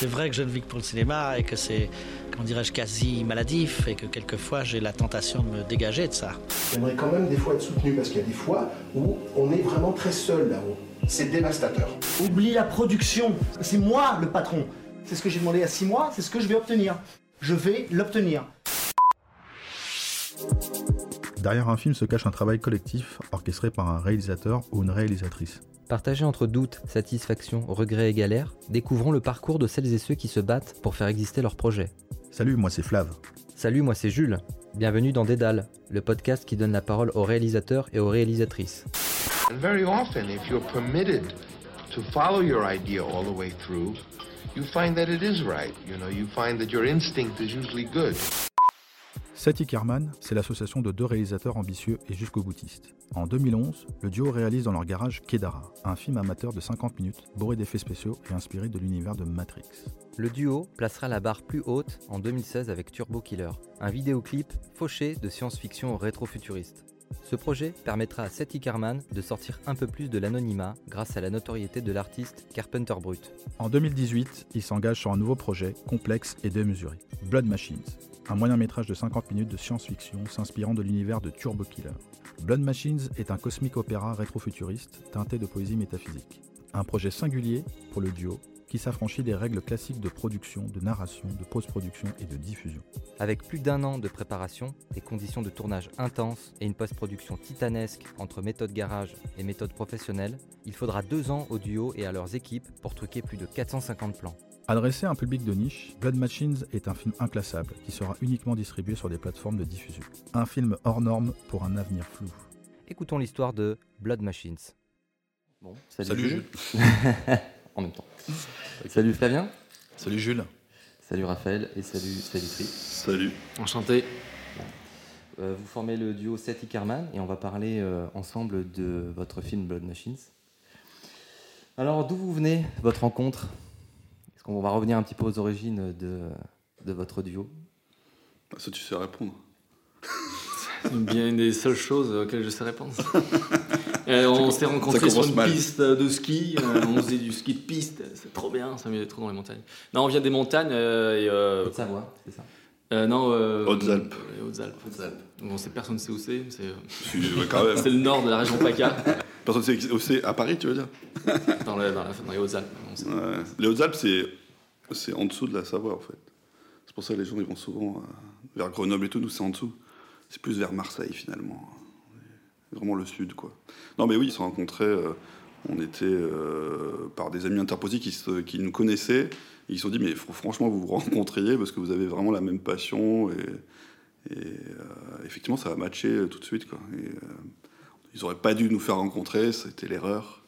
C'est vrai que je ne vis que pour le cinéma et que c'est, comment dirais-je, quasi maladif et que quelquefois j'ai la tentation de me dégager de ça. J'aimerais quand même des fois être soutenu parce qu'il y a des fois où on est vraiment très seul là-haut. C'est dévastateur. Oublie la production. C'est moi le patron. C'est ce que j'ai demandé à six mois, c'est ce que je vais obtenir. Je vais l'obtenir. Derrière un film se cache un travail collectif orchestré par un réalisateur ou une réalisatrice. Partagés entre doute, satisfaction, regret et galère, découvrons le parcours de celles et ceux qui se battent pour faire exister leur projet. Salut, moi c'est Flav. Salut, moi c'est Jules. Bienvenue dans Dédale, le podcast qui donne la parole aux réalisateurs et aux réalisatrices. And very often, if you're permitted to follow your idea all the way through, you find that it is right. You know, you find that your instinct is usually good. Seti Kerman, c'est l'association de deux réalisateurs ambitieux et jusqu'au boutiste. En 2011, le duo réalise dans leur garage Kedara, un film amateur de 50 minutes, bourré d'effets spéciaux et inspiré de l'univers de Matrix. Le duo placera la barre plus haute en 2016 avec Turbo Killer, un vidéoclip fauché de science-fiction rétro-futuriste. Ce projet permettra à Seti Kerman de sortir un peu plus de l'anonymat grâce à la notoriété de l'artiste Carpenter Brut. En 2018, il s'engage sur un nouveau projet complexe et démesuré, Blood Machines, un moyen métrage de 50 minutes de science-fiction s'inspirant de l'univers de Turbo Killer. Blood Machines est un cosmique opéra rétro-futuriste teinté de poésie métaphysique. Un projet singulier pour le duo qui s'affranchit des règles classiques de production, de narration, de post-production et de diffusion. Avec plus d'un an de préparation, des conditions de tournage intenses et une post-production titanesque entre méthode garage et méthode professionnelle, il faudra deux ans au duo et à leurs équipes pour truquer plus de 450 plans. Adressé à un public de niche, Blood Machines est un film inclassable qui sera uniquement distribué sur des plateformes de diffusion. Un film hors norme pour un avenir flou. Écoutons l'histoire de Blood Machines. Bon, Salut Jules. en même temps. Salut Flavien. Salut Jules. Salut Raphaël et salut Salitri. Salut. Enchanté. Euh, vous formez le duo Seth Ickerman et on va parler euh, ensemble de votre film Blood Machines. Alors, d'où vous venez, votre rencontre? Est-ce qu'on va revenir un petit peu aux origines de, de votre duo? Ah, Ça, tu sais répondre. C'est bien une des seules choses auxquelles je sais répondre. Euh, on s'est rencontrés sur une mal. piste de ski. euh, on faisait du ski de piste. C'est trop bien, ça m'amusait trop dans les montagnes. Non, on vient des montagnes euh, et. euh, Haute-Savoie, c'est ça euh, non, euh, Hautes-Alpes. euh, Hautes-Alpes. Donc on sait personne ne sait où c'est. C'est euh, le nord de la région PACA, Personne sait où c'est à Paris, tu veux dire? Dans, le- dans la- dans les Hautes-Alpes. Ouais. Les Hautes-Alpes, c'est, c'est en dessous de la Savoie, en fait. C'est pour ça que les gens ils vont souvent euh, vers Grenoble et tout. Nous, c'est en dessous. C'est plus vers Marseille, finalement. Vraiment le sud, quoi. Non, mais oui, ils se sont rencontrés. euh, on était euh, par des amis interposés qui, se- qui nous connaissaient. Et ils se sont dit, mais franchement, vous vous rencontriez parce que vous avez vraiment la même passion. Et, et, euh, effectivement, ça a matché tout de suite, quoi. Et, ils n'auraient pas dû nous faire rencontrer, c'était l'erreur.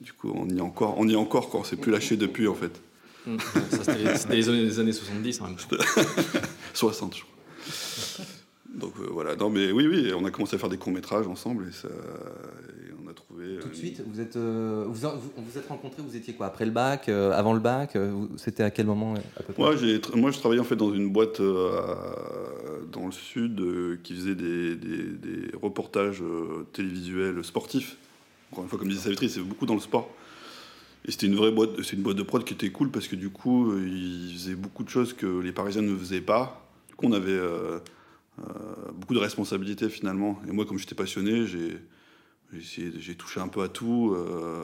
Du coup, on y est encore, on y est encore quand on s'est plus lâché depuis, en fait. Mm. Ça, c'était les années, les années 70 en même temps. 60, je crois. Donc euh, voilà, non mais oui, oui, on a commencé à faire des courts-métrages ensemble et, ça, et on a trouvé. Tout de euh, suite, vous êtes, euh, vous, vous vous êtes rencontrés, vous étiez quoi Après le bac euh, Avant le bac euh, C'était à quel moment euh, à peu près? Moi, j'ai, tra- moi, je travaillais en fait dans une boîte euh, dans le sud euh, qui faisait des, des- des reportages euh, télévisuels sportifs. Encore une fois, comme disait Savitri, c'est beaucoup dans le sport. Et c'était une vraie boîte, c'est une boîte de prod qui était cool parce que du coup, euh, ils faisaient beaucoup de choses que les Parisiens ne faisaient pas. Du coup, on avait euh, euh, beaucoup de responsabilités finalement. Et moi, comme j'étais passionné, j'ai, j'ai, touché un peu à tout, euh,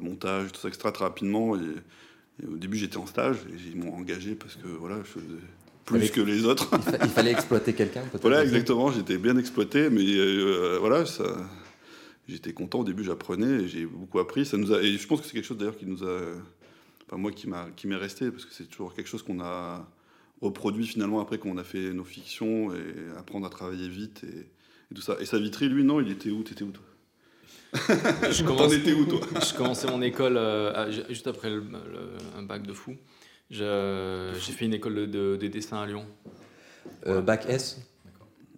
montage, tout ça, etc. très rapidement. Et, et au début, j'étais en stage et ils m'ont engagé parce que voilà, je faisais plus Avec- que les autres. il, fa- il fallait exploiter quelqu'un peut-être voilà, exactement. J'étais bien exploité, mais euh, voilà, ça, j'étais content. Au début, j'apprenais et j'ai beaucoup appris. Ça nous a, et je pense que c'est quelque chose d'ailleurs qui nous a, enfin moi, qui m'a, qui m'est resté parce que c'est toujours quelque chose qu'on a reproduit finalement après qu'on a fait nos fictions et apprendre à travailler vite et, et tout ça. Et Savitri, lui, non, il était où? T'étais où toi? Je commence- étais où toi? Je commençais mon école euh, juste après le- le- un bac de fou. Je- J'ai fait une école de, de- de dessin à Lyon. Euh, bac S?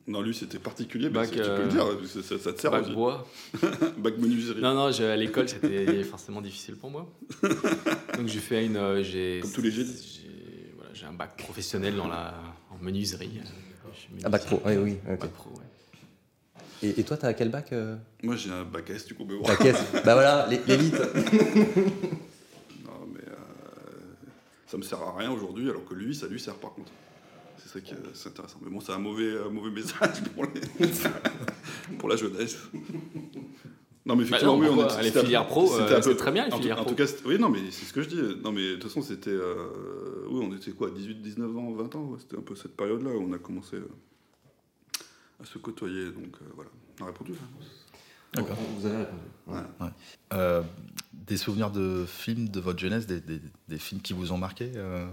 Non, lui, c'était particulier. Bac, tu peux euh, le dire, parce que ça, ça te sert Bac aussi. bois. Bac menuiserie. Non, non, à l'école, c'était forcément difficile pour moi. Donc j'ai fait une. j'ai- Comme tous les génies. J'ai un bac professionnel dans la, en menuiserie. Je suis Ah, bac pro, oui, oui. ok. Bac pro, ouais. Et, et toi, t'as quel bac euh Moi, j'ai un bac S, du coup, mais bon. Bac S Bah voilà, l'é- l'élite Non, mais euh, ça me sert à rien aujourd'hui, alors que lui, ça lui sert par contre. C'est ça qui est, c'est intéressant. Mais bon, c'est un mauvais, un mauvais message pour, les- pour la jeunesse. Non, mais Bah effectivement, non, oui, on est- Les un- filières pro, c'était euh, un très bien, les en tout- filières En pro. tout cas, oui, non, mais c'est ce que je dis. Non, mais de toute façon, c'était. euh, oui, on était quoi, 18, 19 ans, 20 ans ouais, C'était un peu cette période-là où on a commencé euh, à se côtoyer. Donc euh, voilà, on a répondu. hein. D'accord. Vous avez répondu. Ouais. Euh, des souvenirs de films de votre jeunesse, des, des- des films qui vous ont marqué, euh,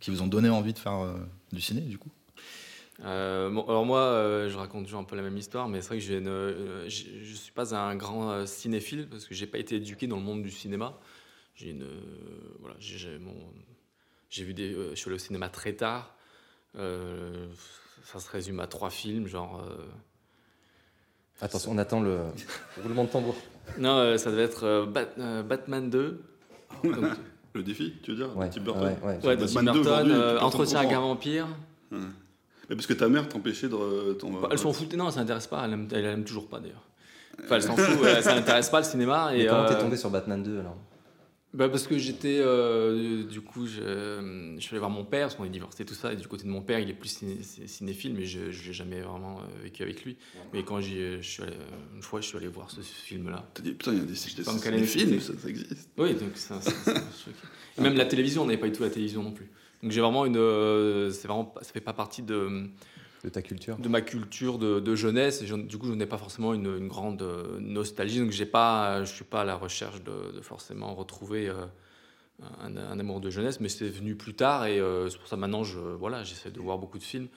qui vous ont donné envie de faire euh, du ciné, du coup? Euh, bon, alors moi, euh, je raconte toujours un peu la même histoire, mais c'est vrai que euh, j'ai- je suis pas un grand euh, cinéphile parce que j'ai pas été éduqué dans le monde du cinéma. J'ai une, euh, voilà, j'ai mon, j'ai vu des, euh, je suis allé au cinéma très tard. Euh, ça se résume à trois films, genre. euh, Attention, on attend le roulement de tambour. non, euh, ça devait être euh, Bat- euh, Batman 2. Donc, Le défi, tu veux dire Ouais, de Tim Burton ouais, ouais. ouais, de Batman Tim 2 Burton, aujourd'hui, euh, tu peux Entretien avec un vampire. Ouais. Mais parce que ta mère t'empêchait de. ton- Bah, elle s'en foutait, non, ça l'intéresse pas, elle aime, elle aime toujours pas d'ailleurs. Enfin, elle s'en fout, euh, ça l'intéresse pas le cinéma. Et Et, comment t'es tombé sur Batman 2 alors? Bah parce que j'étais, euh, du coup, je, je suis allé voir mon père, parce qu'on est divorcé, tout ça, et du côté de mon père, il est plus ciné- cinéphile, mais je ne l'ai jamais vraiment euh, vécu avec lui. Mais quand je suis allé, euh, une fois, je suis allé voir ce film-là. T'as dit, putain, il y a des, des, Pas me des, caler les films, films. ça, ça existe. Oui, donc ça, ça- ça- même la télévision, on n'avait pas du tout la télévision non plus. Donc j'ai vraiment une, euh, c'est vraiment, ça fait pas partie de, De ta culture de ma culture de, de jeunesse. Et je- du coup, je n'ai pas forcément une, une grande euh, nostalgie. Donc, j'ai pas, je suis pas à la recherche de, de forcément retrouver euh, un, un amour de jeunesse, mais c'est venu plus tard. Et euh, c'est pour ça maintenant, je, voilà, j'essaie de voir beaucoup de films.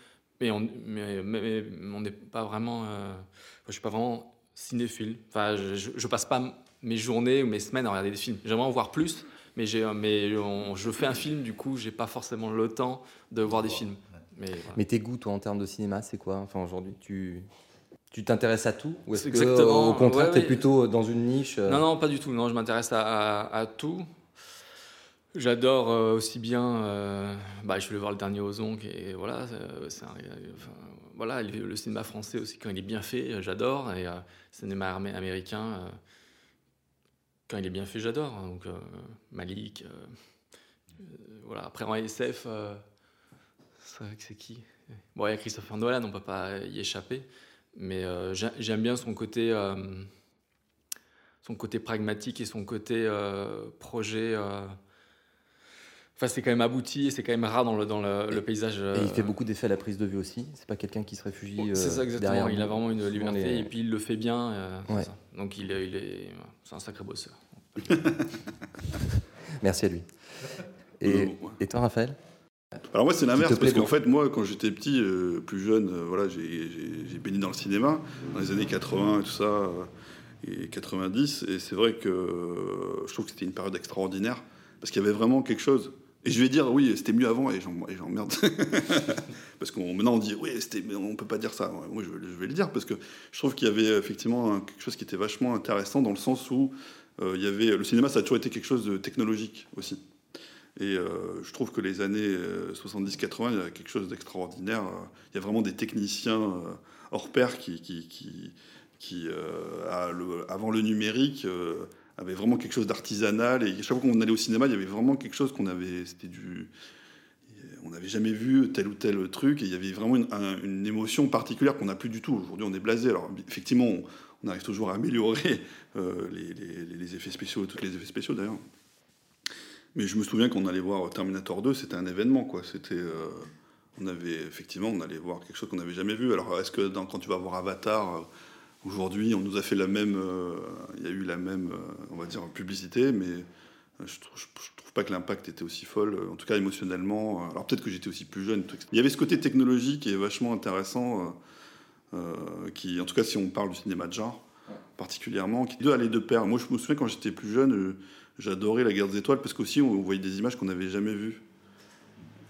Mais on mais, mais- mais on n'est pas vraiment. euh, je suis pas vraiment cinéphile. Enfin, je, je passe pas mes journées ou mes semaines à regarder des films. J'aimerais en voir plus. Mais, mais on- je fais un film, du coup, j'ai pas forcément le temps de voir des films. Mais, voilà. Mais tes goûts, toi, en termes de cinéma, c'est quoi? Enfin, aujourd'hui, tu tu t'intéresses à tout Ou est-ce que, exactement, au contraire, ouais, t'es ouais. plutôt dans une niche euh, Non, non, pas du tout. Non, je m'intéresse à, à- à tout. J'adore euh, aussi bien. euh, bah, je voulais voir le dernier Ozon, et voilà, euh, c'est enfin, voilà, le, cinéma français aussi quand il est bien fait, euh, j'adore. Et euh, le cinéma armé- américain, euh, quand il est bien fait, j'adore. Donc euh, Malik, euh, euh, voilà. Après en SF, euh, c'est vrai que c'est qui Bon, il y a Christopher Nolan, on peut pas y échapper. Mais euh, j'ai- j'aime bien son côté. euh, son côté pragmatique et son côté euh, projet. euh, Enfin, c'est quand même abouti et c'est quand même rare dans le, dans le, le paysage. Et il fait beaucoup d'effets à la prise de vue aussi. C'est pas quelqu'un qui se réfugie. euh, C'est ça exactement. derrière Il a vraiment une liberté les- et puis il le fait bien. euh, c'est Ouais. ça. Donc il est, il est, c'est un sacré bosseur. Merci à lui. Et toi, Raphaël? Alors moi c'est l'inverse parce qu'en fait moi quand j'étais petit, euh, plus jeune, euh, voilà j'ai- baigné dans le cinéma dans les années 80 et tout ça euh, et 90 et c'est vrai que je trouve que c'était une période extraordinaire parce qu'il y avait vraiment quelque chose. Et je vais dire oui c'était mieux avant et j'emmerde parce qu'on maintenant on dit oui c'était on peut pas dire ça. Moi je, je vais le dire parce que je trouve qu'il y avait effectivement quelque chose qui était vachement intéressant dans le sens où il y avait le cinéma ça a toujours été quelque chose de technologique aussi. Et euh, je trouve que les années euh, 70-80, il y a quelque chose d'extraordinaire. Euh, Il y a vraiment des techniciens euh, hors pair qui, euh, avant le numérique, euh, avaient vraiment quelque chose d'artisanal. Et chaque fois qu'on allait au cinéma, il y avait vraiment quelque chose qu'on avait. C'était du. On n'avait jamais vu tel ou tel truc. Et il y avait vraiment une, un- une émotion particulière qu'on n'a plus du tout. Aujourd'hui, on est blasé. Alors, effectivement, on, arrive toujours à améliorer euh, les- les effets spéciaux, tous les effets spéciaux d'ailleurs. Mais je me souviens qu'on allait voir Terminator 2, c'était un événement, quoi. C'était, euh, on avait effectivement, on allait voir quelque chose qu'on n'avait jamais vu. Alors, est-ce que quand tu vas voir Avatar, euh, aujourd'hui, on nous a fait la même, euh, il y a eu la même, on va dire, publicité, mais je trouve, trouve pas que l'impact était aussi folle, en tout cas émotionnellement. Alors peut-être que j'étais aussi plus jeune. Il y avait ce côté technologique qui est vachement intéressant, qui, en tout cas, si on parle du cinéma de genre, particulièrement, qui deux allaient de pair. Moi, je me souviens quand j'étais plus jeune. J'adorais la guerre des étoiles parce qu'aussi on voyait des images qu'on n'avait jamais vues.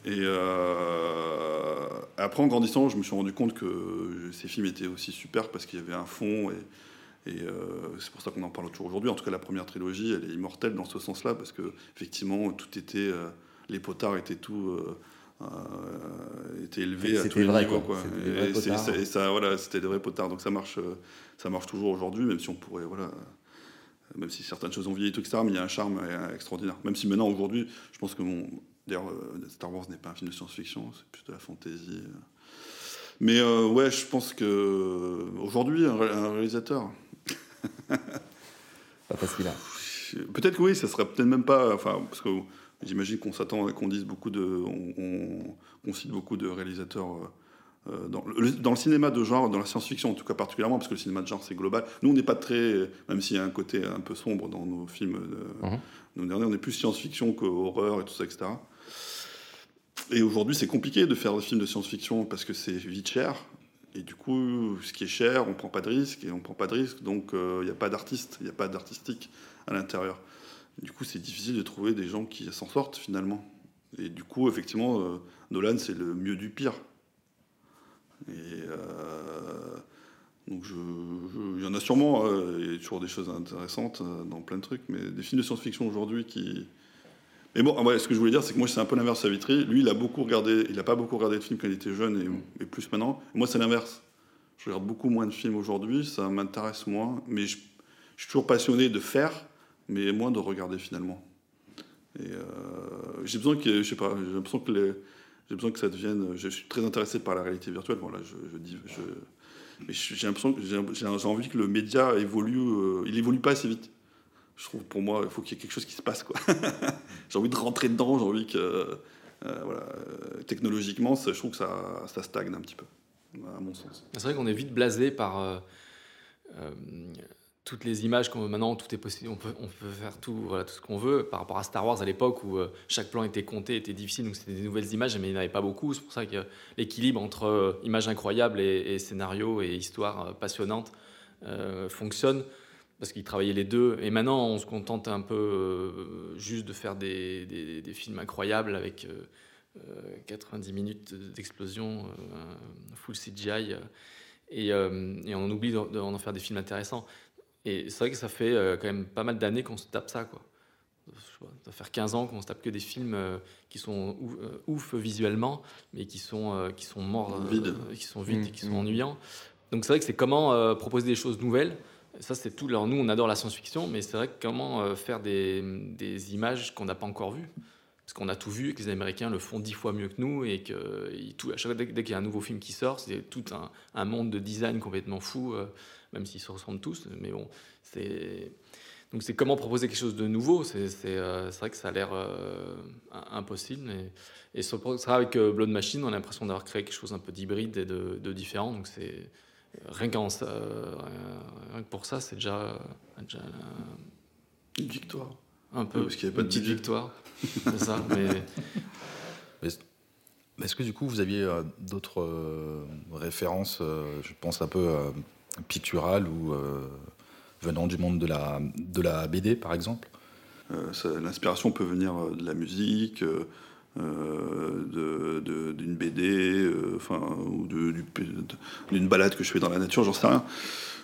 Et euh, après, en grandissant, je me suis rendu compte que ces films étaient aussi super parce qu'il y avait un fond et, et, euh, c'est pour ça qu'on en parle toujours aujourd'hui. En tout cas, la première trilogie, elle est immortelle dans ce sens-là parce que effectivement, tout était, euh, les potards étaient tout. étaient élevés à tous les vrai, niveaux quoi. quoi. Et c'est- et ça voilà c'était des vrais potards donc ça marche ça marche toujours aujourd'hui même si on pourrait voilà même si certaines choses ont vieilli, tout, etc., mais il y a un charme euh, extraordinaire. Même si maintenant, aujourd'hui, je pense que mon, D'ailleurs, Star Wars n'est pas un film de science-fiction, c'est plus de la fantasy. Mais ouais, je pense que aujourd'hui, un, réalisateur. pas facile. Hein. Peut-être que oui, ça serait peut-être même pas. Enfin, parce que j'imagine qu'on s'attend qu'on dise beaucoup de. On, cite beaucoup de réalisateurs. Euh, dans, le, dans, le, cinéma de genre, dans la science-fiction en tout cas particulièrement, parce que le cinéma de genre c'est global. Nous on n'est pas très, même s'il y a un côté un peu sombre dans nos films, de, mhm. nos derniers, on est plus science-fiction qu'horreur et tout ça, etc. Et aujourd'hui c'est compliqué de faire des films de science-fiction parce que c'est vite cher. Et du coup, ce qui est cher, on prend pas de risque et on prend pas de risque, donc il euh, n'y a pas d'artiste, il n'y a pas d'artistique à l'intérieur. Du coup, c'est difficile de trouver des gens qui s'en sortent finalement. Et du coup, effectivement, euh, Nolan, c'est le mieux du pire. Et euh, donc, il y en a sûrement, euh, il y a toujours des choses intéressantes dans plein de trucs, mais des films de science-fiction aujourd'hui qui. Mais bon, ce que je voulais dire, c'est que moi, c'est un peu l'inverse à Vitry. Lui, il a beaucoup regardé, il n'a pas beaucoup regardé de films quand il était jeune et, plus maintenant. moi, c'est l'inverse. Je regarde beaucoup moins de films aujourd'hui, ça m'intéresse moins, mais je, je suis toujours passionné de faire mais moins de regarder finalement. Et euh, j'ai besoin que, je sais pas, j'ai l'impression que les, j'ai besoin que ça devienne. Je suis très intéressé par la réalité virtuelle. Je, dis, mais j'ai l'impression j'ai, envie que le média évolue. Euh, il évolue pas assez vite. Je trouve pour moi, il faut qu'il y ait quelque chose qui se passe, j'ai envie de rentrer dedans. J'ai envie que, euh, voilà, technologiquement, ça, je trouve que ça, ça stagne un petit peu, à mon sens. C'est vrai qu'on est vite blasé par toutes les images qu'on maintenant tout est possible on peut, faire tout voilà tout ce qu'on veut. Par rapport à Star Wars à l'époque où euh, chaque plan était compté était difficile donc c'était des nouvelles images mais il n'y en avait pas beaucoup. C'est pour ça que l'équilibre entre euh, images incroyables et, scénario et histoire euh, passionnante fonctionne parce qu'ils travaillaient les deux. Et maintenant on se contente un peu juste de faire des, films incroyables avec 90 minutes d'explosion full CGI et, et, on oublie d'en faire des films intéressants et c'est vrai que ça fait euh, quand même pas mal d'années qu'on se tape ça, quoi. Ça faire 15 ans qu'on se tape que des films euh, qui sont euh, ouf, visuellement, mais qui sont, qui sont morts, vides. qui sont vides et qui sont mmh. ennuyants. Donc c'est vrai que c'est comment proposer des choses nouvelles. Ça, c'est tout. Alors nous, on adore la science-fiction, mais c'est vrai que comment faire des, des images qu'on n'a pas encore vues? Parce qu'on a tout vu et que les Américains le font dix fois mieux que nous et que tout, à chaque fois, dès, qu'il y a un nouveau film qui sort, c'est tout un, un, monde de design complètement fou même s'ils se ressemblent tous. Mais bon, c'est. Donc c'est comment proposer quelque chose de nouveau. C'est euh, vrai que ça a l'air euh, impossible. Et, et sur le avec euh, Blood Machine, on a l'impression d'avoir créé quelque chose un peu d'hybride et de, différent. Donc c'est rien, rien, que pour ça, c'est déjà, déjà, une victoire. Un peu. parce qu'il n'y pas de petite victoire. c'est ça. Mais... Est-ce que du coup vous aviez d'autres références, je pense un peu pictural ou euh, venant du monde de la, de la BD, par exemple euh, L'inspiration peut venir euh, de la musique, d'une BD, enfin, ou d'une balade que je fais dans la nature, j'en sais rien.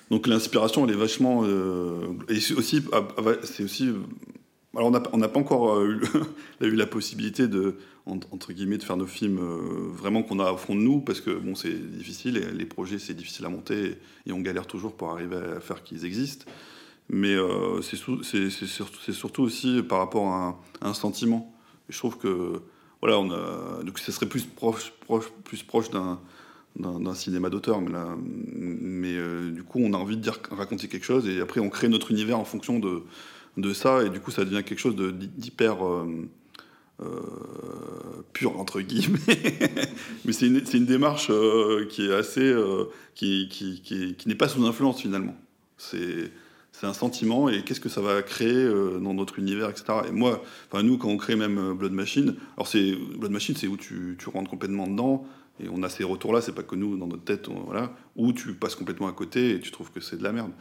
Donc l'inspiration, elle est vachement. et aussi, ah, ah, c'est aussi alors on n'a pas encore euh, eu, la possibilité de entre guillemets de faire nos films euh, vraiment qu'on a au fond de nous parce que bon c'est difficile et les projets c'est difficile à monter et, on galère toujours pour arriver à faire qu'ils existent. Mais euh, c'est surtout aussi par rapport à un, sentiment. je trouve que voilà on donc ça serait plus proche, plus proche d'un cinéma d'auteur, mais, mais du coup on a envie de dire raconter quelque chose et après on crée notre univers en fonction de de ça, et du coup ça devient quelque chose d'hyper euh, euh, pur, entre guillemets. Mais c'est une, démarche euh, qui est assez... qui, qui, n'est pas sous influence finalement. C'est un sentiment et qu'est-ce que ça va créer dans notre univers, etc. Et moi, enfin nous, quand on crée même Blood Machine, alors c'est Blood Machine, c'est où tu, rentres complètement dedans et on a ces retours-là, c'est pas que nous dans notre tête, voilà, où tu passes complètement à côté et tu trouves que c'est de la merde.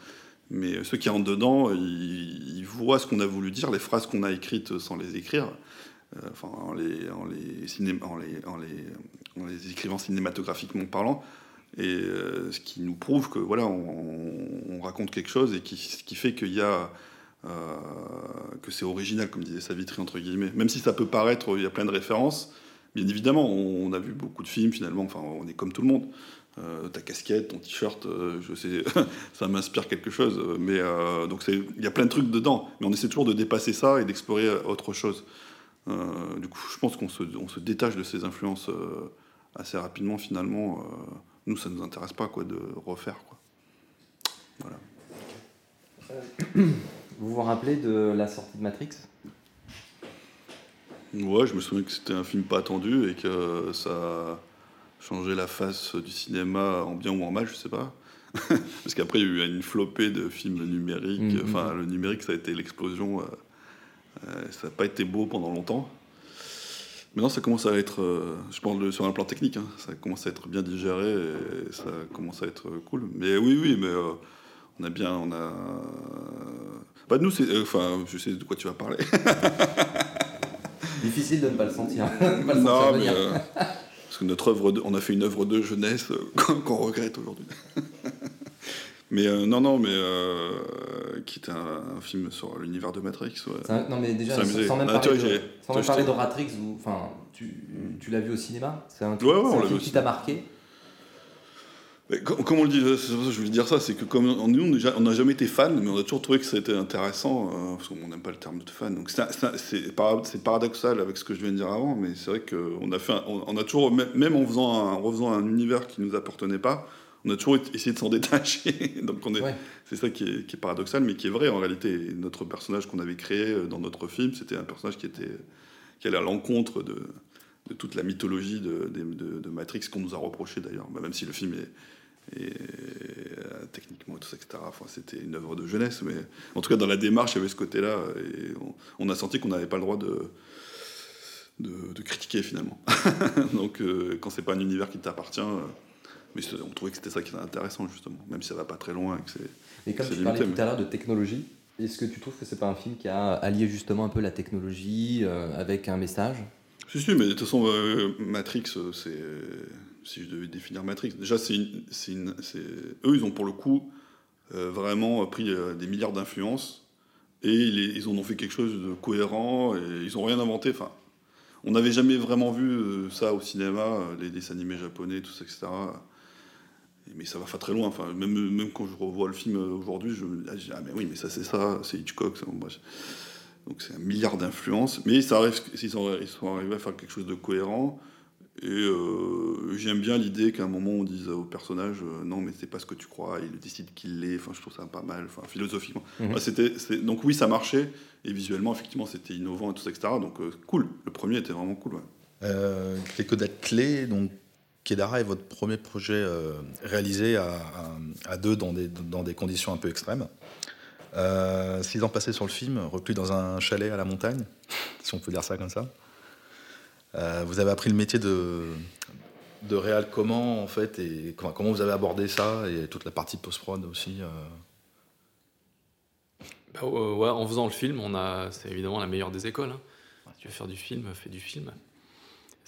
Mais ceux qui rentrent dedans, ils, voient ce qu'on a voulu dire, les phrases qu'on a écrites sans les écrire, euh, enfin, en, les, en, les en, les, en, les, écrivant cinématographiquement parlant. Et euh, ce qui nous prouve que voilà, on, raconte quelque chose et qui, qui fait qu'il y a euh, que c'est original, comme disait Savitri entre guillemets. Même si ça peut paraître, il y a plein de références. Bien évidemment, on, a vu beaucoup de films finalement. Enfin, on est comme tout le monde. Euh, ta casquette, ton t-shirt, euh, je sais, ça m'inspire quelque chose. Mais euh, donc il y a plein de trucs dedans, mais on essaie toujours de dépasser ça et d'explorer autre chose. Euh, du coup, je pense qu'on se, on se détache de ces influences euh, assez rapidement. Finalement, euh, nous, ça nous intéresse pas quoi de refaire quoi. Voilà. Vous vous rappelez de la sortie de Matrix? Ouais, je me souviens que c'était un film pas attendu et que ça a changé la face du cinéma en bien ou en mal, je sais pas. Parce qu'après, il y a eu une flopée de films numériques. Mhm. Enfin, le numérique, ça a été l'explosion. Euh, ça n'a pas été beau pendant longtemps. Maintenant, ça commence à être, euh, je parle sur un plan technique, hein, ça commence à être bien digéré et ça commence à être cool. Mais oui, oui, mais euh, on a bien, on a. Bah, nous, c'est, euh, enfin, je sais de quoi tu vas parler. Difficile de ne pas le sentir. de pas le sentir Non, mais, euh, parce que notre œuvre, de- on a fait une œuvre de jeunesse qu'on regrette aujourd'hui. Mais euh, non, non, mais euh, qui était un, un film sur l'univers de Matrix. ouais. C'est un- non mais déjà sans, même Ah, parler, de, sans même parler ou enfin tu, tu l'as vu au cinéma? C'est un, Ouais, ouais, film qui t'a marqué? Mais com- comme on le dit, c'est pour ça que je voulais dire ça, c'est que comme nous, on n'a jamais été fan, mais on a toujours trouvé que c'était intéressant, euh, parce qu'on n'aime pas le terme de fan. Donc c'est para- paradoxal avec ce que je viens de dire avant, mais c'est vrai qu'on a fait, un- on, on a toujours, même- même en faisant un, en refaisant un univers qui nous appartenait pas, on a toujours essayé de s'en détacher. Donc on est, Ouais. c'est ça qui est, qui est paradoxal, mais qui est vrai en réalité. Et notre personnage qu'on avait créé euh, dans notre film, c'était un personnage qui était, qui allait à l'encontre de, de toute la mythologie de, de, de- de Matrix qu'on nous a reproché d'ailleurs, Bah, même si le film est, et euh, techniquement tout ça, etc. Enfin, c'était une œuvre de jeunesse, mais en tout cas dans la démarche, il y avait ce côté-là, et on, on a senti qu'on n'avait pas le droit de, de, de critiquer finalement. Donc euh, quand c'est pas un univers qui t'appartient, euh, mais on trouvait que c'était ça qui était intéressant justement, même si ça va pas très loin. et que et comme tu parlais limité, tout à l'heure de technologie est-ce que tu trouves que c'est pas un film qui a allié justement un peu la technologie euh, avec un message? Si, si, mais de toute façon, euh, Matrix, euh, c'est. Si je devais définir Matrix, déjà, c'est eux, ils ont pour le coup vraiment pris des milliards d'influences et ils, ils en ont fait quelque chose de cohérent et ils ont rien inventé. Enfin, on n'avait jamais vraiment vu ça au cinéma, les dessins animés japonais, tout ça, etc. Mais ça va pas très loin. Enfin, même, même quand je revois le film euh, aujourd'hui, je me dis, ah, ah, mais oui, mais ça, c'est ça, c'est Hitchcock. ça, bon, bref. Donc c'est un milliard d'influences, mais ça arrive, ils, sont, ils sont arrivés à faire quelque chose de cohérent. Et euh, j'aime bien l'idée qu'à un moment on dise au personnage euh, non mais c'est pas ce que tu crois, il décide qu'il l'est. Enfin je trouve ça pas mal, enfin philosophiquement. Mhm. C'était, donc oui ça marchait et visuellement effectivement c'était innovant et tout ça etc. Donc euh, cool. Le premier était vraiment cool. ouais. Euh, quelques dates clés. Donc, Kedara est votre premier projet euh, réalisé à, à- à deux dans des, dans des conditions un peu extrêmes. Euh, six ans passés sur le film, reclus dans un chalet à la montagne, si on peut dire ça comme ça. Euh, vous avez appris le métier de, de réal comment, en fait, et comment, comment vous avez abordé ça, et toute la partie post-prod aussi. euh. Bah, ouais, en faisant le film, on a, c'est évidemment la meilleure des écoles. hein. Si tu veux faire du film, fais du film.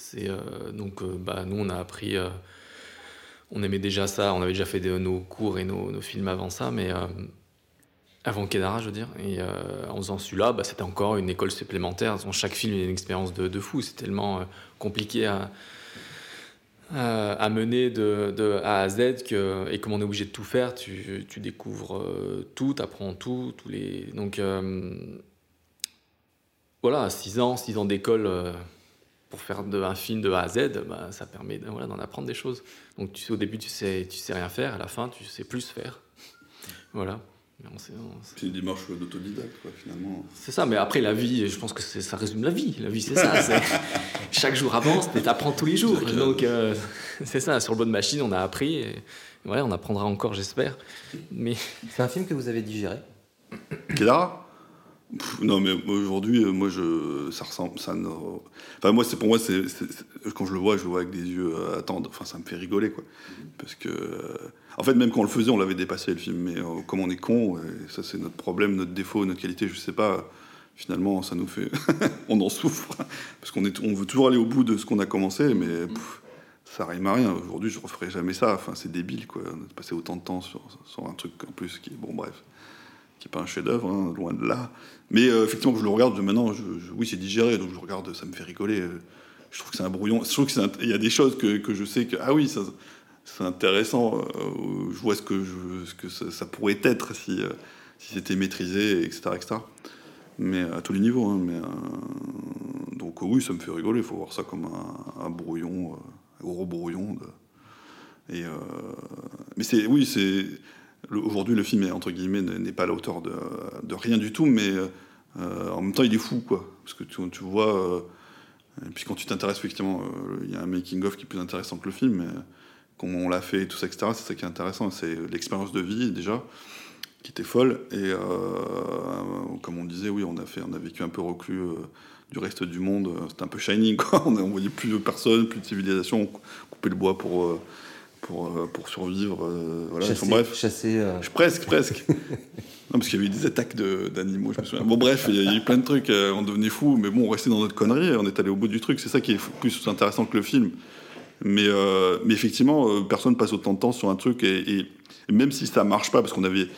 C'est euh, donc, euh, bah, nous, on a appris. euh, on aimait déjà ça. On avait déjà fait nos cours et nos, films avant ça, mais avant Kedara, je veux dire. Et en faisant celui-là, bah, c'était encore une école supplémentaire. Dans chaque film, il y a une expérience de, fou. C'est tellement compliqué à, mener de, A à Z que, et comme on est obligé de tout faire, tu, découvres tout, tu apprends tout. Donc voilà, 6 ans, 6 ans d'école pour faire de, un film de A à Z, bah, ça permet de- voilà, d'en apprendre des choses. Donc tu sais, au début, tu sais, tu sais rien faire, à la fin, tu sais plus faire. Voilà. C'est une démarche d'autodidacte quoi finalement. c'est ça, mais après la vie, je pense que ça résume la vie. La vie, c'est ça. Chaque jour avance, mais t'apprends tous les jours. Donc euh, c'est ça. Sur le bonne machine, on a appris. Et, ouais, on apprendra encore, j'espère. Mais c'est un film que vous avez digéré? Kedara Pff, Non, mais aujourd'hui, euh, moi, je, ça ressemble, ça enfin, moi, c'est pour moi, c'est, quand je le vois, je le vois avec des yeux euh, attendent, enfin, ça me fait rigoler, quoi, parce que, euh, en fait, même quand on le faisait, on l'avait dépassé le film, mais euh, comme on est con, ça, c'est notre problème, notre défaut, notre qualité, je sais pas. Finalement, ça nous fait, on en souffre, parce qu'on est, on veut toujours aller au bout de ce qu'on a commencé, mais pff, ça rime à rien. Aujourd'hui, je referai jamais ça. Enfin, c'est débile, quoi. On a passé autant de temps sur, sur un truc en plus qui, bon, bref qui n'est pas un chef-d'œuvre, hein, loin de là. Mais euh, effectivement, je le regarde de maintenant, oui, c'est digéré, donc je regarde, ça me fait rigoler. euh, Je trouve que c'est un brouillon. Je trouve que c'est un- il y a des choses que, je sais que ah oui, c'est intéressant. euh, je vois ce que je, ça, pourrait être si euh, c'était maîtrisé, etc., etc. Mais à tous les niveaux. hein, mais donc donc oui, ça me fait rigoler. Il faut voir ça comme un, brouillon, un gros brouillon. Et, mais c'est, oui, c'est aujourd'hui le film est entre guillemets n'est pas à la hauteur de, rien du tout, mais en même temps il est fou, quoi. Parce que tu, tu vois et puis quand tu t'intéresses, effectivement, euh, il y a un making-of qui est plus intéressant que le film, mais comment on l'a fait et tout ça, etc., c'est ça qui est intéressant. C'est l'expérience de vie, déjà, qui était folle. Et euh, comme on disait, oui, on a, fait, on a vécu un peu reclus euh, du reste du monde. C'était un peu shining, quoi. On, voyait plus de personnes, plus de civilisation, on coupait le bois pour pour, euh, pour survivre. Euh, voilà. Chasser, bref. chasser euh. Presque, presque. non, parce qu'il y avait eu des attaques d'animaux, je me souviens. Bon, bref, il y a eu plein de trucs, on devenait fou, mais bon, on restait dans notre connerie, on est allé au bout du truc. C'est ça qui est plus intéressant que le film. Mais, mais effectivement, personne passe autant de temps sur un truc, et, et, même si ça marche pas, parce qu'on avait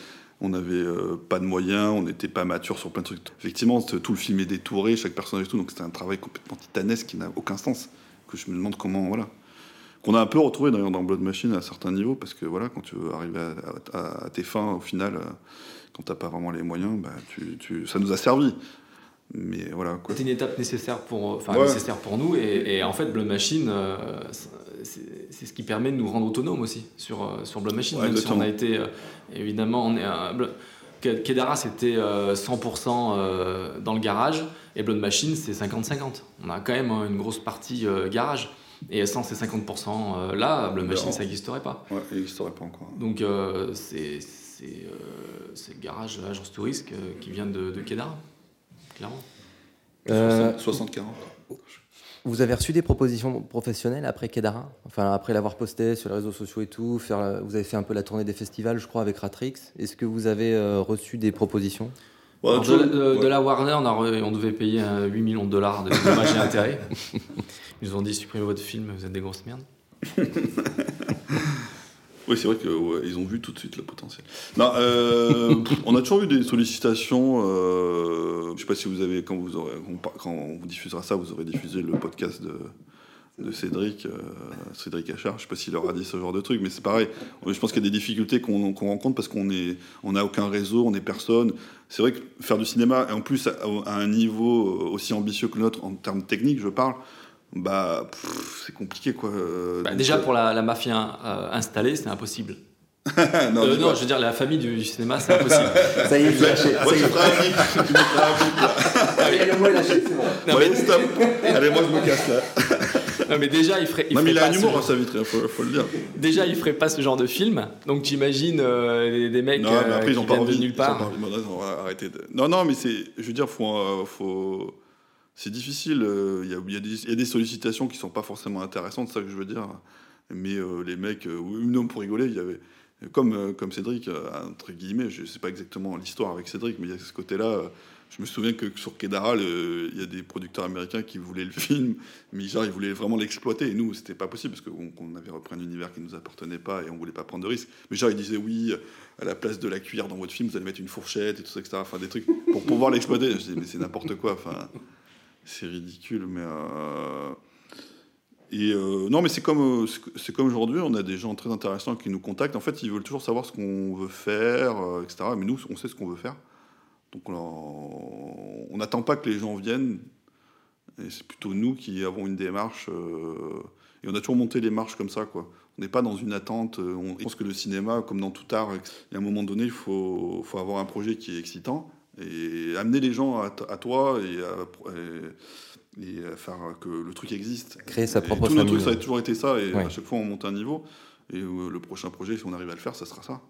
on n'avait pas de moyens, on n'était pas mature sur plein de trucs. Effectivement, tout le film est détouré, chaque personnage et tout, donc c'était un travail complètement titanesque qui n'a aucun sens. Que je me demande comment, voilà qu'on a un peu retrouvé d'ailleurs dans Blood Machine à certains niveaux, parce que voilà, quand tu veux arriver à, tes fins, au final, euh, quand t'as pas vraiment les moyens, bah, tu, ça nous a servi. Mais voilà. C'était une étape nécessaire pour, enfin, nécessaire pour nous, et, en fait, Blood Machine, euh, c'est ce qui permet de nous rendre autonomes aussi sur, euh, sur Blood Machine, même si on a été, évidemment, on est Kedara, c'était 100% dans le garage, et Blood Machine, c'est 50-50. On a quand même une grosse partie garage. Et sans ces 50% euh, là, le machine, ça n'existerait pas. Ouais, il n'existerait pas encore. Donc, euh, c'est c'est le garage, l'agence touriste qui vient de, de Kedara, clairement. 60-40. Vous avez reçu des propositions professionnelles après Kedara Enfin, après l'avoir posté sur les réseaux sociaux et tout, faire, vous avez fait un peu la tournée des festivals, je crois, avec Ratrix. Est-ce que vous avez reçu des propositions? De, la Warner, on, on devait payer 8 millions de dollars de dommages et intérêts. Ils ont dit supprimez votre film, vous êtes des grosses merdes. oui, c'est vrai qu'ils ont vu tout de suite le potentiel. Euh, on a toujours eu des sollicitations. Euh, je sais pas si vous avez, quand vous, on vous diffusera ça, vous aurez diffusé le podcast de, Cédric, euh, Cédric Achard. Je ne sais pas s'il leur a dit ce genre de truc, mais c'est pareil. Je pense qu'il y a des difficultés qu'on rencontre parce qu'on n'a aucun réseau, on n'est personne. C'est vrai que faire du cinéma, et en plus à, un niveau aussi ambitieux que le nôtre en termes techniques, je parle, bah c'est compliqué quoi. Bah, déjà pour la, mafia euh, installée, c'est impossible. non, euh, non je veux dire, la famille du, cinéma, c'est impossible. ça y est, j'ai lâché. Moi, je ferai un bip. Tu un bip Allez, le mot est lâché, c'est bon. Non, mais... stop. Allez, moi, je me casse là. non, mais déjà, il ferait. Il non, mais il a un humour, ça vitre, faut, faut le dire. Déjà, il ferait pas ce genre de film. Donc, j'imagine euh, des, mecs non, mais après, ils ont qui pas viennent envie, de nulle part. Pas envie, non, arrêtez de... non, non, mais c'est. Je veux dire, faut. faut c'est difficile. Euh, il y, a des sollicitations qui sont pas forcément intéressantes, c'est ça que je veux dire. Mais euh, les mecs, euh, non, pour rigoler, il y avait. Comme, comme Cédric, entre guillemets, je sais pas exactement l'histoire avec Cédric, mais il y a ce côté-là. je me souviens que sur Kedara, il y a des producteurs américains qui voulaient le film, mais genre, ils voulaient vraiment l'exploiter. Et nous, c'était pas possible parce qu'on avait repris un univers qui nous appartenait pas et on voulait pas prendre de risques. Mais genre, ils disaient oui, à la place de la cuillère dans votre film, vous allez mettre une fourchette et tout ça, etc. Enfin, des trucs pour pouvoir l'exploiter. Je disais, mais c'est n'importe quoi. Enfin, c'est ridicule, mais. Euh, euh, non, mais c'est comme, euh, c'est comme aujourd'hui, on a des gens très intéressants qui nous contactent. En fait, ils veulent toujours savoir ce qu'on veut faire, etc. Mais nous, on sait ce qu'on veut faire. Donc on n'attend pas que les gens viennent. C'est plutôt nous qui avons une démarche. et on a toujours monté les marches comme ça, quoi. On n'est pas dans une attente. On pense que le cinéma, comme dans tout art, à un moment donné, il faut avoir un projet qui est excitant et amener les gens à, toi et à, faire que le truc existe. Créer sa propre tout famille. Truc, ça a toujours été ça, et à chaque fois on monte un niveau. Et euh, le prochain projet, si on arrive à le faire, ça sera ça.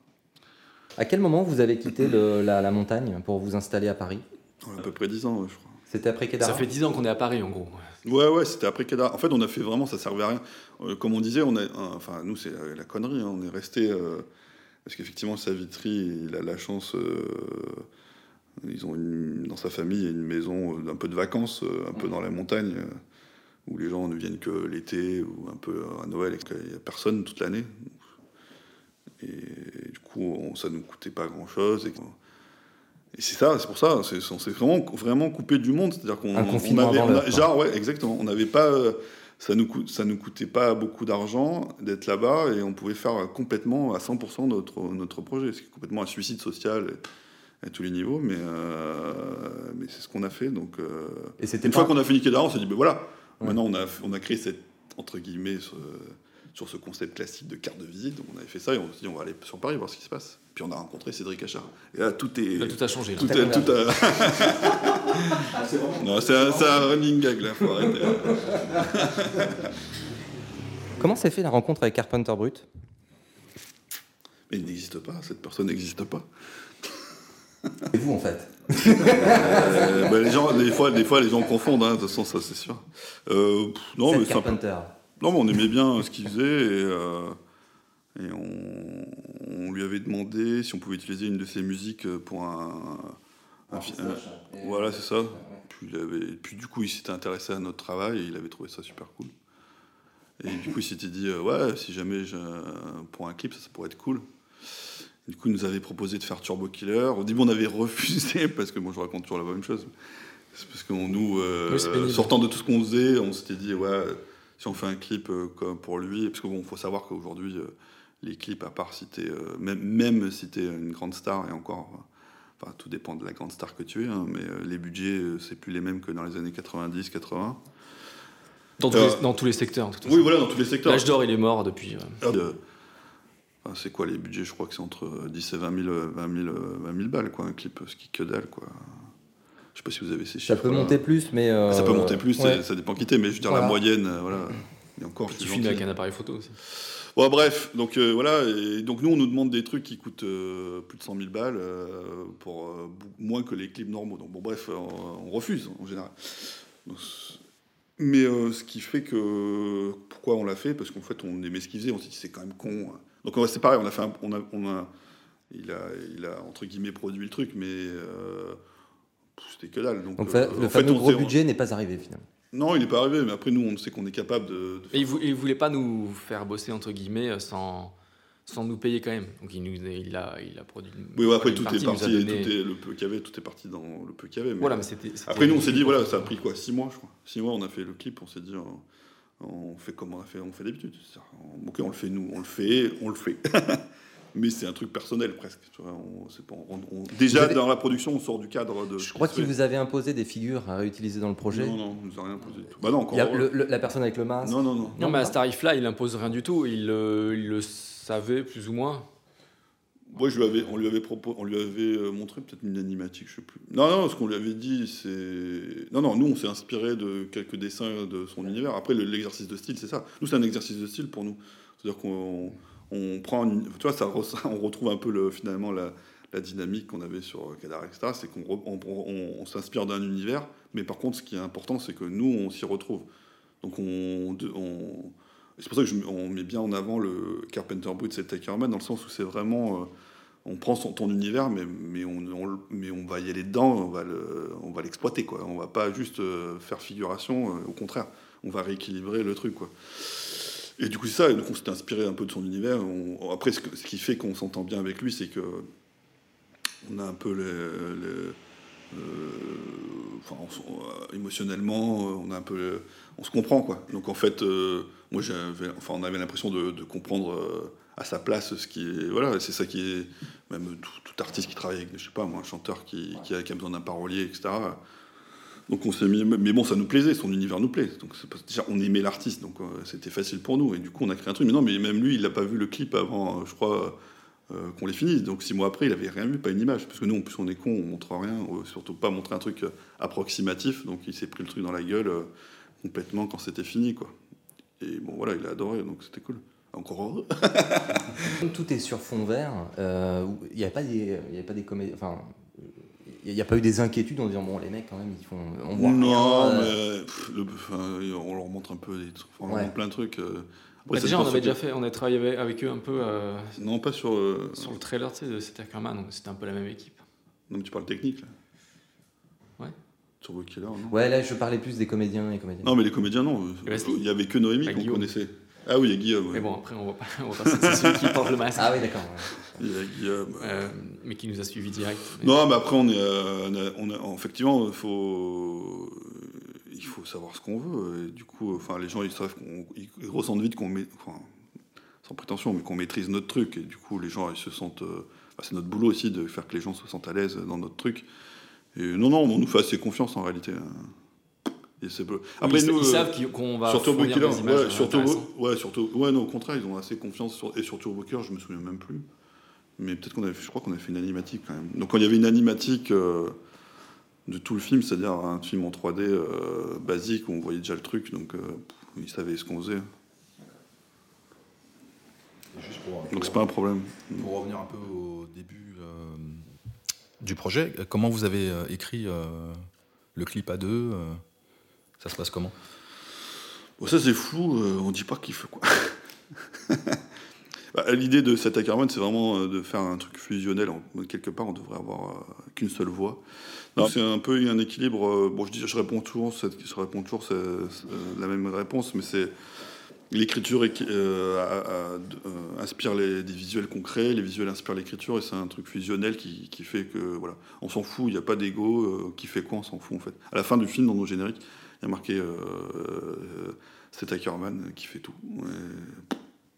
À quel moment vous avez quitté la, montagne pour vous installer à Paris? À peu près 10 ans, je crois. C'était après Kedara Ça fait 10 ans qu'on est à Paris, en gros. Ouais, ouais, c'était après Kedara. En fait, on a fait vraiment, ça servait à rien. Euh, comme on disait, on a, enfin, nous, c'est la, connerie. Hein. on est resté. Euh, parce qu'effectivement, Savitri, il a la chance ils ont dans sa famille une maison d'un peu de vacances, euh, un peu dans la montagne, euh, où les gens ne viennent que l'été ou un peu à Noël, il n'y a personne toute l'année. Et, du coup, ça ne nous coûtait pas grand-chose. Et, c'est ça, c'est pour ça, on s'est vraiment, vraiment coupé du monde. C'est-à-dire qu'on avait, genre, ouais, exactement. On n'avait pas, ça nous ça nous coûtait pas beaucoup d'argent d'être là-bas et on pouvait faire complètement à 100% notre notre projet. C'est complètement un suicide social. À tous les niveaux, mais, euh, mais c'est ce qu'on a fait. Donc, euh, Et c'était une pas- fois qu'on a fini Kedara, on s'est dit, ben voilà, maintenant on a, on a créé cette, entre guillemets, ce- sur ce concept classique de carte de visite. Donc on avait fait ça et on s'est dit, on va aller sur Paris voir ce qui se passe. Puis on a rencontré Cédric Achard. Et là, tout est. Là, tout a changé. Tout, Tout a a- tout a- Non, c'est un, c'est un running gag là, faut arrêter. Comment s'est fait la rencontre avec Carpenter Brut? Mais il n'existe pas, cette personne n'existe pas. C'est vous en fait. Euh, bah, les gens, des fois, des fois, les gens confondent. hein, de toute façon, ça c'est sûr. Euh, pff, non, mais Carpenter. Non, mais on aimait bien ce qu'il faisait et, euh, et on, on lui avait demandé si on pouvait utiliser une de ses musiques pour un. un voilà, c'est ça. Puis, il avait, puis du coup, il s'était intéressé à notre travail et il avait trouvé ça super cool. Et du coup, il s'était dit, euh, ouais, si jamais pour un clip, ça, ça pourrait être cool. Du coup, il nous avait proposé de faire Turbo Killer. Au début, on avait refusé parce que moi, je raconte toujours la même chose. C'est parce que nous, euh, Oui, sortant de tout ce qu'on faisait, on s'était dit, ouais, si on fait un clip euh, comme pour lui, parce que bon, faut savoir qu'aujourd'hui, euh, les clips, à part si t'es, même, même si t'es une grande star, et encore, enfin, tout dépend de la grande star que tu es, hein, mais les budgets, c'est plus les mêmes que dans les années 90, 80. Dans tous, les, dans tous les secteurs. de toute Oui, façon. voilà, dans tous les secteurs. L'âge d'or, il est mort depuis. Euh, Euh, enfin, c'est quoi les budgets? Je crois que c'est entre 10 et 20 000, euh, 20 000, euh, 20 000 balles, quoi, un clip, ce qui que dalle, quoi. Je sais pas si vous avez ces chiffres. Ça peut monter plus, mais. euh, Ça peut monter plus, ouais. ça dépend qui t'es, mais je veux dire, Voilà. la moyenne, euh, voilà. Et encore, filmes gentil. avec un appareil photo aussi. Bon, bref, donc euh, voilà, et donc nous on nous demande des trucs qui coûtent euh, plus de 100 000 balles euh, pour euh, moins que les clips normaux. Donc bon, bref, on, on refuse en général. Donc, mais euh, ce qui fait que pourquoi on l'a fait? Parce qu'en fait on aimait ce on s'est dit c'est quand même con. hein. Donc c'est pareil, on a fait, un- on a, on a, il a, il a entre guillemets produit le truc, mais euh, c'était que dalle. Donc, Donc euh, le fait, fameux on gros budget n'est pas arrivé finalement. Non, il n'est pas arrivé, mais après nous on sait qu'on est capable de, de Et il, vou- il voulait pas nous faire bosser, entre guillemets, euh, sans, sans nous payer quand même. Donc il, nous, il, a, il a produit. Oui, ouais, après tout partie, est parti, donné- tout est, le peu qu'il y avait, tout est parti dans le peu qu'il y avait. mais- Voilà, mais c'était- Après, nous, on s'est dit, voilà, ça a pris quoi 6 mois, je crois. 6 mois, on a fait le clip, on s'est dit, on fait comme on a fait, on fait d'habitude. Ok, on le fait nous, on le fait, on le fait. mais c'est un truc personnel presque. tu vois, on- c'est pas- on- on- déjà, avez- dans la production, on sort du cadre de. Je crois qu'il vous avait imposé des figures à réutiliser dans le projet. Non, non, on nous a rien imposé du tout. Bah non, encore. Il y a le- le- la personne avec le masque. Non, non, non. Non, mais à ce tarif-là, il impose rien du tout. Il, euh, il le savait plus ou moins. Avais, on lui avait euh, montré peut-être une animatique, je sais plus. Non, non, ce qu'on lui avait dit, c'est. Non, non, nous, on s'est inspiré de quelques dessins de son univers. Après, le- l'exercice de style, c'est ça. Nous, c'est un exercice de style pour nous. C'est-à-dire qu'on on prend. une- Tu vois, ça, on retrouve un peu le, finalement la, dynamique qu'on avait sur Kadar, etc. C'est qu'on re- on, on- on s'inspire d'un univers, mais par contre, ce qui est important, c'est que nous, on s'y retrouve. Donc, on. C'est pour ça que je, on met bien en avant le Carpenter Brut, c'est Takerman, dans le sens où c'est vraiment. euh, on prend son, ton univers, mais, on, le- va y aller dedans, on va le- on l'exploiter, quoi. On va pas juste euh, faire figuration, euh, au contraire, on va rééquilibrer le truc, quoi. Et du coup, c'est ça, et donc on s'était inspiré un peu de son univers. Après, ce, qui fait qu'on s'entend bien avec lui, c'est que on a un peu les, enfin, émotionnellement, on a un peu, le- on se comprend quoi. Donc en fait, moi j'avais, enfin, on avait l'impression de, de comprendre euh, à sa place ce qui est, voilà, c'est ça qui est, même tout, tout artiste qui travaille avec, je sais pas moi, un chanteur qui, qui a, qui a besoin d'un parolier, etc. Donc on s'est mis, mais bon, ça nous plaisait, son univers nous plaît. Donc déjà, on aimait l'artiste, donc euh, c'était facile pour nous. Et du coup, on a créé un truc. Mais non, mais même lui, il n'a pas vu le clip avant, euh, je crois, euh, qu'on l'ait fini. Donc six mois après, il avait rien vu, pas une image. Parce que nous, en plus, on est cons, on montre rien, on veut surtout pas montrer un truc approximatif. Donc il s'est pris le truc dans la gueule complètement quand c'était fini, quoi. Et bon, voilà, il a adoré, donc c'était cool. Encore heureux. Comme tout est sur fond vert, euh, il n'y a pas des, il y a pas des comédies, enfin, il n'y a pas eu des inquiétudes en disant bon les mecs quand même ils font, on voit non, rien, euh, mais pff, le- enfin, on leur montre un peu des trucs, on leur Ouais. montre plein de trucs. euh. Bah, déjà, on avait déjà fait, on a travaillé avec, avec eux un peu euh, Non, pas sur. euh, sur le trailer tu sais, de Cet Ackerman, donc c'était un peu la même équipe. Non, mais tu parles technique, là. Ouais. Turbo Killer, non Ouais là je parlais plus des comédiens et comédiennes. Non, mais les comédiens, non. Wesley Il y avait que Noémie qu'on connaissait. Ah oui, il y a Guillaume. ouais. Mais bon, après, on va pas, on va pas c'est celui qui porte le masque. Ah oui d'accord. ouais. Il y a Guillaume. Euh, mais qui nous a suivis direct. Mais- Non, mais après, on est, euh, on a- on a- effectivement, il faut, il faut savoir ce qu'on veut. Et du coup, enfin, les gens, ils savent ils, ils ressentent vite qu'on met, enfin, sans prétention, mais qu'on maîtrise notre truc. Et du coup, les gens, ils se sentent. euh, bah, c'est notre boulot aussi de faire que les gens se sentent à l'aise dans notre truc. Et non, non, on nous fait assez confiance en réalité. Et c'est peu- Après, ils, nous, ils euh, savent qu'on va sur Turbo Killer, des images ouais, sur Turbo- ouais, sur Turbo- ouais, non, au contraire, ils ont assez confiance sur, et sur Turbo Killer, je me souviens même plus. Mais peut-être qu'on avait, fait- je crois qu'on avait fait une animatique quand même. Donc quand il y avait une animatique euh, de tout le film, c'est-à-dire un film en 3D euh, basique où on voyait déjà le truc, donc euh, ils savaient ce qu'on faisait. Juste pour, Donc c'est pas un problème. pour revenir un peu au début du projet, euh, comment vous avez euh, écrit euh, le clip à deux Ça se passe comment? Bon, ça c'est flou, euh, on dit pas qui fait quoi. Bah, L'idée de cet Ackerman, c'est vraiment euh, de faire un truc fusionnel. En- quelque part, on devrait avoir euh, qu'une seule voix. C'est un peu un équilibre. bon, je, dis, je réponds toujours, cette- je réponds toujours c'est- c'est, euh, la même réponse, mais c'est l'écriture euh, euh, inspire les, des visuels concrets, les visuels inspirent l'écriture, et c'est un truc fusionnel qui, fait que voilà, on s'en fout. Il n'y a pas d'ego. euh, qui fait quoi On s'en fout en fait. À la fin du film, dans nos génériques, il y a marqué. C'est Ackerman qui fait tout.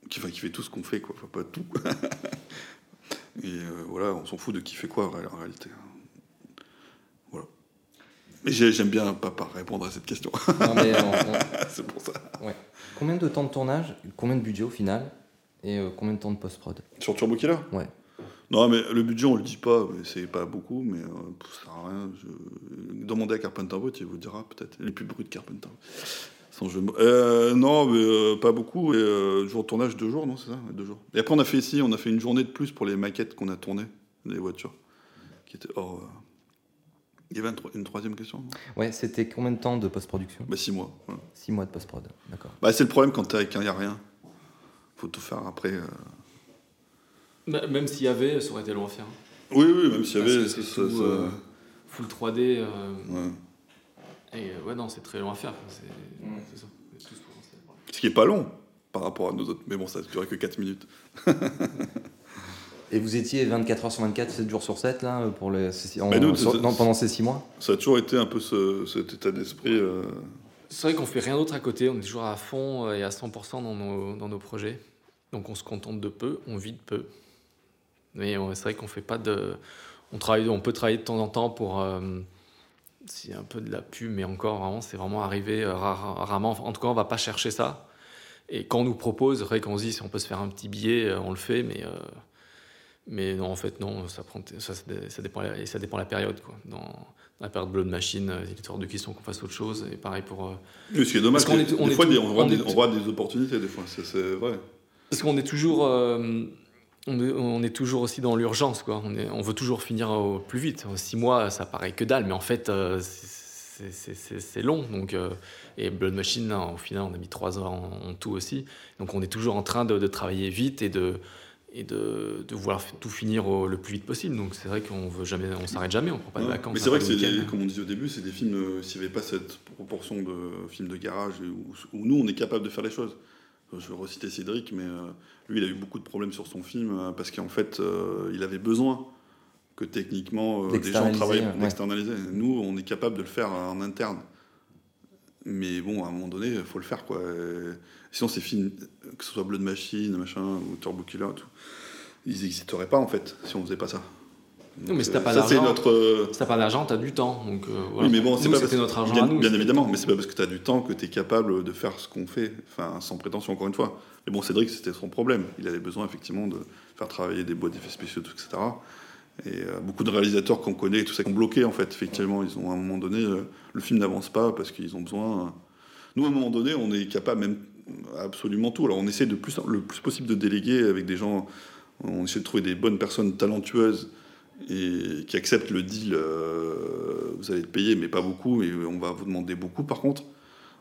Qui, enfin, qui fait tout ce qu'on fait, quoi. Enfin, pas tout. Et voilà, on s'en fout de qui fait quoi en ré- en réalité. J'aime bien pas, pas répondre à cette question. Non, mais on- on- c'est pour ça. ouais. Combien de temps de tournage Combien de budget au final Et euh, combien de temps de post-prod? Sur Turbo Killer? Ouais. Non, mais le budget, on le dit pas, mais c'est pas beaucoup, mais euh, ça sert à rien. Je... Demandez à Carpenter Brut, il vous dira peut-être. Les plus bruts de Carpenter. Sans jeu de. Euh, non, mais euh, pas beaucoup. Et euh, jour de tournage, deux jours, non, c'est ça Deux jours. Et après, on a fait ici, on a fait une journée de plus pour les maquettes qu'on a tournées, des voitures, qui étaient hors. Il y avait une troisième question Ouais, c'était combien de temps de post-production? Bah, six mois. voilà. Six mois de post-prod, d'accord. Bah, c'est le problème quand il n'y a rien. Faut tout faire après. euh. Bah, Même s'il y avait, ça aurait été long à faire. Oui, oui, même s'il y avait. que c'est ça- tout, ça- euh, full 3D. euh, ouais. Et euh, ouais, non, c'est très long à faire. C'est ça. Tout. Ce qui est pas long par rapport à nos autres. Mais bon, ça ne durait que 4 minutes. Et vous étiez 24 heures sur 24, 7 jours sur 7 là, pour les, en- nous, sur- non, pendant ces 6 mois? Ça a toujours été un peu ce- cet état d'esprit. euh, C'est vrai qu'on fait rien d'autre à côté, on est toujours à fond euh, et à 100% dans nos, dans nos projets. Donc on se contente de peu, on vit de peu. Mais c'est vrai qu'on fait pas de. On, travaille, on peut travailler de temps en temps pour. euh, c'est un peu de la pub, mais encore, vraiment, c'est vraiment arrivé euh, rare- rarement. En tout cas, on va pas chercher ça. Et quand on nous propose, c'est vrai qu'on se dit si on peut se faire un petit billet, on le fait, mais. euh, mais non, en fait, non, ça, prend, ça, ça dépend, et ça dépend de la période. Quoi. Dans, dans la période Blood Machine, euh, il est hors de question qu'on fasse autre chose. Et pareil pour. euh, Oui, ce qui est dommage, Parce qu'on c'est est- on des est fois, tout- on, voit on des, est on voit des opportunités, des fois, c'est vrai. Parce qu'on est toujours, euh, on, est, on est toujours aussi dans l'urgence, quoi. On, est, on veut toujours finir au plus vite. Six mois, ça paraît que dalle, mais en fait, euh, c'est- long. Donc, euh, et Blood Machine, là, au final, on a mis trois ans en, en tout aussi. Donc, on est toujours en train de, de travailler vite et de et de, de vouloir tout finir au- le plus vite possible. Donc, c'est vrai qu'on veut jamais, on s'arrête jamais, on prend pas de Ouais. vacances. Mais c'est vrai que c'est, comme on disait au début, c'est des films, euh, s'il n'y avait pas cette proportion de films de garage où, où nous, on est capable de faire les choses. Euh, Je vais reciter Cédric, mais euh, lui, il a eu beaucoup de problèmes sur son film euh, parce qu'en fait, il avait besoin que techniquement, des gens travaillent ouais. d'externaliser. Nous, on est capable de le faire en interne. Mais bon, à un moment donné, il faut le faire, quoi. Et sinon, ces films, que ce soit Blood Machine, machin, ou Turbo Killer, tout, ils n'existeraient pas, en fait, si on faisait pas ça. Non, mais si t'as euh, pas ça, c'est d'argent- notre... euh, Si t'as pas d'argent, t'as du temps. Donc, euh, voilà. oui, mais bon, c'est pas parce- notre argent bien, à nous. Bien c'était- évidemment, mais c'est pas parce que tu as du temps que tu es capable de faire ce qu'on fait, enfin, sans prétention, encore une fois. Mais bon, Cédric, c'était son problème. Il avait besoin, effectivement, de faire travailler des boîtes d'effets spéciaux, etc. Et euh, beaucoup de réalisateurs qu'on connaît, tout ça, qui ont bloqué, en fait. Effectivement, ils ont, à un moment donné, euh, le film n'avance pas parce qu'ils ont besoin. euh, Nous, à un moment donné, on est capable même absolument tout. Alors, on essaie de plus, le plus possible de déléguer avec des gens. On essaie de trouver des bonnes personnes talentueuses et qui acceptent le deal. vous allez être payé, mais pas beaucoup, et on va vous demander beaucoup par contre.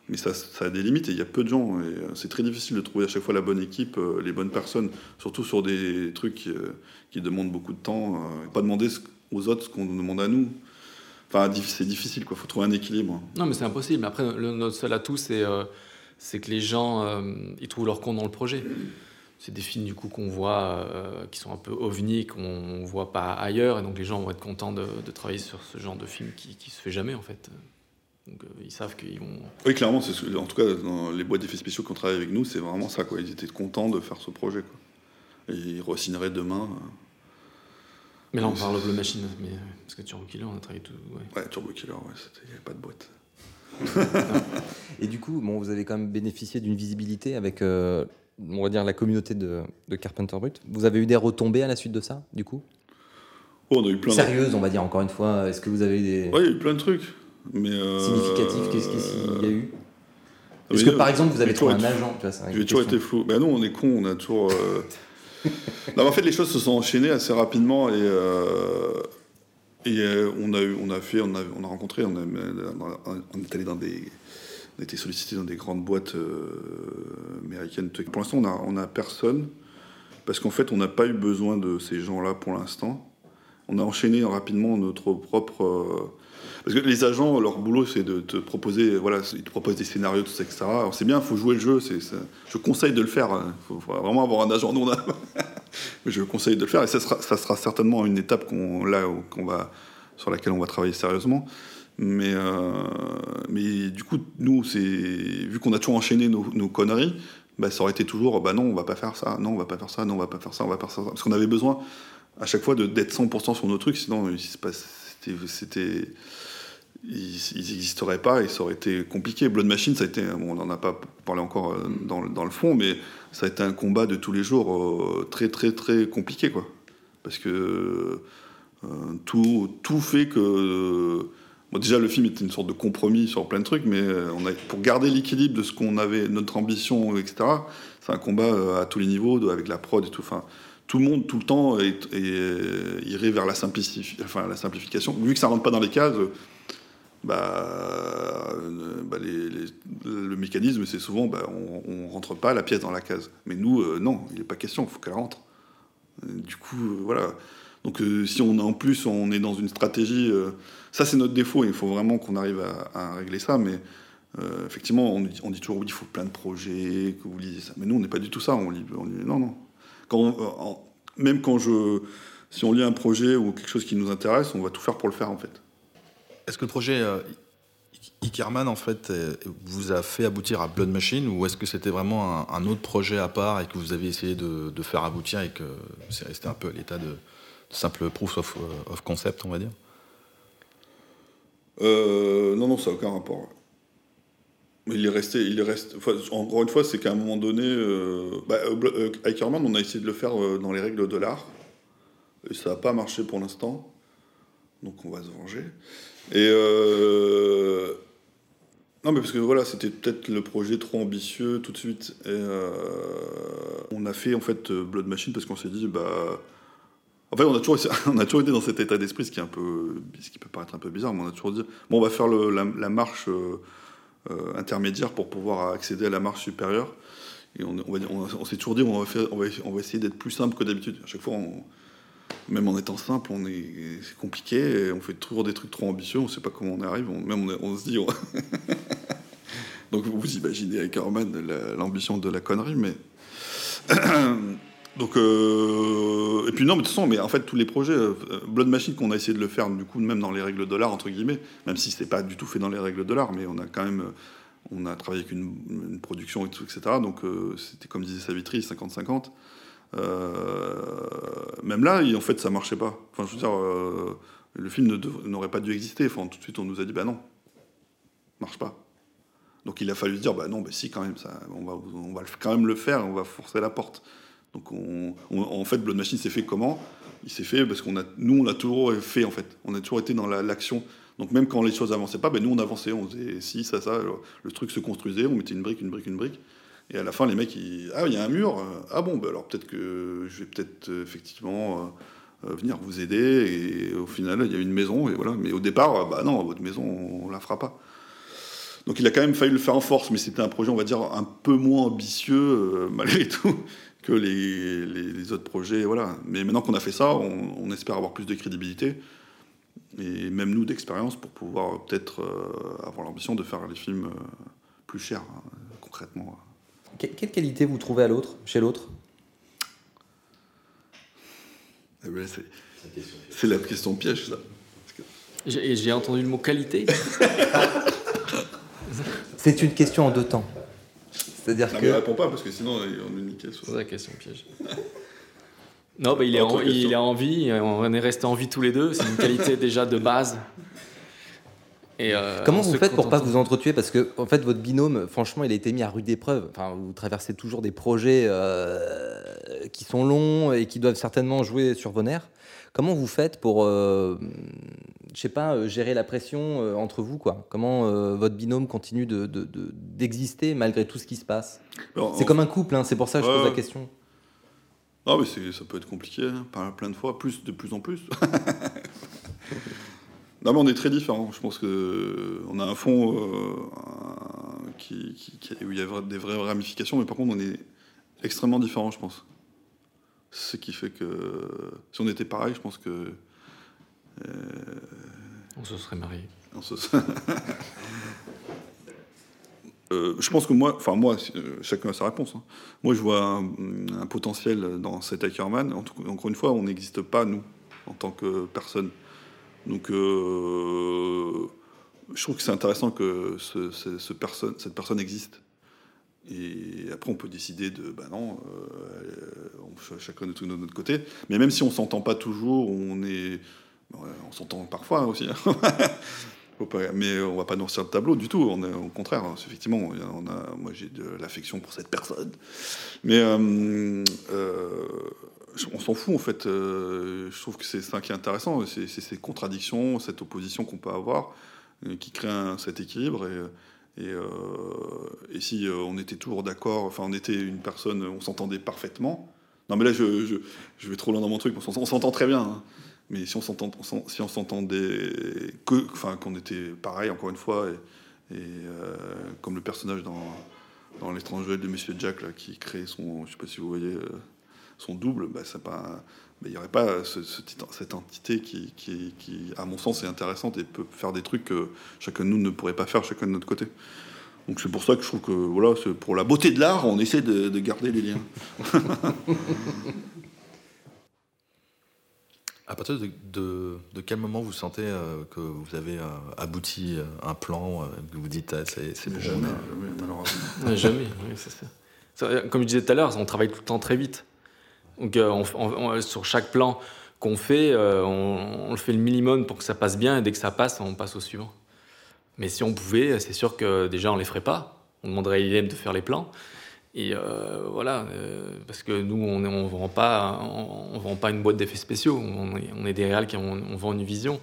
Mais ça, a des limites et il y a peu de gens. Et euh, c'est très difficile de trouver à chaque fois la bonne équipe, euh, les bonnes personnes, surtout sur des trucs euh, qui demandent beaucoup de temps. pas demander aux autres ce qu'on demande à nous. Enfin, c'est difficile, quoi. faut trouver un équilibre. Non, mais c'est impossible. Après, notre seul atout, c'est que les gens, ils trouvent leur compte dans le projet. C'est des films, du coup, qu'on voit, qui sont un peu ovni, qu'on voit pas ailleurs. Et donc, les gens vont être contents de, de travailler sur ce genre de film qui, qui se fait jamais, en fait. Donc, euh, ils savent qu'ils vont... Oui, clairement, en tout cas, dans les boîtes d'effets spéciaux qui ont travaillé avec nous, c'est vraiment ça. Quoi. Ils étaient contents de faire ce projet. Quoi. Et ils re-signeraient demain. euh. Mais là, on parle de Machine, mais, parce que Turbo Killer, on a travaillé tout. Ouais, Ouais, Turbo Killer, ouais, il n'y avait pas de boîte. Et du coup, bon, vous avez quand même bénéficié d'une visibilité avec, euh, on va dire, la communauté de, de Carpenter Brut. Vous avez eu des retombées à la suite de ça, du coup? Oh, on a eu plein de... Sérieuses, on va dire, encore une fois. Est-ce que vous avez eu des Ouais, il y a eu plein de trucs. Mais euh, significatifs Qu'est-ce qu'il y a eu Est-ce que, nous, par exemple, vous avez trouvé un agent J'ai toujours été flou. Ben non, on est con, on a toujours. euh, non, en fait, les choses se sont enchaînées assez rapidement et, euh, et euh, on a eu, on a fait, on a, on a rencontré, on, a, on est allé dans des, on a été sollicité dans des grandes boîtes américaines. Pour l'instant, on a, on a personne parce qu'en fait, on n'a pas eu besoin de ces gens-là pour l'instant. On a enchaîné rapidement notre propre. Parce que les agents, leur boulot, c'est de te proposer, voilà, ils te proposent des scénarios, tout ça, etc. Alors c'est bien, il faut jouer le jeu. Je conseille de le faire. Il faut, faut vraiment avoir un agent. Nous, on a- Mais je conseille de le faire et ça sera, certainement une étape qu'on, là, qu'on va, sur laquelle on va travailler sérieusement. Mais, euh, du coup, nous, vu qu'on a toujours enchaîné nos, conneries, bah, ça aurait été toujours, bah non, on va pas faire ça, non, on va pas faire ça, non, on va pas faire ça, on va pas faire ça. Parce qu'on avait besoin à chaque fois d'être 100% sur nos trucs, sinon il se passe- c'était, c'était, ils n'existeraient pas et ça aurait été compliqué. Blood Machine, ça a été, bon, on n'en a pas parlé encore euh, dans, le- dans le fond, mais ça a été un combat de tous les jours euh, très très très compliqué, quoi. Parce que euh, tout, tout fait que bon, déjà le film était une sorte de compromis sur plein de trucs, mais on a, pour garder l'équilibre de ce qu'on avait, notre ambition, etc. C'est un combat à tous les niveaux, de- avec la prod et tout. Enfin, tout le monde, tout le temps, est, est- irait vers la, simplifi- enfin, la simplification. Vu que ça rentre pas dans les cases, bah, euh, bah, le mécanisme, c'est souvent, bah, on, on rentre pas la pièce dans la case. Mais nous, euh, non, il n'est pas question, il faut qu'elle rentre. Du coup, euh, voilà. Donc, si on en plus, on est dans une stratégie, ça c'est notre défaut. Il faut vraiment qu'on arrive à, régler ça. Mais effectivement, on, dit- toujours oui, il faut plein de projets, que vous lisez ça. Mais nous, on n'est pas du tout ça. On lit, on lit- non, non. Même quand je, si on lit un projet ou quelque chose qui nous intéresse, on va tout faire pour le faire en fait. Est-ce que le projet euh, Ickerman, en fait, vous a fait aboutir à Blood Machine ou est-ce que c'était vraiment un, autre projet à part et que vous avez essayé de, faire aboutir et que c'est resté un peu à l'état de, simple proof of, euh, of concept, on va dire? Euh, non, non, ça n'a aucun rapport. Il est resté, il est resté. encore une fois, c'est qu'à un moment donné, euh, bah, euh, euh, Hikerman, on a essayé de le faire dans les règles de l'art, et ça n'a pas marché pour l'instant. Donc on va se venger. Et euh, non, mais parce que voilà, c'était peut-être le projet trop ambitieux tout de suite. Et euh, on a fait en fait euh, Blood Machine parce qu'on s'est dit, bah. En fait, on a, toujours, on a toujours été dans cet état d'esprit, ce qui, est un peu, ce qui peut paraître un peu bizarre, mais on a toujours dit bon, on va faire la, marche intermédiaire pour pouvoir accéder à la marche supérieure. Et on, on s'est toujours dit on va, faire, on va, va essayer d'être plus simple que d'habitude. À chaque fois, on- même en étant simple, on est, c'est compliqué, on fait toujours des trucs trop ambitieux, on ne sait pas comment on arrive, on, même on, se dit. on- Donc vous imaginez avec Herman la- l'ambition de la connerie, mais. Donc, euh, et puis non, mais de toute façon, mais en fait, tous les projets, euh, Blood Machine, qu'on a essayé de le faire, du coup, même dans les règles de l'art, entre guillemets, même si c'était pas du tout fait dans les règles de l'art, mais on a quand même, on a travaillé avec une, une production et tout, etc. Donc, euh, c'était comme disait Savitri, 50-50. Euh, même là, en fait, ça marchait pas. Enfin, je veux dire, euh, le film n'aurait pas dû exister. Enfin, tout de suite, on nous a dit, bah non, marche pas. Donc, il a fallu dire, bah non, bah si, quand même, ça, on va, quand même le faire, on va forcer la porte. Donc, on, on- en fait, Blood Machine s'est fait comment? Il s'est fait parce qu'on a, nous, on a toujours fait, en fait. On a toujours été dans la- l'action. Donc, même quand les choses avançaient pas, ben, nous, on avançait. On faisait ci, ça, ça. Le truc se construisait, on mettait une brique, une brique, une brique. Et à la fin, les mecs, ah, il y a un mur. euh, Ah bon, ben, alors peut-être que je vais peut-être euh, effectivement euh, venir vous aider. Et au final, il y a une maison. Et voilà. Mais au départ, bah non, votre maison, on, la fera pas. Donc il a quand même failli le faire en force, mais c'était un projet, on va dire, un peu moins ambitieux, malgré tout, que les, autres projets. Voilà. Mais maintenant qu'on a fait ça, on, espère avoir plus de crédibilité, et même nous d'expérience, pour pouvoir peut-être avoir l'ambition de faire les films plus chers, hein, concrètement. Que- quelle qualité vous trouvez à l'autre, chez l'autre? Eh ben, c'est, c'est la question piège, ça. J'ai j'ai entendu le mot qualité. C'est une question en deux temps. C'est-à-dire Non, que mais réponds pas, parce que sinon, on est niqué. C'est la question piège. Non, bah, il, est en, il question. est en vie, on est resté en vie tous les deux, c'est une qualité déjà de base. Et, euh, Comment vous faites pour pas vous entretuer Parce que en fait, votre binôme, franchement, il a été mis à rude épreuve. Enfin, vous traversez toujours des projets euh, qui sont longs et qui doivent certainement jouer sur vos nerfs. Comment vous faites pour, euh, je sais pas, gérer la pression euh, entre vous quoi? Comment euh, votre binôme continue de- de- de- d'exister malgré tout ce qui se passe? C'est comme un couple, hein, c'est pour ça que je pose la question. Ah, mais ça peut être compliqué, hein, plein de fois, plus de plus en plus. non, mais on est très différents. Je pense que on a un fond euh, qui, qui- qui- où il y a des vraies ramifications, mais par contre, on est extrêmement différents, je pense. Ce qui fait que si on était pareil, je pense que euh, On se serait marié. on se- Euh, je pense que moi, enfin moi, euh, chacun a sa réponse. hein. Moi, je vois un, un potentiel dans cet Ackerman. En tout, encore une fois, on n'existe pas nous en tant que personne. Donc, euh, je trouve que c'est intéressant que cette personne existe. Et après, on peut décider de, bah non, euh, chacun de de notre côté. Mais même si on s'entend pas toujours, on est, ouais, on s'entend parfois aussi. hein. Mais on va pas noircir le tableau du tout. Au contraire, hein, effectivement, moi j'ai de l'affection pour cette personne. Mais euh, on s'en fout en fait. Euh, je trouve que c'est ça qui est intéressant. C'est ces contradictions, cette opposition qu'on peut avoir, euh, qui crée cet équilibre. Et, euh, si on était toujours d'accord, enfin on était une personne, on s'entendait parfaitement. Non mais là je, vais trop loin dans mon truc. On s'entend- très bien. hein. Mais si on s'entend, s'entendait que, enfin, qu'on était pareil encore une fois, et, comme le personnage dans, dans l'étranger de Monsieur Jack là, qui crée son, je sais pas si vous voyez, son double, bah, pas, bah, il n'y aurait pas ce- ce petit- cette entité qui, qui, qui, à mon sens, est intéressante et peut faire des trucs que chacun de nous ne pourrait pas faire chacun de notre côté. Donc c'est pour ça que je trouve que voilà, pour la beauté de l'art, on essaie de, de garder les liens. À partir de, de- de quel moment vous sentez euh, que vous avez euh, abouti euh, un plan, euh, que vous dites ah, c'est c'est bon, Jamais, jamais, malheureusement. Jamais, oui, c'est. Ça, Comme je disais tout à l'heure, on travaille tout le temps très vite. Donc euh, on- sur chaque plan qu'on fait, euh, on, on le fait le minimum pour que ça passe bien, et dès que ça passe, on passe au suivant. Mais si on pouvait, c'est sûr que déjà on les ferait pas. On demanderait à ILM de faire les plans. Et euh, voilà, parce que nous, on ne vend, pas, on, vend pas une boîte d'effets spéciaux. On est, des réals qui on, on vend une vision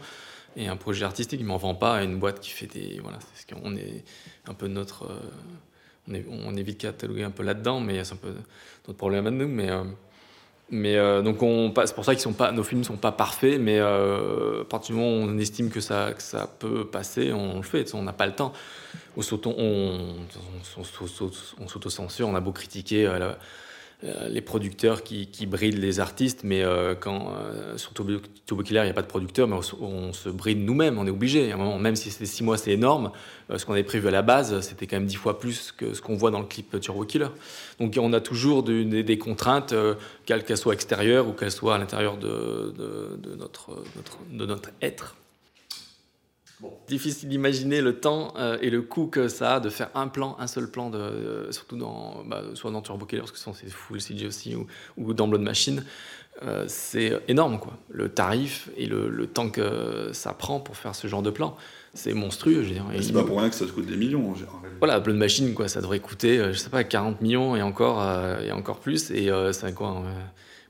et un projet artistique, mais on vend pas une boîte qui fait des. Voilà, c'est ce qu'on est un peu notre. on, évite de cataloguer un peu là-dedans, mais c'est un peu notre problème à nous. Mais, euh, donc. C'est pour ça que sont pas, nos films sont pas parfaits, mais euh, à partir du moment où on estime que ça, ça peut passer, on le fait. On n'a pas le temps. On s'auto- on, a beau critiquer euh, les producteurs qui, brident les artistes, mais euh, quand euh, sur Killer, il n'y a pas de producteur, mais on, se- bride nous-mêmes, on est obligé. Même si c'était six mois, c'est énorme. euh, ce qu'on avait prévu à la base, c'était quand même dix fois plus que ce qu'on voit dans le clip Turbo Killer. Donc on a toujours de- des, contraintes, euh, qu'elles soient extérieures ou qu'elles soient à l'intérieur de notre être. Difficile d'imaginer le temps euh, et le coût que ça a de faire un plan, un seul plan, de, euh, surtout dans, bah, soit dans Turbo Killer, parce que c'est full CG aussi, ou, ou dans Blood Machine. Euh, c'est énorme, quoi. Le tarif et le, le temps que ça prend pour faire ce genre de plan, c'est monstrueux, C'est pas pour rien que ça coûte des millions en général. voilà, Blood Machine, quoi, ça devrait coûter, je sais pas, 40 millions et encore, et encore plus. Et c'est quoi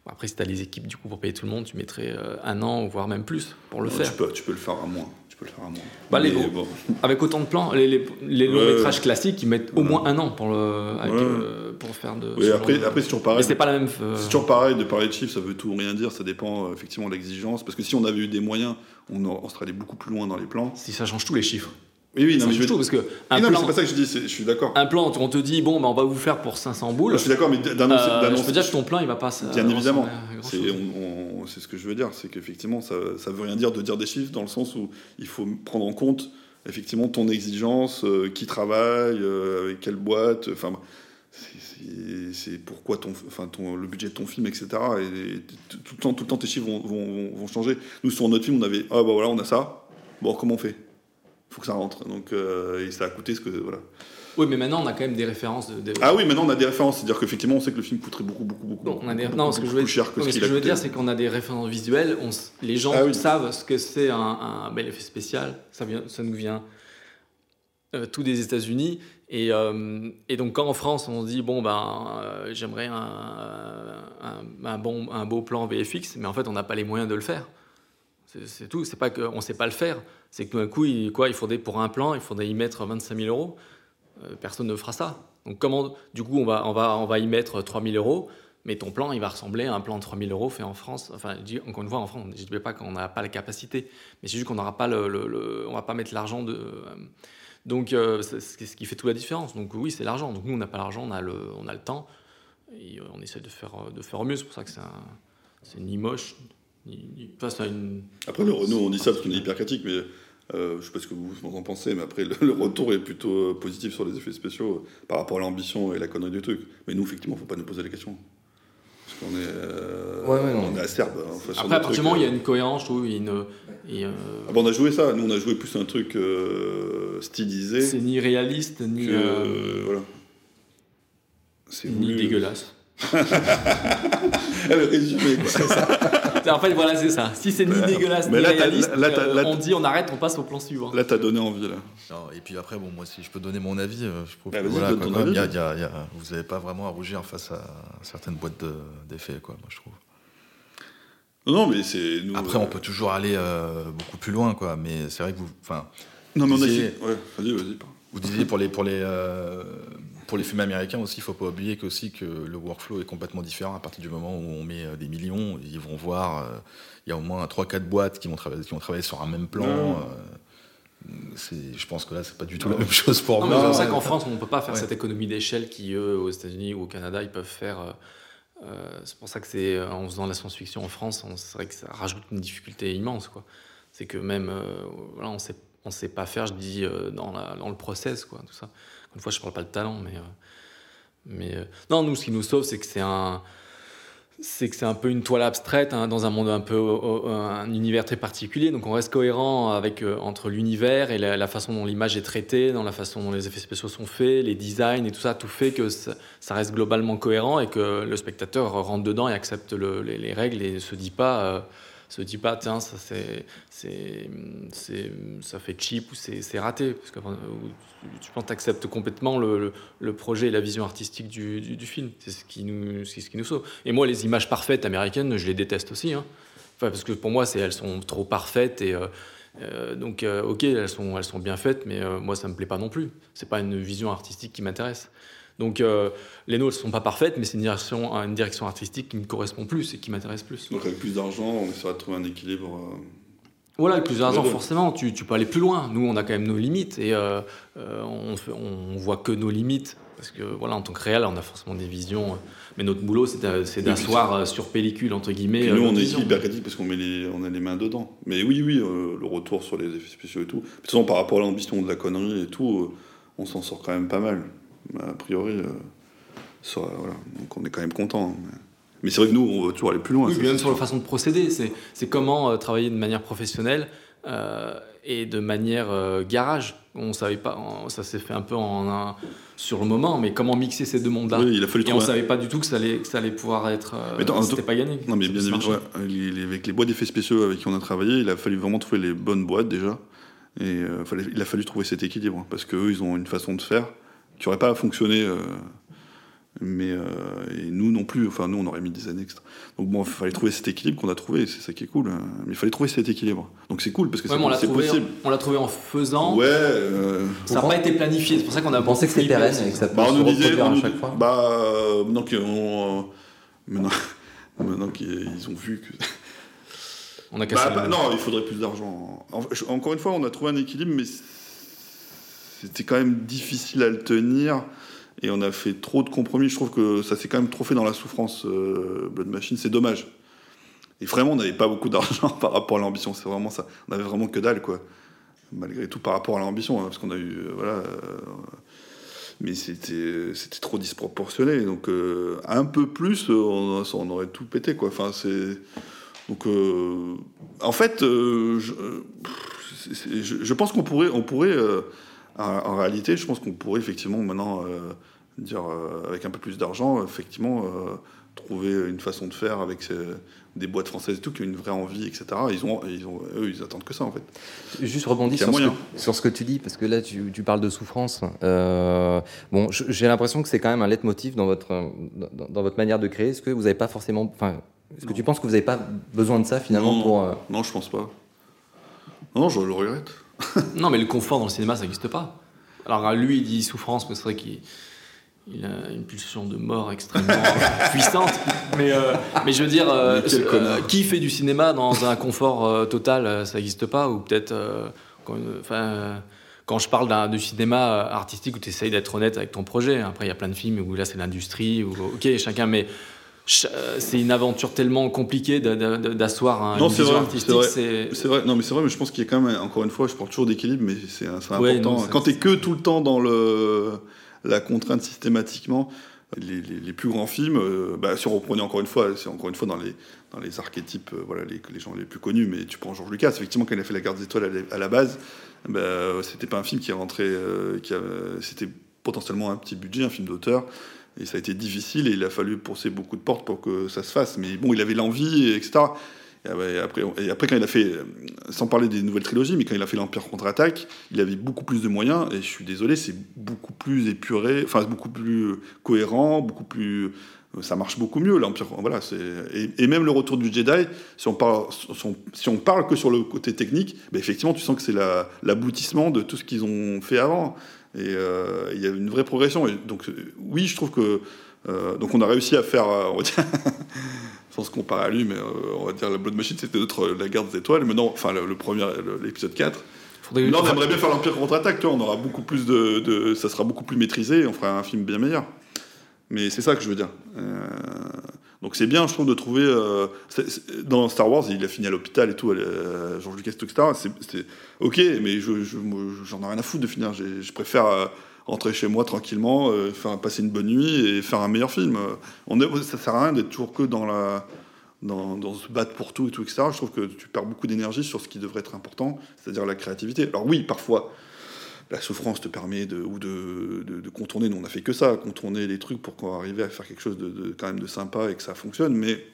Après, si t'as les équipes, du coup, pour payer tout le monde, tu mettrais un an, voire même plus, pour le Non, faire. Tu peux, tu peux le faire à moins. Tu peux le faire à moins. Bah, les Mais gros- bon. Avec autant de plans, les, les, les longs métrages classiques, ils mettent au moins un an pour, le, avec, Ouais. euh, pour faire de. Oui, après, genre de- après c'est toujours pareil. Mais c'est pas la même. euh, C'est toujours pareil de parler de chiffres, ça veut tout ou rien dire, ça dépend euh, effectivement de l'exigence. Parce que si on avait eu des moyens, on, on serait allé beaucoup plus loin dans les plans. Si ça change tous les chiffres. Oui, oui, non, mais je tout, parce que un non, plan, c'est pas ça que je dis, je suis d'accord. un plan, on te dit, bon, bah, on va vous faire pour 500 boules. Je suis d'accord, mais d'annoncer. Euh, je peux dire que ton plan, il va pas. Bien évidemment. C'est on- on- c'est ce que je veux dire, c'est qu'effectivement, ça, ça veut rien dire de dire des chiffres dans le sens où il faut prendre en compte effectivement ton exigence, euh, qui travaille, euh, avec quelle boîte, enfin, c'est- pourquoi ton, enfin, ton, le budget de ton film, etc. Et, et tout le temps, tout le temps, tes chiffres vont, vont, vont- vont changer. Nous, sur notre film, on avait, ah bah voilà, on a ça. Bon, comment on fait? Faut que ça rentre. Donc, euh, et ça a coûté ce que, voilà. Oui, mais maintenant on a quand même des références. De, de- Ah oui, maintenant on a des référenences, c'est-à-dire qu'effectivement on sait que le film coûterait beaucoup, beaucoup, beaucoup, beaucoup, on a des- beaucoup, non, ce que je veux, cher que non, ce ce que je veux dire, c'est qu'on a des références visuelles. On s- les gens Ah oui. savent ce que c'est un, un bel effet spécial. Ça, vient, ça nous vient euh, tout des États-Unis. Et, euh, et donc, quand en France, on se dit, bon, ben, euh, j'aimerais un, un, un bon, un beau plan VFX, mais en fait, on n'a pas les moyens de le faire. C'est c'est tout. C'est pas qu'on ne sait pas le faire. C'est que d'un coup, il, quoi, il faudrait, pour un plan, il faudrait y mettre 25 000 euros. Euh, personne ne fera ça. Donc, comment, du coup, on va, on va, on va y mettre 3 000 euros. Mais ton plan, il va ressembler à un plan de 3000 euros fait en France. Enfin, encore une fois, en France, je ne dis pas qu'on n'a pas la capacité, mais c'est juste qu'on n'aura pas le, on va pas mettre l'argent de. euh, donc, euh, c'est ce qui fait toute la différence. Donc, oui, c'est l'argent. Donc, nous, on n'a pas l'argent, on a le, on a le temps, et on essaie de faire, de faire mieux. C'est pour ça que c'est un- ni moche, ni, ni- enfin, une. Après, le Renault, on dit ça parce qu'on est hyper critique, mais euh, je sais pas ce que vous en pensez, mais après, le, le retour est plutôt positif sur les effets spéciaux euh, par rapport à l'ambition et la connerie du truc. Mais nous, effectivement, faut pas nous poser la question. Parce qu'on est, euh, Ouais, ouais, non. on est acerbe. hein, enfin, Après, à partir du moment où il y a euh, une cohérence, je trouve, il y a une. et, euh, ah bon, on a joué ça, nous on a joué plus un truc euh, stylisé. c'est ni réaliste, ni, que, voilà. C'est ni voulu. dégueulasse. le résumé, quoi. En fait, voilà, c'est ça. Si c'est ni Ouais. dégueulasse, Mais ni là, réaliste, là, euh, là, on dit on arrête, on passe au plan suivant. Là, t'as donné envie, là. Non, et puis après, bon, moi, si je peux donner mon avis, euh, je trouve Bah, que voilà, quoi, avis. y a- il y a- il y a- vous n'avez pas vraiment à rougir face à certaines boîtes de- d'effets, quoi, moi, je trouve. Non, non, mais c'est. Nous, Après, euh, on peut toujours aller euh, beaucoup plus loin, quoi, mais c'est vrai que vous. Enfin, Non, mais on a essayé. Ouais, vas-y, vas-y. Vous disiez pour les, pour les, euh, pour les films américains aussi, il faut pas oublier que, aussi que le workflow est complètement différent à partir du moment où on met euh, des millions. Ils vont voir, euh, il y a au moins 3-4 boîtes qui vont, travailler, qui vont travailler sur un même plan. Euh, c'est- je pense que là, c'est pas du tout la même chose pour Non, moi. c'est pour ça qu'en France, on ne peut pas faire Ouais. cette économie d'échelle qui, eux, aux États-Unis ou au Canada, ils peuvent faire. euh, c'est pour ça que c'est en faisant de la science-fiction en France, c'est vrai que ça rajoute une difficulté immense. quoi. C'est que même, euh, voilà, on sait, on sait pas faire, je dis, euh, dans, la- dans le process, quoi, tout ça. Une fois, je parle pas de talent, mais. euh, mais euh, non, nous, ce qui nous sauve, c'est que c'est un. C'est que c'est un peu une toile abstraite hein, dans un monde un peu euh, un univers très particulier. Donc on reste cohérent avec euh, entre l'univers et la, façon dont l'image est traitée, dans la façon dont les effets spéciaux sont faits, les designs et tout ça, tout fait que ça, reste globalement cohérent et que le spectateur rentre dedans et accepte le- les, les règles et se dit pas se dit pas tiens ça c'est c'est ça fait cheap ou c'est raté. Parce que tu penses acceptes complètement le, le, projet et la vision artistique du, du, film. C'est ce qui nous ce qui nous sauve. Et moi les images parfaites américaines je les déteste aussi hein. enfin parce que pour moi c'est elles sont trop parfaites et euh, euh, donc euh, ok elles sont elles sont bien faites mais moi ça me plaît pas non plus. C'est pas une vision artistique qui m'intéresse donc euh, les nôtres sont pas parfaites mais c'est une direction une direction artistique qui me correspond plus et qui m'intéresse plus Donc, avec plus d'argent, on essaiera de trouver un équilibre. euh, voilà, avec ans, deux. forcément, tu, tu peux aller plus loin. Nous, on a quand même nos limites et euh, on, on voit que nos limites. Parce que, voilà, en tant que réel, on a forcément des visions. Mais notre boulot, c'est d'a- c'est d'asseoir sur pellicule, entre guillemets. Nous, on est vision. hyper critique parce qu'on met les, on a les mains dedans. Mais oui, oui, euh, le retour sur les effets spéciaux et tout. De toute façon, par rapport à l'ambition de la connerie et tout, euh, on s'en sort quand même pas mal. A priori, euh, sur- voilà. donc on est quand même content. Mais, mais c'est vrai que nous, on veut toujours aller plus loin. Oui, même sur la façon de procéder, c'est comment euh, travailler de manière professionnelle euh, et de manière euh, garage. On savait pas, on- ça s'est fait un peu en un- sur le moment, mais comment mixer ces deux mondes-là? Oui, il a fallu Et on savait pas du tout que ça allait, que ça allait pouvoir être. euh, c'était pas gagné. Non, mais bien évidemment, ouais, avec les boîtes d'effets spéciaux avec qui on a travaillé, il a fallu vraiment trouver les bonnes boîtes déjà. Et euh, il a fallu trouver cet équilibre. hein, Parce qu'eux, ils ont une façon de faire qui n'aurait pas fonctionné. euh, mais euh, et nous non plus. Enfin, nous, on aurait mis des années extra. Donc bon, il fallait trouver cet équilibre qu'on a trouvé. C'est ça qui est cool. hein. Mais il fallait trouver cet équilibre. Donc c'est cool parce que Ouais, c'est on l'a trouvé, possible. on l'a trouvé en faisant. Ouais. euh, Ça n'a pas été planifié, c'est pour ça qu'on a pensez que flippé pérenne et que ça Bah, on se nous disait, reproduire on à chaque fois bah, euh, maintenant qu'ils ont, euh, maintenant, maintenant qu'ils ils ont vu que. On a cassé Bah, bah, non, il faudrait plus d'argent. Encore une fois, on a trouvé un équilibre, mais c'était quand même difficile à le tenir. Et on a fait trop de compromis. Je trouve que ça s'est quand même trop fait dans la souffrance, euh, Blood Machine. C'est dommage. Et vraiment, on n'avait pas beaucoup d'argent par rapport à l'ambition. C'est vraiment ça. On avait vraiment que dalle, quoi. Malgré tout, par rapport à l'ambition. hein, parce qu'on a eu. euh, voilà. euh, mais c'était c'était trop disproportionné. Donc, euh, un peu plus, euh, on, aurait tout pété, quoi. Enfin, c'est. Donc, euh, en fait, euh, je, euh, je, je pense qu'on pourrait, on pourrait euh, en, réalité, je pense qu'on pourrait effectivement maintenant euh, dire euh, avec un peu plus d'argent, effectivement, euh, trouver une façon de faire avec ces- des boîtes françaises et tout qui ont une vraie envie, etc. Ils ont, ils ont, eux, ils attendent que ça en fait. Juste rebondir sur, ce que- sur ce que tu dis, parce que là, tu, tu parles de souffrance. Euh, bon, j'ai l'impression que c'est quand même un leitmotiv dans votre, dans, dans votre manière de créer. Est-ce que vous n'avez pas forcément. Enfin, est-ce que tu penses que vous n'avez pas besoin de ça finalement non, pour. euh, non, je pense pas. Non, je le regrette. Non, mais le confort dans le cinéma, ça n'existe pas. Alors lui, il dit souffrance, mais c'est vrai qu'il il a une pulsion de mort extrêmement puissante. Mais, euh, mais je veux dire, euh, euh, qui fait du cinéma dans un confort total Ça n'existe pas. Ou peut-être, quand, je parle du cinéma artistique où tu essayes d'être honnête avec ton projet, après il y a plein de films où là c'est l'industrie, où ok, chacun, mais c'est une aventure tellement compliquée d'asseoir un, Non, une vrai, artistique. c'est vrai. non, mais c'est vrai, mais je pense qu'il y a quand même, encore une fois, je parle toujours d'équilibre, mais c'est c'est Ouais, important. non, Quand t'es que tout le temps dans le, la contrainte systématiquement, les, les- les plus grands films, euh, bah, si on reprenait encore une fois, c'est encore une fois dans les, dans les archétypes, euh, voilà, les, les gens les plus connus, mais tu prends Georges Lucas, effectivement, quand il a fait La Garde des Étoiles à la- à la base, bah, c'était pas un film qui est rentré, euh, qui c'était potentiellement un petit budget, un film d'auteur. Et ça a été difficile et il a fallu pousser beaucoup de portes pour que ça se fasse. Mais bon, il avait l'envie, etc. Et après, et après, quand il a fait, euh, sans parler des nouvelles trilogies, mais quand il a fait l'Empire contre-attaque, il avait beaucoup plus de moyens. Et je suis désolé, c'est beaucoup plus épuré, enfin beaucoup plus cohérent, beaucoup plus, euh, ça marche beaucoup mieux l'Empire. Voilà, et, même le retour du Jedi. Si on parle, parle que sur le côté technique, ben effectivement, tu sens que c'est la- l'aboutissement de tout ce qu'ils ont fait avant. Et euh, il y a une vraie progression. Et donc, oui, je trouve que. euh, donc, on a réussi à faire. euh, on va dire, sans se comparer à lui, mais euh, on va dire la Blood Machine, c'était notre La Garde des Étoiles. Maintenant, enfin, le, le premier, l'épisode 4. Faudrait- Là, on aimerait bien faire l'Empire contre-attaque, tu vois, on aura beaucoup plus de, de- Ça sera beaucoup plus maîtrisé on fera un film bien meilleur. Mais c'est ça que je veux dire. Donc c'est bien, je trouve, de trouver. euh, dans Star Wars, il a fini à l'hôpital et tout, euh, George Lucas, tout, etc. C'est, ok, mais j'en ai rien à foutre de finir. Je préfère euh, rentrer chez moi tranquillement, euh, faire passer une bonne nuit et faire un meilleur film. On est, ça sert à rien d'être toujours que dans la. Dans, dans se battre pour tout et tout, etc. Je trouve que tu perds beaucoup d'énergie sur ce qui devrait être important, c'est-à-dire la créativité. Alors oui, parfois, la souffrance te permet de, ou de, de, contourner. Nous, on a fait que ça, contourner les trucs pour qu'on arrive à faire quelque chose de, quand même de sympa et que ça fonctionne. Mais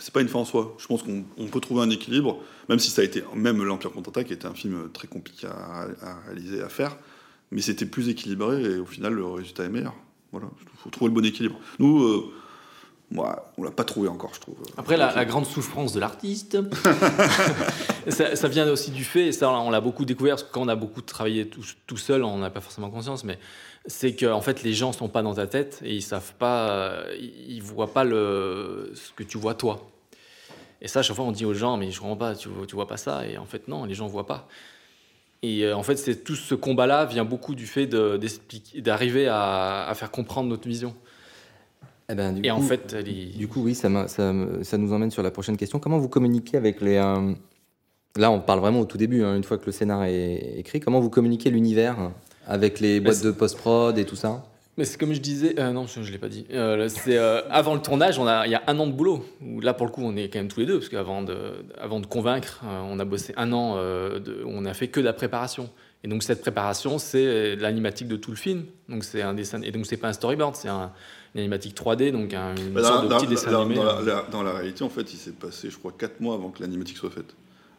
c'est pas une fin en soi. Je pense qu'on on peut trouver un équilibre, même si ça a été, même l'Empire contre-attaque était un film très compliqué à, à réaliser, à faire. Mais c'était plus équilibré et au final, le résultat est meilleur. Voilà, il faut trouver le bon équilibre. Nous, euh, moi, on l'a pas trouvé encore, je trouve. Après, la, la grande souffrance de l'artiste, ça, ça vient aussi du fait, et ça on l'a beaucoup découvert, parce que quand on a beaucoup travaillé tout, tout seul, on n'a pas forcément conscience, mais c'est que en fait, les gens sont pas dans ta tête et ils savent pas, ils voient pas le, ce que tu vois toi. Et ça, à chaque fois, on dit aux gens, mais je comprends pas, tu tu vois pas ça, et en fait, non, les gens voient pas. Et euh, en fait, c'est tout ce combat-là vient beaucoup du fait d'arriver à, à faire comprendre notre vision. Eh ben, du Et en coup- fait, elle est- Du coup, oui, ça, nous emmène sur la prochaine question. Comment vous communiquez avec les... euh, Là, on parle vraiment au tout début, hein, une fois que le scénar est écrit. Comment vous communiquez l'univers avec les boîtes c'est- de post-prod et tout ça? Mais c'est comme je disais, euh, non, je ne l'ai pas dit. Euh, c'est euh, avant le tournage, on a, il y a un an de boulot. Où là, pour le coup, on est quand même tous les deux, parce qu'avant de, avant de convaincre, on a bossé un an, de, on a fait que de la préparation. Et donc cette préparation, c'est l'animatique de tout le film. Donc c'est un dessin, et donc c'est pas un storyboard, c'est un, une animatique 3D, donc un, une Bah, sorte dans, de dans- petit dessin dans- animé. dans la, la- dans la réalité, en fait, il s'est passé, je crois, 4 mois avant que l'animatique soit faite.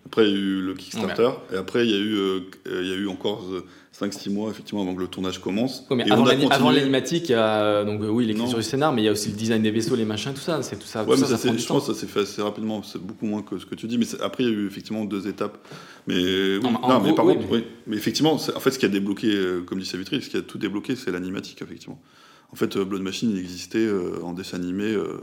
Après, il y a eu le Kickstarter, et après, il y a eu, euh, euh, il y a eu encore 5-6 mois, effectivement, avant que le tournage commence. Ouais, mais Et avant, l'animatique, il y a euh, donc euh, oui l'écriture du scénar, mais il y a aussi le design des vaisseaux, les machins, tout ça. C'est tout ça. Ouais, tout mais ça, je pense que ça s'est fait assez rapidement, c'est beaucoup moins que ce que tu dis, mais après, il y a eu effectivement deux étapes. Mais, oui, Non, mais en non, mais gros, par oui, contre, mais- oui. Mais effectivement, en fait, ce qui a débloqué, euh, comme dit Savitri, ce qui a tout débloqué, c'est l'animatique, effectivement. En fait, euh, Blood Machine, il existait euh, en dessin animé, euh,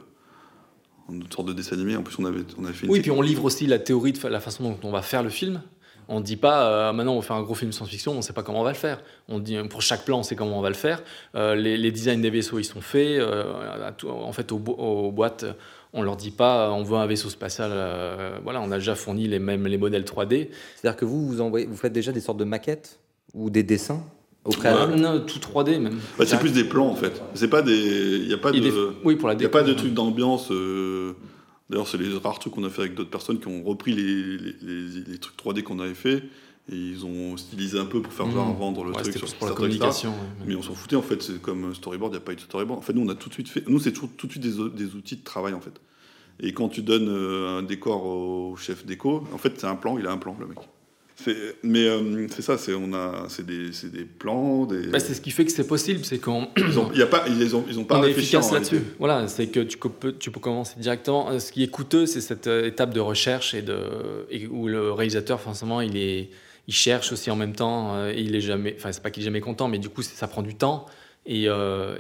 en une sorte de dessin animé. En plus, on avait, on avait fait une Oui, puis on livre aussi la théorie de fa- la façon dont on va faire le film. On ne dit pas, euh, maintenant on va faire un gros film science-fiction, on ne sait pas comment on va le faire. On dit, pour chaque plan, on sait comment on va le faire. Euh, les, les designs des vaisseaux, ils sont faits. Euh, tout- en fait, aux, bo- aux boîtes, on leur dit pas, on veut un vaisseau spatial. euh, voilà, on a déjà fourni les mêmes les modèles 3D. C'est-à-dire que vous, vous, envoyez, vous faites déjà des sortes de maquettes ou des dessins au préalable non, tout 3D même. Bah, c'est plus des plans en fait. C'est pas des. Il n'y a pas de. Des- oui, pour la Il y a déco, pas de ouais. truc d'ambiance. euh, D'ailleurs, c'est les rares trucs qu'on a fait avec d'autres personnes qui ont repris les, les, les- les trucs 3D qu'on avait fait Et ils ont stylisé un peu pour faire genre Mmh. vendre le Ouais, truc sur pour la communication, ouais. Mais on s'en foutait en fait, c'est comme storyboard, il n'y a pas eu de storyboard. En fait, nous on a tout de suite fait. Nous c'est toujours tout de suite des outils de travail en fait. Et quand tu donnes euh, un décor au chef déco, en fait c'est un plan, il a un plan le mec. Mais euh, c'est ça, c'est on a, c'est des, c'est des plans, des. Bah, c'est ce qui fait que c'est possible, c'est qu'on Ils ont, y a pas, ils ont, ils ont pas on réfléchi là-dessus. Voilà, c'est que tu peux, tu peux commencer directement. Euh, Ce qui est coûteux, c'est cette euh, étape de recherche et de et où le réalisateur, forcément, il est, il cherche aussi en même temps. et il est jamais, enfin, c'est pas qu'il est jamais content, mais du coup, ça prend du temps et, euh,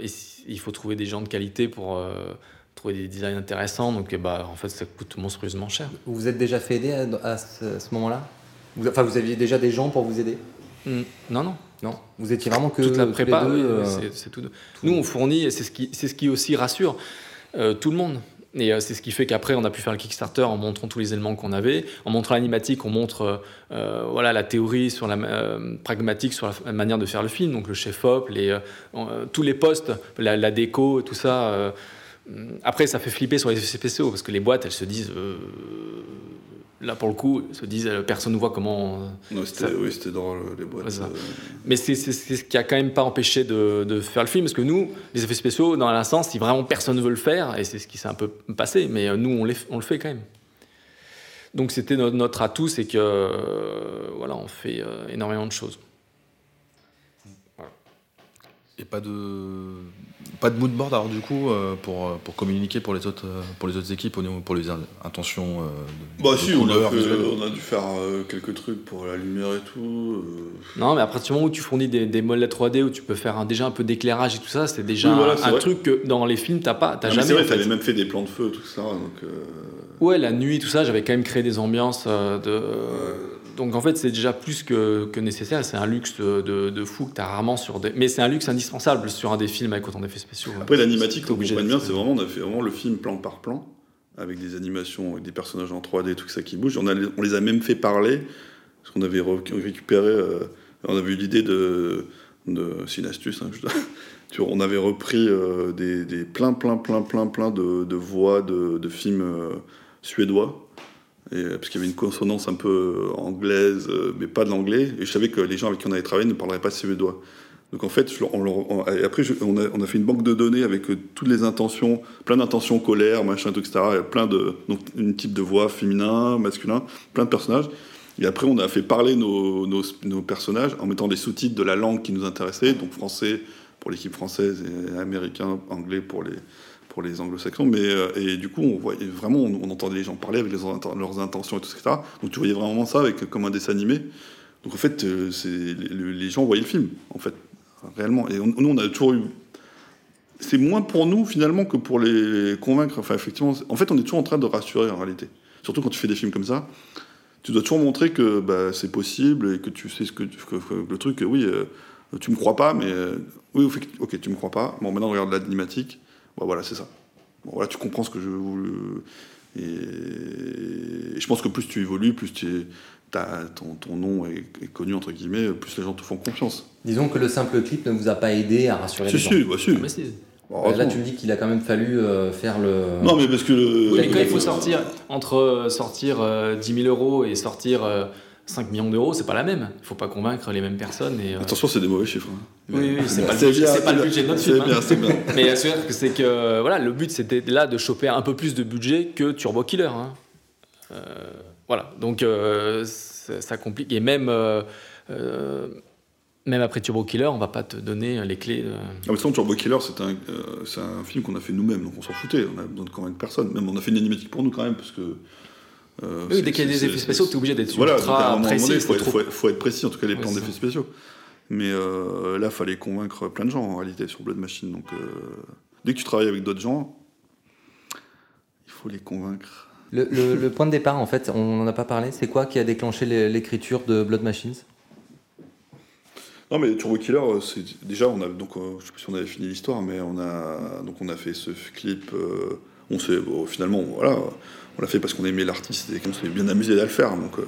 il faut trouver des gens de qualité pour euh, trouver des designs intéressants. Donc, eh bah, en fait, ça coûte monstrueusement cher. Vous vous êtes déjà fait aider à, à ce, à ce moment-là? Vous- Enfin, vous aviez déjà des gens pour vous aider Mm, Non, non. Non Vous étiez vraiment que toute la les prépa, euh, c'est- c'est tout. Nous, on fournit, et c'est ce qui, c'est ce qui aussi rassure euh, tout le monde. Et euh, c'est ce qui fait qu'après, on a pu faire le Kickstarter en montrant tous les éléments qu'on avait. En montrant l'animatique, on montre euh, voilà, la théorie sur la pragmatique sur la, la manière de faire le film, donc le chef-op, les, euh, euh, tous les postes, la, la déco, tout ça. Après, ça fait flipper sur les spéciaux parce que les boîtes, elles se disent. Euh, là, pour le coup, elles se disent, euh, personne ne voit comment. euh, Non, c'était, ça- oui, c'était drôle les boîtes. Ouais, euh, mais c'est ce qui a quand même pas empêché de, de faire le film, parce que nous, les effets spéciaux, dans un sens, si vraiment personne ne veut le faire, et c'est ce qui s'est un peu passé, mais euh, nous, on, les, on le fait quand même. Donc c'était notre, notre atout, c'est que euh, voilà, on fait euh, énormément de choses. Et pas de pas de mood board alors du coup euh, pour, euh, pour communiquer pour les autres euh, pour les autres équipes au niveau- pour les in- intentions euh, de, Bah de si, on a, couleurs fait- visuelles. on a dû faire euh, quelques trucs pour la lumière et tout. Non, mais à partir du moment où tu fournis des, des modèles 3D, où tu peux faire un- déjà un peu d'éclairage et tout ça, c'est déjà Oui, voilà, un, vrai. truc que dans les films, t'as pas, t'as jamais. c'est vrai, t'avais même fait des plans de feu, tout ça. Donc, euh, Ouais, la nuit, tout ça, j'avais quand même créé des ambiances euh, de. Donc en fait, c'est déjà plus que, que nécessaire. C'est un luxe de, fou que tu as rarement sur des. Mais c'est un luxe indispensable sur un des films avec autant d'effets spéciaux. Après, l'animatique, comprendre de- bien, c'est vraiment, on a fait vraiment le film plan par plan, avec des animations, avec des personnages en 3D, tout ça qui bouge. On, a, on les a même fait parler, parce qu'on avait récupéré, euh, on avait eu l'idée de. de c'est une astuce, hein, je on avait repris euh, des, des plein, plein, plein, plein, plein de, de voix de, de films euh, suédois. Et, euh, parce qu'il y avait une consonance un peu euh, anglaise, euh, mais pas de l'anglais. Et je savais que les gens avec qui on avait travaillé ne parleraient pas suédois. Donc en fait, on après, on, a, fait une banque de données avec toutes les intentions, plein d'intentions colère, machin, tout, etc. Et plein de, donc une type de voix féminin, masculin, plein de personnages. Et après, on a fait parler nos personnages en mettant des sous-titres de la langue qui nous intéressait, donc français pour l'équipe française et américain, anglais pour les, pour les anglo-saxons. Mais, euh, et du coup, on voyait vraiment, on, entendait les gens parler avec leurs intentions et tout, etc. Donc tu voyais vraiment ça avec, comme un dessin animé. Donc en fait, euh, c'est, les, gens voyaient le film, en fait, réellement. Et nous, on a toujours eu. C'est moins pour nous, finalement, que pour les convaincre. Enfin, effectivement, en fait, on est toujours en train de rassurer, en réalité. Surtout quand tu fais des films comme ça. Tu dois toujours montrer que bah, c'est possible et que tu sais ce que, que- que le truc, oui, euh, tu me crois pas, mais euh, oui, ok, tu me crois pas. Bon, maintenant, regarde l'animatique. Bon, voilà, c'est ça. Bon, voilà, tu comprends ce que je voulais. Et, et je pense que plus tu évolues, plus tu es- ton, ton nom est, est connu, entre guillemets, plus les gens te font confiance. Disons que le simple clip ne vous a pas aidé à rassurer Si, les gens. si, bah, si. Ah, mais si. Bon, Là, tu me dis qu'il a quand même fallu euh, faire le. Non, mais parce que. le- Mais quand il faut sortir, entre euh, sortir euh, 10 000 euros et sortir euh, 5 millions d'euros, c'est pas la même. Il faut pas convaincre les mêmes personnes. Et, euh, Attention, c'est des mauvais chiffres. hein. Oui, oui, c'est pas, le budget, pas le de notre film. bien, hein. bien. Mais c'est vrai que c'est que voilà, le but c'était là de choper un peu plus de budget que Turbo Killer. hein. Euh, voilà, donc euh, ça, ça complique. Et même, même après Turbo Killer, on va pas te donner les clés. de- Ah, mais sinon, Turbo Killer, c'est un, euh, c'est un film qu'on a fait nous-mêmes, donc on s'en foutait, on a besoin de convaincre personne. Même on a fait une animatique pour nous quand même, parce que. Euh, Oui, dès qu'il y a des effets spéciaux, t'es obligé d'être Voilà, donc, ultra à un moment précis, c'est faut être, trop- faut, être- faut être précis, en tout cas les Ouais, plans d'effets spéciaux. Mais euh, là, fallait convaincre plein de gens en réalité sur Blood Machine. Donc, euh, dès que tu travailles avec d'autres gens, il faut les convaincre. Le, le- le point de départ, en fait, on n'en a pas parlé. C'est quoi qui a déclenché l'é- l'écriture de Blood Machines? Non, mais Turbo Killer, euh, c'est déjà on a donc je sais pas si on avait fini l'histoire, mais on a donc on a fait ce clip. euh, on s'est bon, finalement voilà, on l'a fait parce qu'on aimait l'artiste et qu'on s'est bien amusé à le faire. Donc euh,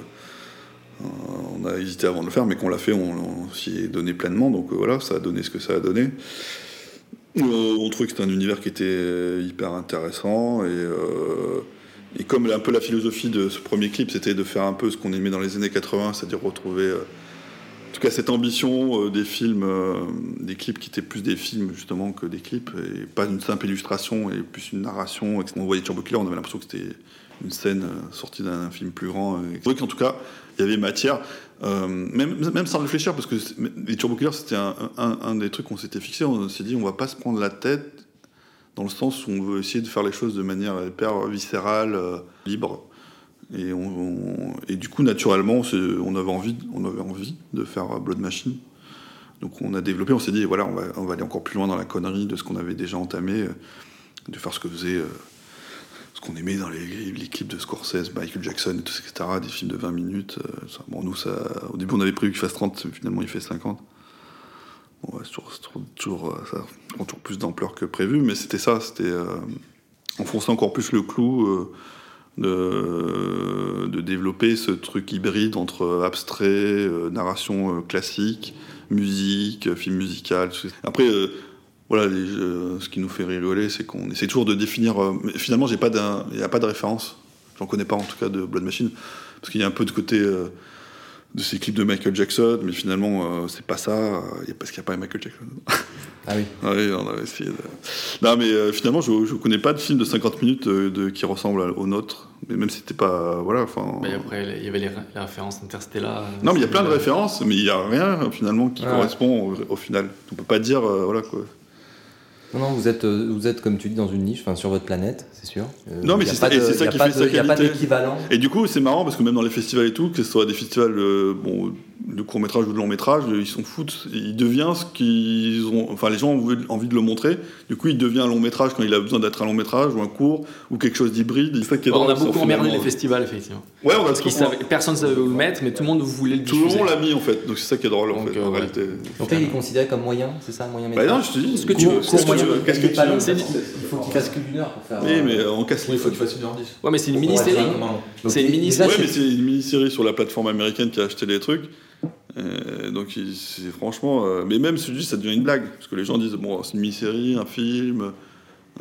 on a hésité avant de le faire, mais qu'on l'a fait, on, s'y est donné pleinement. Donc euh, voilà, ça a donné ce que ça a donné. Euh, on trouvait que c'était un univers qui était hyper intéressant et, comme un peu la philosophie de ce premier clip, c'était de faire un peu ce qu'on aimait dans les années 80, c'est-à-dire retrouver, en tout cas, cette ambition des films, des clips qui étaient plus des films justement que des clips, et pas une simple illustration et plus une narration. Et On voyait Turbo Killer, on avait l'impression que c'était une scène euh, sortie d'un film plus grand. C'est vrai qu'en tout cas, il y avait matière, euh, même, sans réfléchir, parce que les Turbo Killers, c'était un, des trucs qu'on s'était fixé. On s'est dit, on va pas se prendre la tête dans le sens où on veut essayer de faire les choses de manière hyper viscérale, euh, libre. Et, du coup, naturellement, on avait, envie, on avait envie de faire Blood Machine. Donc on a développé, on s'est dit, voilà, on va, aller encore plus loin dans la connerie de ce qu'on avait déjà entamé, euh, de faire ce que faisait, euh, qu'on aimait dans les, clips de Scorsese, Michael Jackson, et tout, etc., des films de 20 minutes. euh. Bon, nous, au début, on avait prévu qu'il fasse 30, finalement, il fait 50. Bon, toujours, euh, ça prend toujours plus d'ampleur que prévu, mais c'était ça, c'était euh, enfoncer encore plus le clou, euh, de, développer ce truc hybride entre abstrait, narration classique, musique, film musical. Après, voilà, les jeux- ce qui nous fait rigoler, c'est qu'on essaie toujours de définir. euh, mais finalement, j'ai pas il n'y a pas de référence. J'en connais pas en tout cas de Blood Machine, parce qu'il y a un peu de côté. euh, de ces clips de Michael Jackson, mais finalement, euh, c'est pas ça, euh, y a- parce qu'il n'y a pas Michael Jackson. Ah oui. Oui, on avait essayé de... Non, mais euh, finalement, je ne connais pas de film de 50 minutes euh, de, qui ressemble au nôtre. Mais même si c'était pas. Voilà, enfin. Bah, après, il y avait les, les références Interstellar. euh, Non, mais il y a plein de références, mais il n'y a rien finalement qui correspond au, au final. On peut pas dire, euh, voilà quoi. Non, non, vous êtes, euh, vous êtes, comme tu dis, dans une niche, enfin, sur votre planète, c'est sûr. Euh, Non, mais c'est ça- de- qui fait de- sa Il n'y a pas d'équivalent. Et du coup, c'est marrant parce que même dans les festivals et tout, que ce soit des festivals euh, bon, de court métrage ou de long métrage, ils s'en foutent. Il devient ce qu'ils ont. Enfin, les gens ont envie- de le montrer. Du coup, il devient un long métrage quand il a besoin d'être un long métrage ou un court ou quelque chose d'hybride. C'est ça qui est Bon, on a beaucoup emmerdé les festivals, effectivement. Ouais, on a Parce savaient- personne ne savait où le mettre, mais tout le monde voulait le Tout le diffuser. monde l'a mis en fait, donc c'est ça qui est drôle en Donc, fait, euh, en ouais. réalité. Donc là, il est considéré comme moyen, c'est ça, moyen Bah métrage non, je te dis, Ce que tu veux, qu'est-ce ce que tu que veux, qu'est-ce que Il tu veux faut qu'il fasse plus d'une heure pour faire. Oui, euh, mais on casse il faut qu'il fasse une heure dix. Ouais, mais c'est une mini-série. C'est une mini-série. Ouais, mais c'est une mini-série sur la plateforme américaine qui a acheté les trucs. Euh, donc c'est franchement, euh, mais même celui ça devient une blague parce que les gens disent bon c'est une mini-série, un film,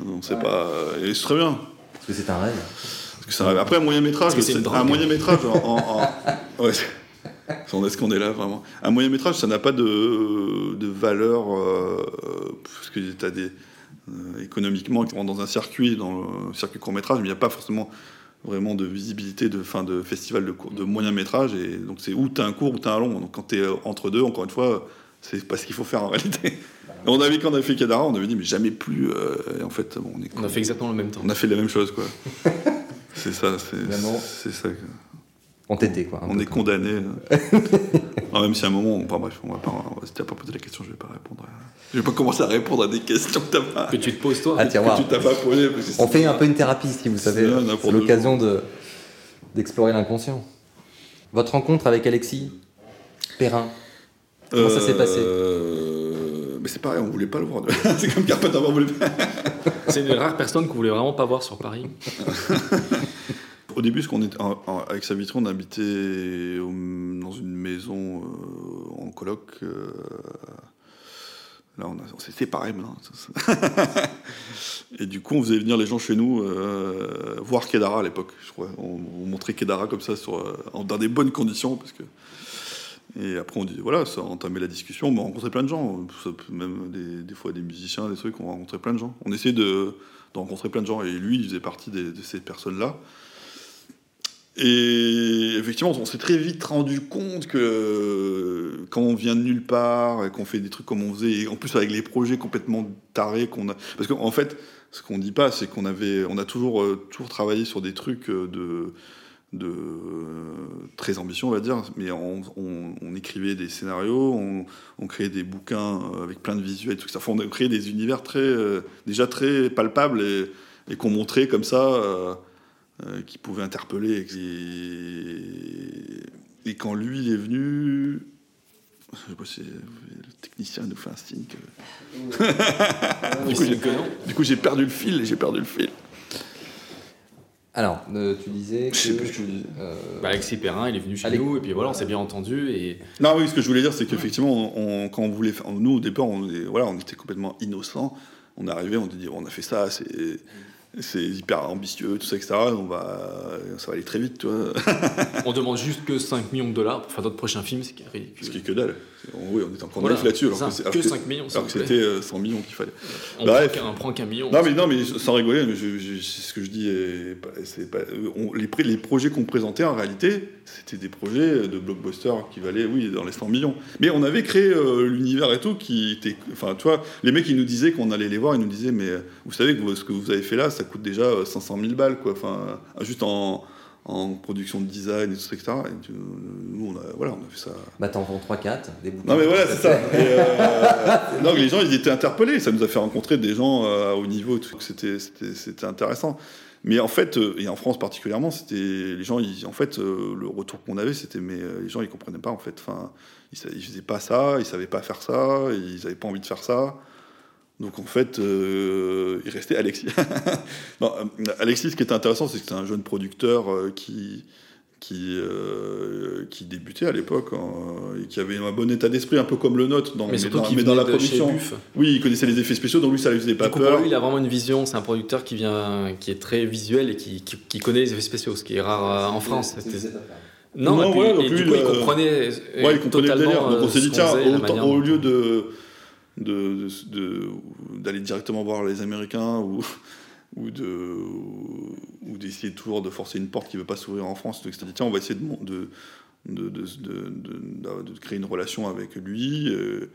on sait pas, et c'est très bien. Parce que c'est un rêve? Parce que ça arrive. Après un moyen métrage, c'est un moyen métrage en, en- en- ouais, on est ce qu'on est là vraiment. Un moyen métrage, ça n'a pas de, de valeur euh, parce que t'as des euh, économiquement qui rentrent dans un circuit, dans le circuit court métrage, mais il n'y a pas forcément vraiment de visibilité de fin de festival de, court- de moyen métrage et donc c'est où t'as un court ou t'as un long. Donc quand t'es euh, entre deux, encore une fois, c'est pas ce qu'il faut faire en réalité. On avait quand on avait fait Kadara, on avait dit mais jamais plus. euh, et en fait, bon, on est On a fait exactement le même temps. on a fait la même chose, quoi. c'est ça, c'est ça. Entêté, quoi. On est condamné. même si à un moment, on, enfin, bref, on va pas. on va- Si t'as pas posé la question, je vais pas répondre. à- Je vais pas commencer à répondre à des questions que t'as pas. Que tu te poses toi. Ah, tiens, que voir. tu t'as pas posé. On fait un peu une thérapie ici, vous savez. C'est l'occasion de d'explorer l'inconscient. Votre rencontre avec Alexis Perrin. Comment ça s'est passé Euh, Mais c'est pareil, on voulait pas le voir. c'est comme Carpenter, on voulait pas. C'est une rare personne qu'on voulait vraiment pas voir sur Paris. Au début, ce qu'on est, en- en- avec sa vitrine, on habitait au- dans une maison euh, en coloc. euh, là, on, s'est séparés maintenant. Et du coup, on faisait venir les gens chez nous euh, voir Kedara à l'époque, je crois. On, on montrait Kedara comme ça euh, dans des bonnes conditions. Parce que... Et après, on dit voilà, ça a entamé la discussion. On rencontrait plein de gens, même des, fois des musiciens, des trucs. On rencontrait plein de gens. On essayait de, rencontrer plein de gens. Et lui, il faisait partie de ces personnes-là. Et effectivement, on s'est très vite rendu compte que euh, quand on vient de nulle part et qu'on fait des trucs comme on faisait, et en plus avec les projets complètement tarés qu'on a, parce qu'en fait, ce qu'on dit pas, c'est qu'on avait, on a toujours, euh, toujours travaillé sur des trucs euh, de, de très ambitieux, on va dire, mais on, on- on écrivait des scénarios, on, on créait des bouquins avec plein de visuels, tout ça. Enfin, on a créé des univers très, déjà très palpables et, et qu'on montrait comme ça. Euh, qui pouvait interpeller. Et, et quand lui il est venu, je sais pas si le technicien nous fait un signe. que- du coup, j'ai, du coup, j'ai perdu le fil. J'ai perdu le fil. Alors, euh, tu disais que. Je sais plus ce que je disais. euh, Bah, Alexis Perrin, il est venu chez Allez. nous, et puis voilà, on s'est bien entendu. Et Non, oui, ce que je voulais dire, c'est qu'effectivement, on- quand on voulait faire, nous au départ, on, est- voilà, on était complètement innocents. On est arrivé, on a dit, on a fait ça, c'est. C'est hyper ambitieux, tout ça, etc. On va, ça va aller très vite, tu vois. on demande juste que 5 millions de dollars pour faire notre prochain film, ce qui est ridicule. Ce qui est que dalle. Oui, on est encore voilà, là-dessus. Alors que, que, 5 millions, alors que c'était 100 millions qu'il fallait. On Bref. prend, prend qu'un million. Non mais, non, mais sans rigoler, mais je, je, ce que je dis, pas, on, les, les, projets qu'on présentait, en réalité, c'était des projets de blockbuster qui valaient, oui, dans les 100 millions. Mais on avait créé euh, l'univers et tout qui était... Enfin, tu vois, les mecs, ils nous disaient qu'on allait les voir, ils nous disaient, mais vous savez que ce que vous avez fait là, ça coûte déjà 500 000 balles, quoi. Enfin, juste en, en production de design et tout ça, etc. Et nous, on a, voilà, on a fait ça. Bah, t'en vends 3-4, des bouquins. Non, mais voilà, c'est ça. Et, euh, les gens, ils étaient interpellés. Ça nous a fait rencontrer des gens euh, à haut niveau. C'était, c'était, intéressant. Mais en fait, euh, et en France particulièrement, c'était les gens, ils, en fait, le retour qu'on avait, c'était mais les gens, ils comprenaient pas en fait. Enfin, ils, ils faisaient pas ça, ils savaient pas faire ça, ils avaient pas envie de faire ça. Donc en fait, euh, il restait Alexis. non, euh, Alexis, ce qui était intéressant, c'est que c'était un jeune producteur euh, qui, qui, qui débutait à l'époque hein, et qui avait un bon état d'esprit, un peu comme le nôtre, dans, mais, dans, mais dans la production. Oui, il connaissait les effets spéciaux, donc lui, ça lui faisait pas peur. lui, il a vraiment une vision. C'est un producteur qui, vient, qui est très visuel et qui, qui, connaît les effets spéciaux, ce qui est rare en France. Non, non et, du coup, il, comprenait, ouais, il comprenait totalement. Donc on s'est dit, tiens, au lieu de d'aller de, d'aller directement voir les Américains ou, ou de ou d'essayer toujours de forcer une porte qui ne veut pas s'ouvrir en France. Donc, dit, tiens, on va essayer de, de, de, créer une relation avec lui. Euh,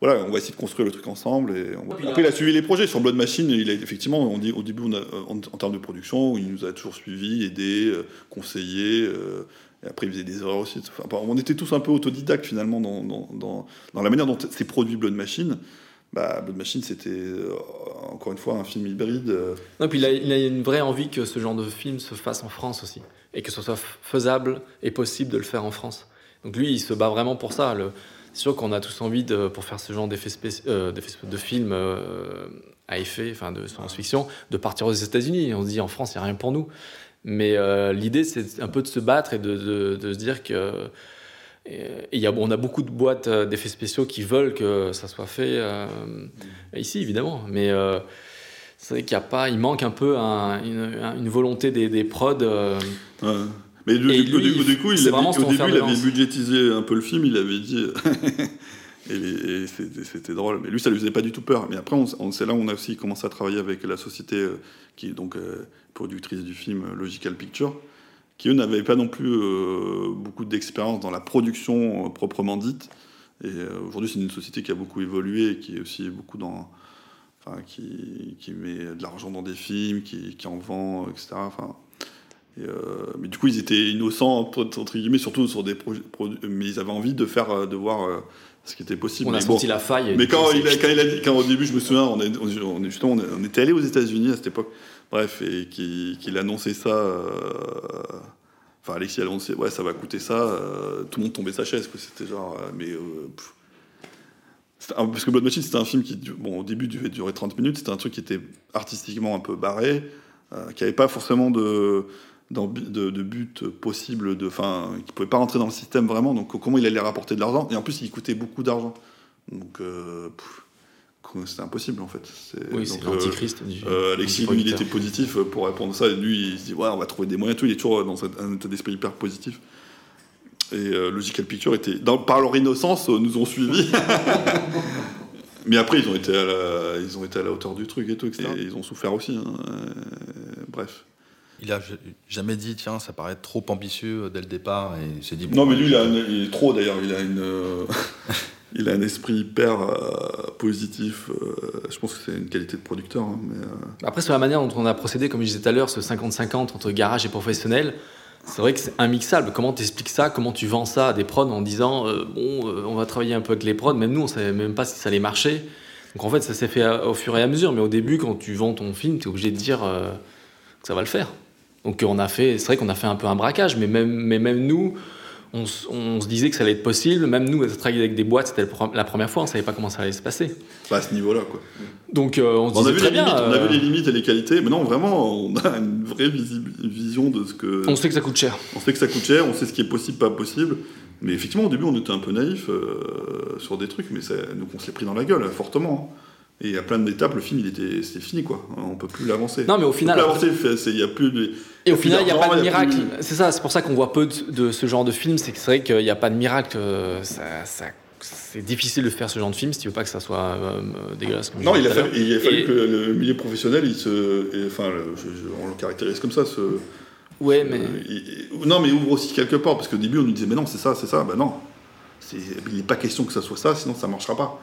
voilà, on va essayer de construire le truc ensemble. Et Après, il a suivi les projets. Sur Blood Machine, il a effectivement, on dit, au début, on a, en, termes de production, il nous a toujours suivi, aidé, euh, conseillé. Euh, et après, il faisait des erreurs aussi. Enfin, on était tous un peu autodidactes finalement dans, dans, la manière dont s'est produit Blood Machine. Bah, Blood Machine, c'était euh, encore une fois un film hybride. Euh. Non, puis il a, a, une vraie envie que ce genre de film se fasse en France aussi. Et que ce soit faisable et possible de le faire en France. Donc lui, il se bat vraiment pour ça. C'est sûr qu'on a tous envie, de, pour faire ce genre euh, de films à effet, enfin de science-fiction, de partir aux États-Unis. On se dit en France, il n'y a rien pour nous. Mais euh, l'idée, c'est un peu de se battre et de, se dire que. Et y a, on a beaucoup de boîtes euh, d'effets spéciaux qui veulent que ça soit fait euh, ici, évidemment. Mais c'est vrai qu'il a pas, il manque un peu une, volonté des, des prods. Mais du, du, coup, il avait, au début, il avait budgétisé un peu le film, il avait dit. et, c'était drôle. Mais lui, ça lui faisait pas du tout peur. Mais après, c'est là où on a aussi commencé à travailler avec la société qui est donc productrice du film Logical Picture, qui eux n'avaient pas non plus euh, beaucoup d'expérience dans la production euh, proprement dite. Et euh, aujourd'hui, c'est une société qui a beaucoup évolué qui est aussi beaucoup dans. Enfin, qui, qui met de l'argent dans des films, qui, qui en vend, etc. Enfin, mais du coup, ils étaient innocents, entre guillemets, surtout sur des projets. mais ils avaient envie de faire, de voir ce qui était possible. On a senti la faille. Mais quand il, a, quand il, a, dit, quand au début, je me souviens, on, est, on, justement, on était allé aux États-Unis à cette époque. Bref, et qu'il annonçait ça. Euh, enfin, Alexis a annoncé, ouais, ça va coûter ça. Euh, tout le monde tombait sa chaise, C'était genre, euh, mais. parce que Blood Machine, c'était un film qui, bon, au début, devait durer 30 minutes. C'était un truc qui était artistiquement un peu barré, qui n'avait pas forcément de, de, de, but possible, de, fin, qui pouvait pas rentrer dans le système vraiment. Donc, comment il allait rapporter de l'argent Et en plus, il coûtait beaucoup d'argent. Donc, c'était impossible en fait. Oui, c'est l'antichrist. Euh, Alexis, lui, il était positif pour répondre à ça. Et lui, il se dit Ouais, on va trouver des moyens. Tout, il est toujours dans un état d'esprit hyper positif. Et euh, Logical Picture était, dans, par leur innocence, euh, nous ont suivis. Mais après, ils ont, été à la, ils ont été à la hauteur du truc et tout, etc. Et ils ont souffert aussi. Hein. bref. Il a jamais dit, tiens, ça paraît trop ambitieux dès le départ. Et il s'est dit, non, mais lui, il, a, il est trop d'ailleurs. Il a une. il a un esprit hyper euh, positif. Euh, je pense que c'est une qualité de producteur. Hein, mais, euh, Après, sur la manière dont on a procédé, comme je disais tout à l'heure, ce 50-50 entre garage et professionnel, c'est vrai que c'est immixable. Comment tu expliques ça? Comment tu vends ça à des prods en disant bon, on va travailler un peu avec les prods? Même nous, on savait même pas si ça allait marcher. Donc en fait, ça s'est fait au fur et à mesure. Mais au début, quand tu vends ton film, tu es obligé de dire que ça va le faire. Donc on a fait, c'est vrai qu'on a fait un peu un braquage, mais même, mais même nous, on, se disait que ça allait être possible. Même nous, à travailler avec des boîtes, c'était la première fois, on savait pas comment ça allait se passer. Pas à ce niveau-là, quoi. Donc, euh, on, se disait très bien. On a vu les limites et les qualités, mais non, vraiment, on a une vraie vision de ce que. On sait que ça coûte cher. On sait que ça coûte cher, on sait ce qui est possible, pas possible. Mais effectivement, au début, on était un peu naïf euh, sur des trucs, mais ça, nous, on s'est pris dans la gueule, fortement. Et à plein d'étapes, le film, il était, c'était fini, quoi. On peut plus l'avancer. Non, mais au On peut final. plus il y a plus de- Et au final, il n'y a pas de il miracle. plus- C'est ça, c'est pour ça qu'on voit peu de, de ce genre de film. C'est que c'est vrai qu'il n'y a pas de miracle. euh, ça- ça- c'est difficile de faire ce genre de film si tu veux pas que ça soit euh, euh, dégueulasse. Non, il a fallu, il a fallu Et- que le milieu professionnel, il se, et, enfin, le- je- je- on le caractérise comme ça. Ce, Ouais, mais. euh, il- non, mais ouvre aussi quelque part, parce qu'au début, on nous disait, mais non, c'est ça, c'est ça. Ben non, il n'est pas question que ça soit ça, sinon ça marchera pas.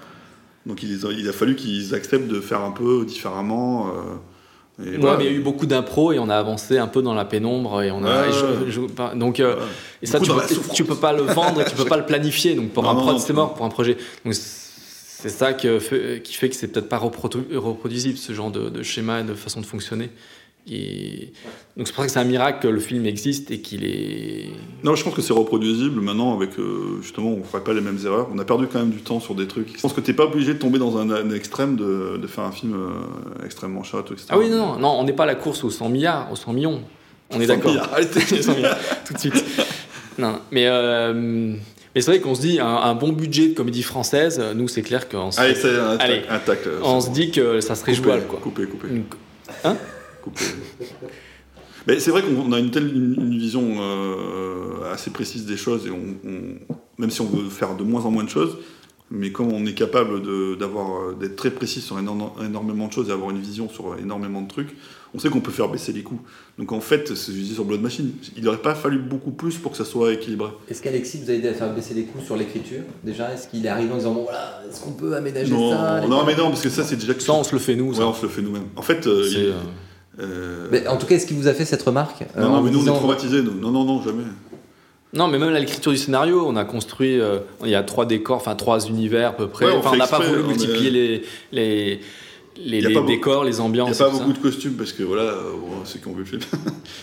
Donc il, a- il a fallu qu'ils acceptent de faire un peu différemment. euh, et Ouais, voilà. mais il y a eu beaucoup d'impro et on a avancé un peu dans la pénombre et on a Ouais, et je- ouais. je- pas- donc euh, et ça tu tu peux pas le vendre et tu peux pas le planifier donc pour Non, un prod c'est mort pour un projet donc c'est ça que qui fait que c'est peut-être pas reprodu- reproduisible ce genre de, de schéma et de façon de fonctionner et donc c'est pour ça que c'est un miracle que le film existe et qu'il est Non, je pense que c'est reproduisible maintenant avec euh, justement, on ne ferait pas les mêmes erreurs. On a perdu quand même du temps sur des trucs. Je pense que t'es pas obligé de tomber dans un, un extrême de, de faire un film euh, extrêmement chouette, etc. ah oui non non, non on n'est pas à la course aux 100 milliards aux 100 millions on est 100 d'accord milliards, allez, 100 milliards, tout de suite non mais euh, mais c'est vrai qu'on se dit un, un bon budget de comédie française nous c'est clair qu'on se Allez, Allez. un on dit que ça serait Coupé, jouable quoi. Coupé, coupé. Hein? Coupé. Mais c'est vrai qu'on a une telle une, vision euh, assez précise des choses et on, on- même si on veut faire de moins en moins de choses, mais comme on est capable euh, d'être très précis sur énorme- énormément de choses et avoir une vision sur énormément de trucs, on sait qu'on peut faire baisser les coûts. Donc en fait, ce que je dis sur Blood Machine, il n'aurait pas fallu beaucoup plus pour que ça soit équilibré. Est-ce qu'Alexis vous a aidé à faire baisser les coûts sur l'écriture Déjà, est-ce qu'il est arrivé en disant bon voilà, est-ce qu'on peut aménager Non, ça non, mais non, parce que ça c'est déjà ça on se le fait nous Ouais, ça. on se le fait nous-mêmes. En fait, euh, C'est, euh, Mais en tout cas, est-ce qu'il vous a fait cette remarque euh, non, non, mais nous on est traumatisés. nous. Non, non, non, jamais. Non, mais même à l'écriture du scénario, on a construit. euh, il y a trois décors, enfin trois univers à peu près. Ouais, on n'a pas voulu on est- multiplier les, les, les, les pas beaucoup- décors, les Il n'y ambiances. a pas beaucoup ça. de costumes parce que voilà, euh, bon, ceux qui ont vu le film.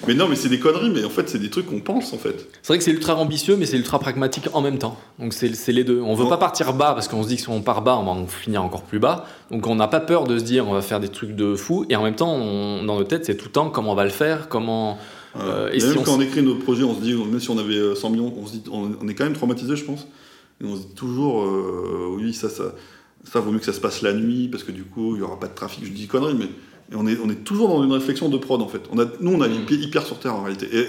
mais non, mais c'est des conneries, mais en fait, c'est des trucs qu'on pense en fait. C'est vrai que c'est ultra ambitieux, mais c'est ultra pragmatique en même temps. Donc c'est c'est les deux. On veut Non. pas partir bas parce qu'on se dit que si on part bas, on va en finir encore plus bas. Donc on n'a pas peur de se dire on va faire des trucs de fou. Et en même temps, on- dans nos têtes, c'est tout le temps comment on va le faire, comment. Euh, et et si même on quand on écrit nos projets, on se dit, même si on avait euh, 100 millions, on, se dit, on, on est quand même traumatisé, je pense. Et on se dit toujours, euh, oui, ça, ça, ça vaut mieux que ça se passe la nuit parce que du coup, il n'y aura pas de trafic. Je dis conneries, mais et on, est, on est toujours dans une réflexion de prod en fait. On a, nous, on a les pieds hyper sur terre en réalité. Et, et-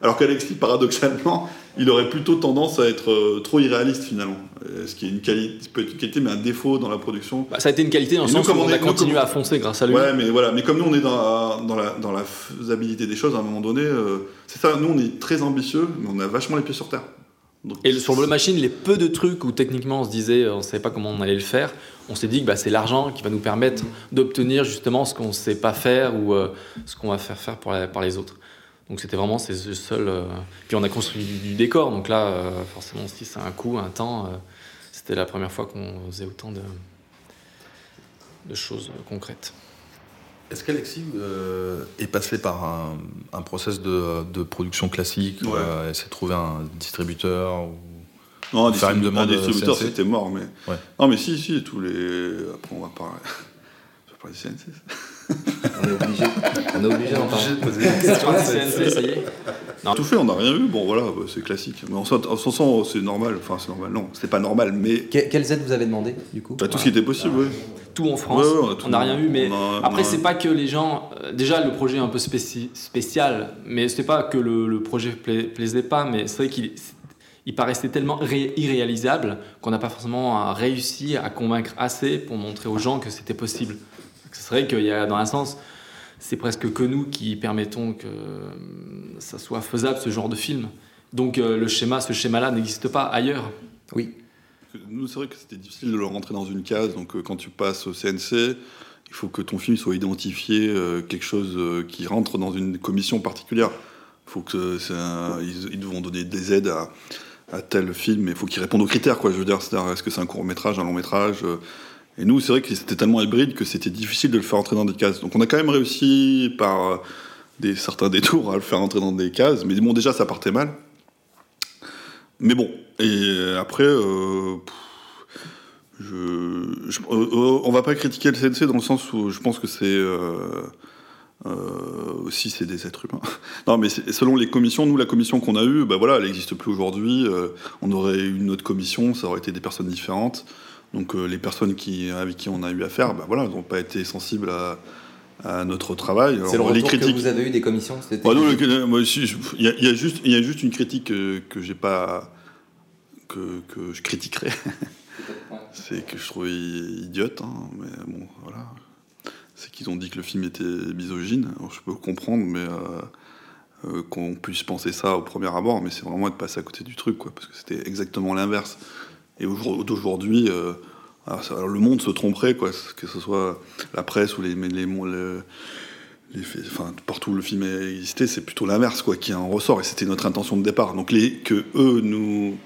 alors qu'Alexis, paradoxalement, il aurait plutôt tendance à être euh, trop irréaliste finalement. Euh, Ce qui est une qualité, peut être une qualité, mais un défaut dans la production. Bah, ça a été une qualité dans le Et nous, sens où on, a est- nous, continué à foncer grâce à lui. Ouais, mais voilà. Mais comme nous, on est dans, dans, la, dans la faisabilité des choses, à un moment donné, euh, c'est ça. Nous, on est très ambitieux, mais on a vachement les pieds sur terre. Donc, Et sur Blue Machine, les peu de trucs où techniquement on se disait, euh, on ne savait pas comment on allait le faire, on s'est dit que bah, c'est l'argent qui va nous permettre d'obtenir justement ce qu'on ne sait pas faire ou euh, ce qu'on va faire faire par, la- par les autres. Donc c'était vraiment c'est le seul. euh, Puis on a construit du, du décor, donc là euh, forcément on se dit c'est un coût, un temps. C'était la première fois qu'on faisait autant de, de choses concrètes. Est-ce qu'Alexis euh, est passé par un, un process de, de production classique Ouais. où, euh, essayer de trouver un distributeur ou... non, un une distribu- demande un distributeur, c'était mort. Mais Ouais. non, mais si, si, tous les. Après, on va parler. Je vais parler du CNC. On est obligé, on est obligé d'en parler. La CNC, ça y est. Non. Tout fait, on n'a rien eu. Bon, voilà, bah, c'est classique. Mais en son sens, c'est normal. Enfin, c'est normal. Non, c'était pas normal, mais Que- Quelles aides vous avez demandé du coup? Bah, tout ce qui était possible, oui. Tout en France, Ouais, ouais, on a tout- on n'a rien eu, mais a- après a- c'est pas que les gens. euh, déjà le projet est un peu spéci- spécial, mais c'était pas que le, le projet pla- plaisait pas, mais c'est vrai qu'il il paraissait tellement ré- irréalisable qu'on n'a pas forcément réussi à convaincre assez pour montrer aux gens que c'était possible. C'est vrai qu'il y a dans un sens, c'est presque que nous qui permettons que ça soit faisable ce genre de film. Donc euh, le schéma, ce schéma-là n'existe pas ailleurs. Oui. Nous, c'est vrai que c'était difficile de le rentrer dans une case. Donc, euh, quand tu passes au CNC, il faut que ton film soit identifié euh, quelque chose euh, qui rentre dans une commission particulière. Faut que c'est un- ils, ils vont donner des aides à, à tel film, mais il faut qu'ils répondent aux critères. Quoi, je veux dire, c'est-à-dire, est-ce que c'est un court métrage, un long métrage euh, Et nous, c'est vrai que c'était tellement hybride que c'était difficile de le faire entrer dans des cases. Donc, on a quand même réussi par euh, des certains détours à le faire entrer dans des cases. Mais bon, déjà, ça partait mal. Mais bon, et après, euh, je, euh, euh, va pas critiquer le CNC dans le sens où je pense que c'est aussi c'est des êtres humains. Non, mais selon les commissions, nous la commission qu'on a eue, bah voilà, elle n'existe plus aujourd'hui. on aurait eu une autre commission, ça aurait été des personnes différentes. Donc euh, les personnes qui, avec qui on a eu affaire, bah, voilà, n'ont pas été sensibles à, à notre travail. C'est le retour que vous avez eu des commissions je- il y, a- il y il y a juste une critique que, que j'ai pas, que, que je critiquerai. c'est que je trouvais idiote, hein, mais bon, voilà. C'est qu'ils ont dit que le film était misogyne. Alors, je peux comprendre, mais euh, euh, qu'on puisse penser ça au premier abord, mais c'est vraiment être passé à côté du truc, quoi, parce que c'était exactement l'inverse. Et au jour d'aujourd'hui, euh, le monde se tromperait, quoi, que ce soit la presse ou les, les, enfin, partout où le film a existé, c'est plutôt l'inverse quoi, qui en ressort, et c'était notre intention de départ. Donc que eux nous,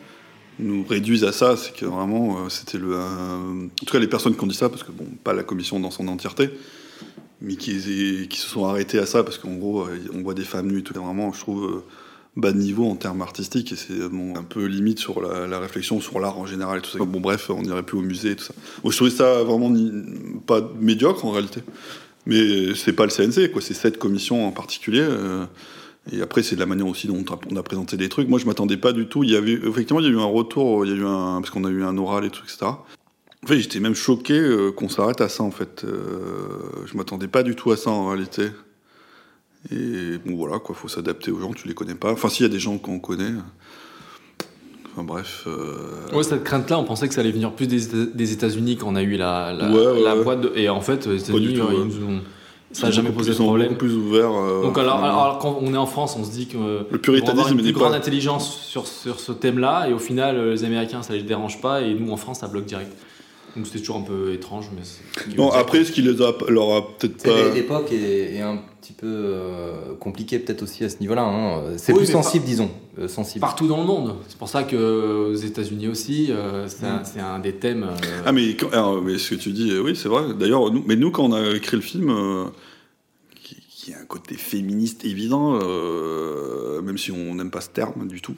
nous réduisent à ça, c'est que vraiment, euh, c'était le... En tout cas, les personnes qui ont dit ça, parce que bon, pas la commission dans son entièreté, mais qui, se sont arrêtés à ça, parce qu'en gros, euh, on voit des femmes nues tout, vraiment, je trouve... euh, bas de niveau en termes artistiques et c'est bon, un peu limite sur la, réflexion sur l'art en général et tout ça. Bon bref, on n'irait plus au musée et tout ça. Moi, je trouvais ça vraiment pas médiocre en réalité. Mais c'est pas le CNC, quoi. C'est cette commission en particulier. euh, et après, c'est de la manière aussi dont on a, présenté des trucs. Moi, je m'attendais pas du tout. Il y avait effectivement, il y a eu un retour. Il y a eu parce qu'on a eu un oral et tout, etc. En fait, j'étais même choqué euh, qu'on s'arrête à ça. En fait, Euh, je m'attendais pas du tout à ça en réalité. Et bon, voilà, quoi. Faut s'adapter aux gens. Tu les connais pas. Enfin, s'il y a des gens qu'on connaît. Enfin bref. euh, Ouais, cette crainte-là, on pensait que ça allait venir plus des, Éta- des États-Unis quand on a eu la, la, Ouais, ouais, la ouais. boîte. de- Et en fait, les États-Unis, ouais. ils nous ont. Ça n'a jamais posé de sont problème. beaucoup plus ouverts. euh, Donc alors, alors, alors, quand on est en France, on se dit que euh, Le avoir puritanisme une plus grande pas- intelligence sur, sur ce thème-là, et au final, euh, les Américains, ça les dérange pas, et nous, en France, ça bloque direct. Donc c'était toujours un peu étrange, mais Bon, après, ce qui les a, leur a peut-être pas. L'époque est, est un petit peu euh, compliquée peut-être aussi à ce niveau-là. hein. C'est Oui, plus sensible, disons. euh, sensible. partout dans le monde. C'est pour ça que euh, aux États-Unis aussi, euh, c'est un, Mm. c'est un des thèmes. euh, Ah, mais, quand- alors, mais ce que tu dis, oui, c'est vrai. D'ailleurs, nous, mais nous, quand on a écrit le film, euh, qui, qui a un côté féministe évident, euh, même si on n'aime pas ce terme du tout.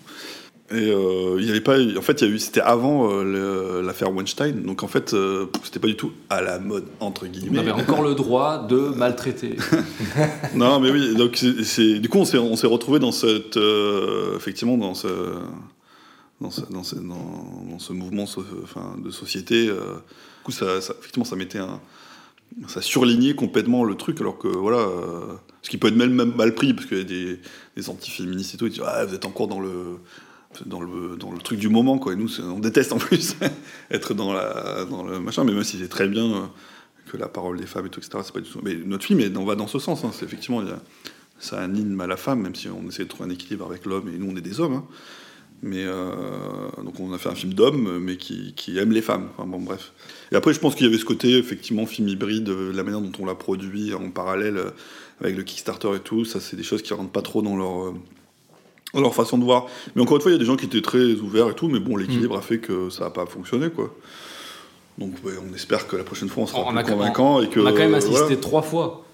Et euh, il y avait pas, en fait, il y a eu, c'était avant euh, l'affaire Weinstein, donc en fait, euh, c'était pas du tout à la mode entre on guillemets. avait encore le droit de maltraiter. Non, mais oui, donc c'est, du coup, on s'est, on s'est retrouvé dans cette, euh, effectivement, dans ce, dans ce, dans ce, dans, dans ce mouvement so- enfin, de société. du coup, ça, ça- effectivement, ça mettait un, ça surlignait complètement le truc, alors que voilà, ce qui peut être même, même mal pris, parce qu'il y a des, des antiféministes et tout, ils disent ah, vous êtes encore dans le dans le, dans le truc du moment, quoi. Et nous, on déteste en plus être dans, la, dans le machin, mais même si c'est très bien euh, que la parole des femmes et tout, etc., c'est pas du tout. Mais notre film on va dans ce sens, hein. c'est effectivement, ça anime à la femme, même si on essaie de trouver un équilibre avec l'homme, et nous, on est des hommes. hein. Mais euh, donc, on a fait un film d'hommes, mais qui, qui aime les femmes. Bon, bref. Et après, je pense qu'il y avait ce côté, effectivement, film hybride, euh, la manière dont on l'a produit en parallèle avec le Kickstarter et tout, ça, c'est des choses qui rentrent pas trop dans leur. Dans leur façon de voir. Mais encore une fois, il y a des gens qui étaient très ouverts et tout, mais bon, l'équilibre a fait que ça n'a pas fonctionné, quoi. Donc, ouais, on espère que la prochaine fois, on sera On plus convaincant et que. on a quand même euh, assisté voilà. trois fois.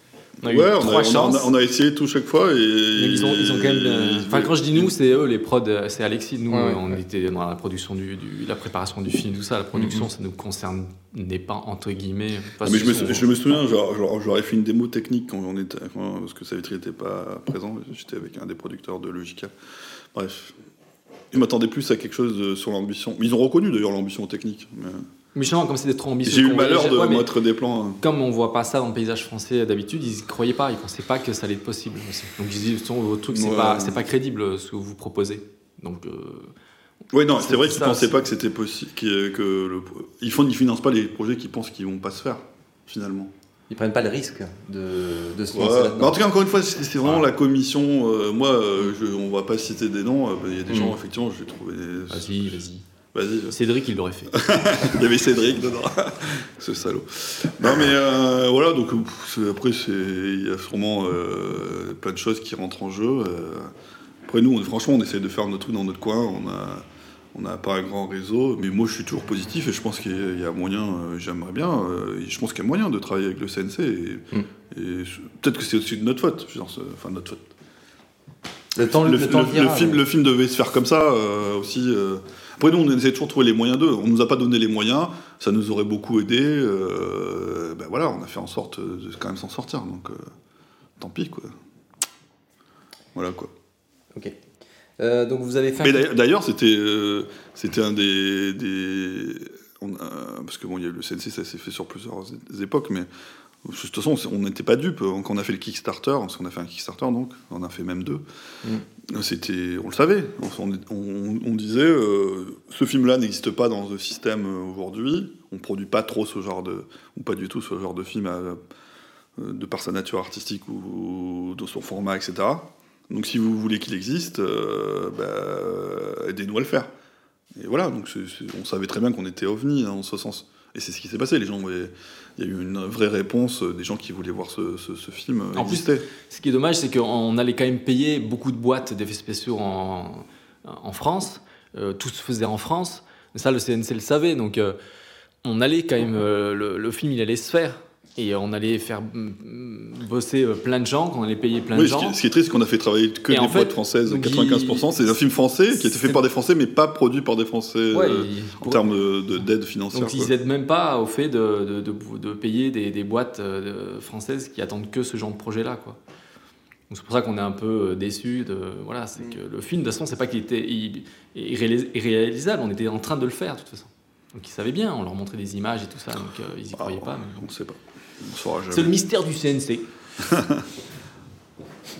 On a eu on a, trois on a- chances. on a- on a essayé tout chaque fois et. Mais ils ont, ils ont quand même. euh, Enfin, quand je dis nous, c'est eux, les prods, euh, c'est Alexis. Nous, Ouais, euh, on ouais. était dans la production du, du- la préparation du film, tout ça. La production, ça nous concerne n'est pas entre guillemets. Ah, mais je me, son- je me souviens, j'aurais fait une démo technique quand on était, quand- parce que Savitri n'était pas présent. J'étais avec un des producteurs de Logica. Bref, ils m'attendaient plus à quelque chose de- sur l'ambition. Ils ont reconnu d'ailleurs l'ambition technique. mais- Mais justement, comme c'était trop ambitieux. J'ai eu le malheur de Ouais, mettre des plans. hein. Comme on voit pas ça dans le paysage français d'habitude, ils y croyaient pas, ils pensaient pas que ça allait être possible. aussi. Donc ils disaient, Son- votre truc, c'est Ouais. pas, crédible euh, ce que vous proposez. Donc. euh, Oui, non, C'est vrai qu'ils pensaient aussi. pas que c'était possible. Que, que le, ils font, ils financent pas les projets qu'ils pensent qu'ils vont pas se faire finalement. Ils prennent pas le risque de, de se Ouais. lancer là-dedans. en tout cas, encore une fois, c'est vraiment la commission. euh, moi, je, on va pas citer des noms. euh, Il y a des Mm. gens, effectivement, j'ai trouvé. Vas-y, vas-y. Vas-y. Cédric, il l'aurait fait. Il y avait Cédric dedans. Ce salaud. Non, mais euh, voilà, donc après, il y a sûrement euh, plein de choses qui rentrent en jeu. euh. Après, nous, on- franchement, on essaie de faire notre truc dans notre coin. On a. On n'a pas un grand réseau, mais moi je suis toujours positif et je pense qu'il y a moyen, euh, j'aimerais bien, euh, je pense qu'il y a moyen de travailler avec le CNC. Et, Mm. et je- peut-être que c'est aussi de notre faute, enfin de notre faute. Le temps le, le, temps le- le dira, le film, mais- le film devait se faire comme ça euh, aussi. Après, nous, on essaie toujours de trouver les moyens d'eux. On nous a pas donné les moyens, ça nous aurait beaucoup aidé. euh, ben voilà, on a fait en sorte de quand même s'en sortir. Donc, euh, tant pis, quoi. Voilà, quoi. Ok. Euh, donc vous avez fait. Mais d'ailleurs- c'était c'était un des, des- on a- parce que bon, il y a eu le CNC, ça s'est fait sur plusieurs époques, mais de toute façon, on n'était pas dupes. Quand on a fait le Kickstarter, parce qu'on a fait un Kickstarter, donc, on a fait même deux, c'était, on le savait. On, on- on disait, euh, ce film-là n'existe pas dans le système euh, aujourd'hui. On produit pas trop ce genre de, ou pas du tout ce genre de film à- euh, de par sa nature artistique ou de son format, etc. Donc, si vous voulez qu'il existe, euh, bah, aidez-nous à le faire. Et voilà, donc on savait très bien qu'on était ovni hein, en ce sens. Et c'est ce qui s'est passé. Les gens, il y a eu une vraie réponse euh, des gens qui voulaient voir ce, ce- ce film euh, En plus. Ce qui est dommage, c'est qu'on allait quand même payer beaucoup de boîtes d'effets spéciaux en, en France. Euh, tout se faisait en France. Ça, le CNC le savait. Donc, euh, on allait quand même. euh, le, le film, il allait se faire. Et on allait faire mm, bosser euh, plein de gens, qu'on allait payer plein Oui, de ce qui, gens. ce qui est triste, c'est qu'on a fait travailler que Et des en fait, boîtes françaises, donc 95%. C'est un film français qui a été fait par des Français, mais pas produit par des Français Ouais, euh, en termes de- de- d'aide financière. Donc, ils n'aident même pas au fait de, de, de- de payer des, des boîtes euh, françaises qui attendent que ce genre de projet-là. quoi. C'est pour ça qu'on est un peu déçu. De, voilà, c'est que le film, de toute façon, c'est pas qu'il était irréalisable, on était en train de le faire, de toute façon. Donc, ils savaient bien, on leur montrait des images et tout ça, donc euh, ils y croyaient pas. mais bon. On ne sait pas. C'est le mystère du CNC.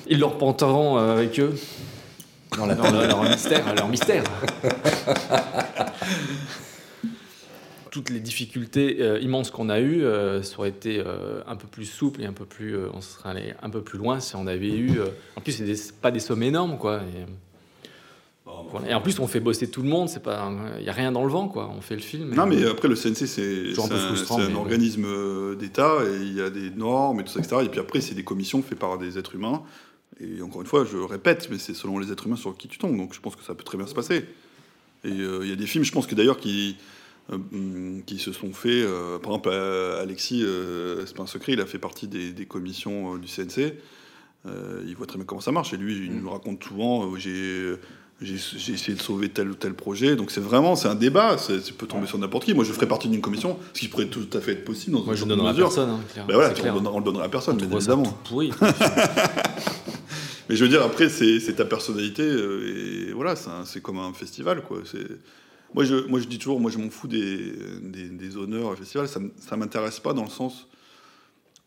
Ils leur porteront euh, avec eux dans la- leur, leur mystère. Leur mystère. Toutes les difficultés euh, immenses qu'on a eues, euh, ça aurait été euh, un peu plus souple et un peu plus, euh, on serait allé un peu plus loin si on avait eu. euh, en plus, c'est pas des sommes énormes, quoi. Et, voilà. Et en plus, on fait bosser tout le monde. C'est pas, il y a rien dans le vent, quoi. On fait le film. Non, mais après, le CNC, c'est un un, ouais. organisme euh, d'État et il y a des normes et tout ça, etc. Et puis après, c'est des commissions faites par des êtres humains. Et encore une fois, je répète, mais c'est selon les êtres humains sur qui tu tombes. Donc je pense que ça peut très bien se passer. Et euh, il y a des films, je pense que d'ailleurs, qui, euh, hum, qui se sont faits. euh, par exemple, Alexis, c'est pas un secret, il a fait partie des, des commissions du CNC. Il voit très bien comment ça marche. Et lui, il nous raconte souvent j'ai. J'ai essayé de sauver tel ou tel projet, donc c'est vraiment c'est un débat. c'est- Ça peut tomber sur n'importe qui. Moi, je ferais partie d'une commission, ce qui pourrait tout à fait être possible dans Moi, je certaine donnerais à personne, hein, clair. Ben voilà, clair. on, le on donnerait à personne, trouve ça évidemment. tout pourri. Mais je veux dire, après, c'est ta personnalité, euh, et voilà, c'est comme un festival, quoi. C'est- Moi je, moi, je dis toujours, moi, je m'en fous des, des, des honneurs au festival, ça, ça m'intéresse pas dans le sens.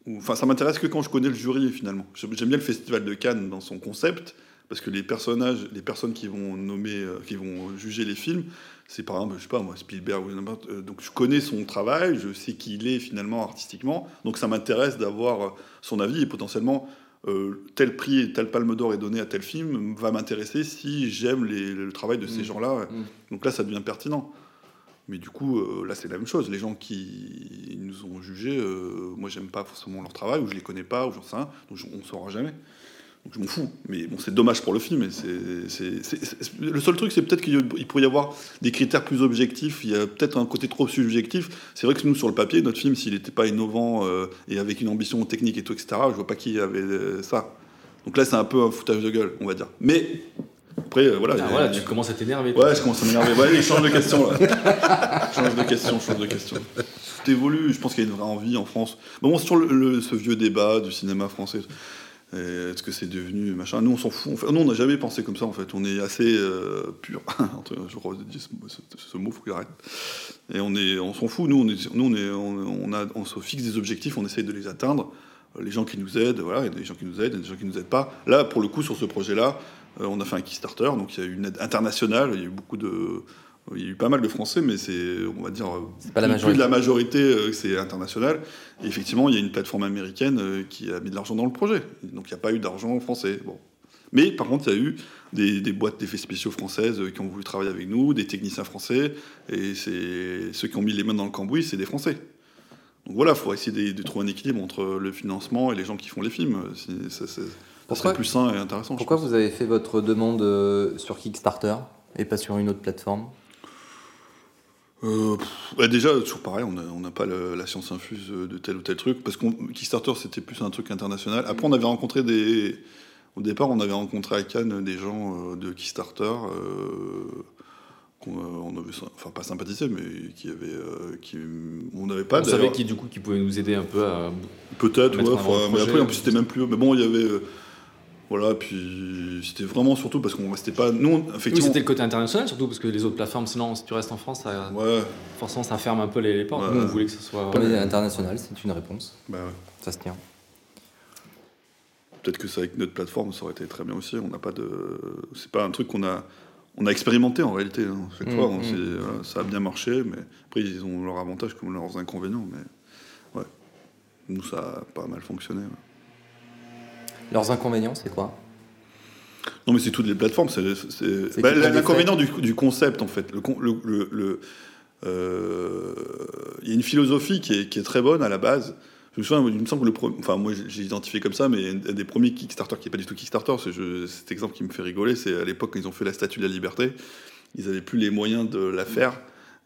où- Enfin, ça m'intéresse que quand je connais le jury, finalement. J'aime bien le festival de Cannes dans son concept, parce que les personnages, les personnes qui vont nommer, euh, qui vont juger les films, c'est par exemple, je sais pas moi, Spielberg ou n'importe. euh, donc je connais son travail, je sais qui il est finalement artistiquement, donc ça m'intéresse d'avoir euh, son avis et potentiellement euh, tel prix et tel palme d'or est donné à tel film va m'intéresser si j'aime le travail de ces Mm. gens-là. Mm. Donc là, ça devient pertinent. Mais du coup, euh, là, c'est la même chose. Les gens qui nous ont jugés, euh, moi, j'aime pas forcément leur travail, ou je les connais pas, ou j'en sais rien, donc on ne saura jamais. Donc je m'en fous. Mais bon, c'est dommage pour le film. c'est- le seul truc, c'est peut-être qu'il pourrait y avoir des critères plus objectifs. Il y a peut-être un côté trop subjectif. C'est vrai que nous, sur le papier, notre film, s'il n'était pas innovant euh, et avec une ambition technique et tout, etc., je vois pas qui avait euh, ça. Donc là, c'est un peu un foutage de gueule, on va dire. Mais après, euh, voilà. Ah, voilà, tu commences à t'énerver. Ouais, je commence à m'énerver. Ouais, allez, change de question là. change de question, change de question. Tout évolue. Je pense qu'il y a une vraie envie en France. Mais bon, sur le, le- ce vieux débat du cinéma français, est-ce que c'est devenu machin? Nous, on s'en fout. Enfin, nous, on n'a jamais pensé comme ça en fait. On est assez euh, pur. Je redis ce, ce, ce mot, faut qu'il arrête. Et on est, on s'en fout. Nous, on est, nous, on est, on a, on se fixe des objectifs, on essaye de les atteindre. Les gens qui nous aident, voilà, il y a des gens qui nous aident, il y a des gens qui nous aident pas. Là, pour le coup, sur ce projet-là, euh, on a fait un Kickstarter, donc il y a eu une aide internationale. Il y a eu beaucoup de, il y a eu pas mal de Français, mais c'est, on va dire, pas la plus- de la majorité, euh, c'est international. Et effectivement, il y a une plateforme américaine euh, qui a mis de l'argent dans le projet. Donc il n'y a pas eu d'argent français. Bon. Mais par contre, il y a eu des, des boîtes d'effets spéciaux françaises euh, qui ont voulu travailler avec nous, des techniciens français, et c'est ceux qui ont mis les mains dans le cambouis, c'est des Français. Donc voilà, il faut essayer de, de trouver un équilibre entre le financement et les gens qui font les films. Ça, ça- ça Pourquoi- serait plus sain et intéressant. Pourquoi vous avez fait votre demande sur Kickstarter et pas sur une autre plateforme? Euh, bah déjà, toujours pareil, on n'a pas le- la science infuse de tel ou tel truc, parce que Kickstarter, c'était plus un truc international. Après, on avait rencontré des... Au départ, on avait rencontré à Cannes des gens euh, de Kickstarter, euh, qu'on euh, on avait, enfin pas sympathisé, mais qui avaient... euh, qui, on n'avait pas On savait qui, du coup, qui pouvait nous aider un peu à. Peut-être, ouais. enfin, mais après, en plus, c'était même plus. Mais bon, il y avait. Voilà, puis c'était vraiment surtout parce qu'on restait pas. Nous, Oui, effectivement. c'était le côté international, surtout parce que les autres plateformes, sinon, si tu restes en France, ça, ouais, forcément, ça ferme un peu les, les portes. Ouais. Nous, on voulait que ce soit. Mais international, c'est une réponse. bah ouais. Ça se tient. Peut-être que c'est avec notre plateforme, ça aurait été très bien aussi. On n'a pas de. C'est pas un truc qu'on a. On a expérimenté en réalité. hein. Chaque Mm, fois, on mm. voilà, ça a bien marché, mais après ils ont leurs avantages comme leurs inconvénients. Mais ouais, nous ça a pas mal fonctionné. ouais. Leurs inconvénients, c'est quoi? Non, mais c'est toutes les plateformes. C'est, bah, l'inconvénient du, du concept, en fait. Le, con- le- le- le- euh, Il y a une philosophie qui est, qui est très bonne à la base. Je me souviens, il me semble que le premier. Enfin, moi, j'ai- identifié comme ça, mais un des premiers Kickstarter qui n'est pas du tout Kickstarter, c'est cet exemple qui me fait rigoler, c'est à l'époque quand ils ont fait la Statue de la Liberté, ils n'avaient plus les moyens de la faire.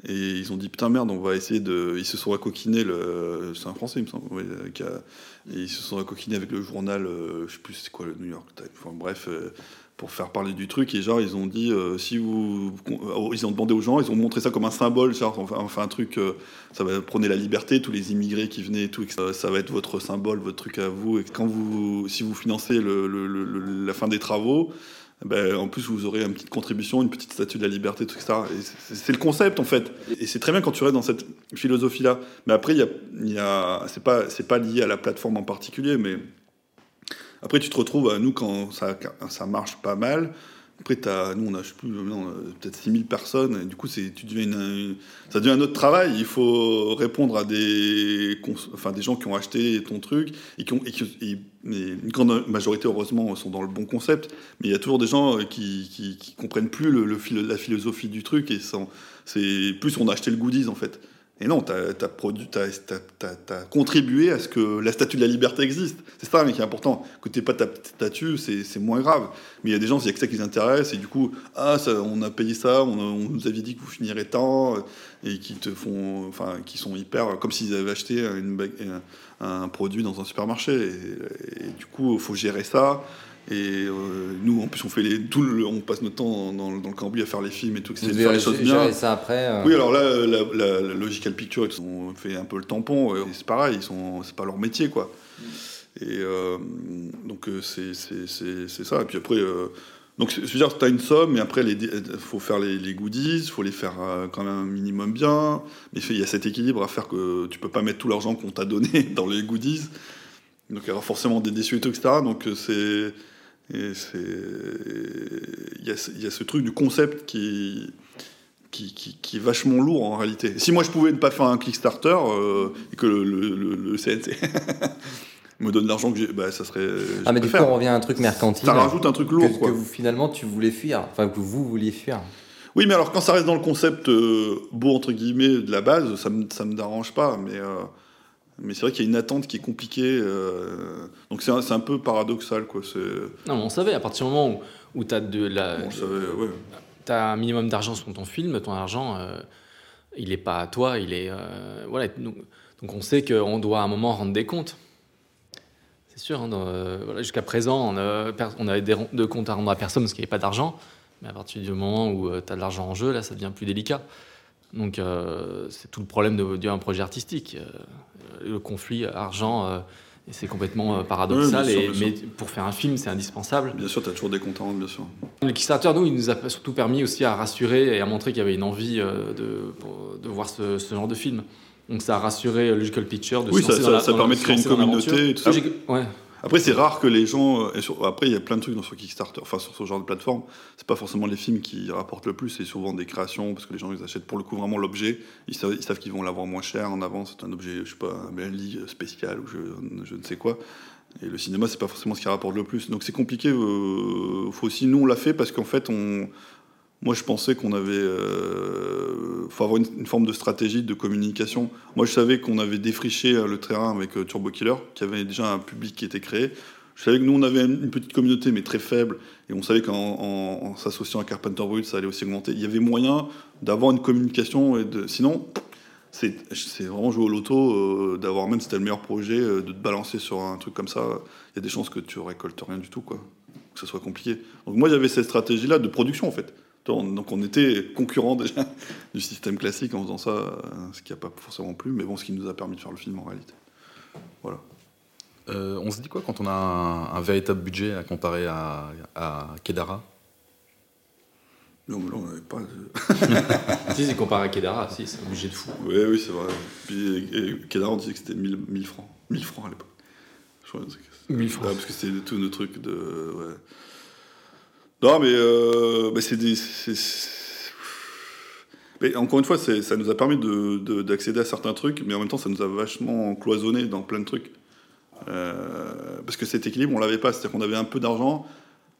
Et ils ont dit putain merde, on va essayer de. Ils se sont accoquinés, le... c'est un français, il me semble, et ils se sont accoquinés avec le journal, euh, je sais plus c'est quoi le New York Times, enfin bref, euh, pour faire parler du truc. Et genre, ils ont dit, euh, si vous. euh, Ils ont demandé aux gens, ils ont montré ça comme un symbole, genre, fait un truc, euh, ça va prôner la liberté, tous les immigrés qui venaient et tout, ça, va être votre symbole, votre truc à vous. Et quand vous. Si vous financez le- la fin des travaux, ben, en plus, vous aurez une petite contribution, une petite statue de la liberté, tout ça. C'est- le concept, en fait. Et c'est très bien quand tu restes dans cette philosophie-là. Mais après, il y a, y a, c'est pas, pas lié à la plateforme en particulier, mais après, tu te retrouves, nous, quand ça, ça marche pas mal. Après, t'as- nous, on a, non, euh, peut-être 6000 personnes. Du coup, tu deviens une- ça devient un autre travail. Il faut répondre à des, enfin, des gens qui ont acheté ton truc et qui ont, et qui- et- une grande majorité, heureusement, sont dans le bon concept. Mais il y a toujours des gens euh, qui, qui, comprennent plus le, la philosophie du truc et c'est plus on a acheté le goodies en fait. Et non, tu as, contribué à ce que la statue de la liberté existe. C'est ça mais qui est important. Que tu pas ta statue, c'est moins grave. Mais il y a des gens, il y a que ça qui les intéresse, et du coup, ah, ça, on a payé ça, on, on nous avait dit que vous finirez tant, et qui te font, enfin, qui sont hyper, comme s'ils avaient acheté une un, produit dans un supermarché. Et, et du coup, il faut gérer ça. Et euh, nous, en plus, on, fait les, tout le- on passe notre temps dans, dans le cambouis à faire les films et tout, c'est faire les choses bien. gérer ça après. euh, Oui, alors là, la, la- la Logical Picture, ils ont fait un peu le tampon. et C'est pareil, ils sont, c'est pas leur métier, quoi. Et euh, donc euh, c'est, c'est, c'est, c'est ça. Et puis après, euh, donc je veux dire, tu as une somme, mais après, il faut faire les, goodies, il faut les faire euh, quand même un minimum bien. Mais il y a cet équilibre à faire que tu peux pas mettre tout l'argent qu'on t'a donné dans les goodies. Donc il y aura forcément des déçus et tout, etc. Donc euh, c'est. Et. Il y, a, y a ce truc du concept qui, qui, est vachement lourd en réalité. Si moi je pouvais ne pas faire un Kickstarter euh, et que le, le- le CNC me donne l'argent que j'ai, bah ça serait. je Ah, mais du coup, on revient à un truc mercantile. Ça rajoute un truc lourd, que, quoi. que vous, finalement, tu voulais fuir. Enfin, que vous vouliez fuir. Oui, mais alors quand ça reste dans le concept euh, beau entre guillemets de la base, ça me, ça me dérange pas. Mais, euh, mais c'est vrai qu'il y a une attente qui est compliquée. euh, donc c'est un, c'est un peu paradoxal, quoi. C'est, Non, mais on savait, à partir du moment où, où tu as de la. ouais. T'as un minimum d'argent sur ton film, ton argent, euh, il n'est pas à toi, il est. euh, voilà, donc, donc on sait qu'on doit à un moment rendre des comptes. C'est sûr, hein, euh, voilà, jusqu'à présent, on, a, per- on avait des de comptes à rendre à personne parce qu'il n'y avait pas d'argent. Mais à partir du moment où tu as de l'argent en jeu, là, ça devient plus délicat. Donc euh, c'est tout le problème de- d'un projet artistique. Euh, le conflit argent, euh, et c'est complètement euh, paradoxal. Oui, sûr, et, mais pour faire un film, c'est indispensable. Bien sûr, tu as toujours des comptes à rendre, bien sûr. Le Kickstarter, nous, il nous a surtout permis aussi à rassurer et à montrer qu'il y avait une envie euh, de, de voir ce, ce genre de film. Donc ça a rassuré Logical Picture de Oui, se ça- lancer ça- dans la- ça dans- permet de créer une communauté et tout ça. Ouais. Après, c'est rare que les gens. euh, et sur- après, il y a plein de trucs dans sur Kickstarter, enfin sur ce genre de plateforme. C'est pas forcément les films qui rapportent le plus, c'est souvent des créations, parce que les gens ils achètent pour le coup vraiment l'objet. Ils savent, ils savent qu'ils vont l'avoir moins cher en avance. C'est un objet, je sais pas, un lit spécial ou je, je ne sais quoi. Et le cinéma, c'est pas forcément ce qui rapporte le plus. Donc c'est compliqué. euh, faut aussi, nous, on l'a fait parce qu'en fait, on. Moi, je pensais qu'on avait. Euh, faut avoir une, forme de stratégie de communication. Moi, je savais qu'on avait défriché euh, le terrain avec euh, Turbo Killer, qui avait déjà un public qui était créé. Je savais que nous, on avait une petite communauté, mais très faible. Et on savait qu'en en, en s'associant à Carpenter Brut, ça allait aussi augmenter. Il y avait moyen d'avoir une communication. Et. Sinon, c'est vraiment jouer au loto, euh, d'avoir, même si c'était le meilleur projet, de te balancer sur un truc comme ça. Il y a des chances que tu récoltes rien du tout, quoi. Que ce soit compliqué. Donc moi, j'avais cette stratégie-là de production, en fait. Donc on était concurrent déjà du système classique en faisant ça, euh, ce qui n'a pas forcément plu, mais bon, ce qui nous a permis de faire le film en réalité. Voilà. Euh, on se dit quoi quand on a un, un véritable budget à comparer à, à Kedara? Non, mais là, on n'avait pas. de- si, c'est comparé à Kedara, si, c'est un budget de fou. Oui, oui, c'est vrai. Puis et, Kedar, on disait que c'était 1000, 1000 francs. 1000 francs à l'époque. Je crois que c'est- 1000 francs. Ouais, parce que c'était tous nos trucs de. Ouais. Non, mais euh, bah, c'est des. Mais encore une fois, ça nous a permis de- de- d'accéder à certains trucs, mais en même temps, ça nous a vachement cloisonné dans plein de trucs. Euh, parce que cet équilibre, on l'avait pas. C'est-à-dire qu'on avait un peu d'argent,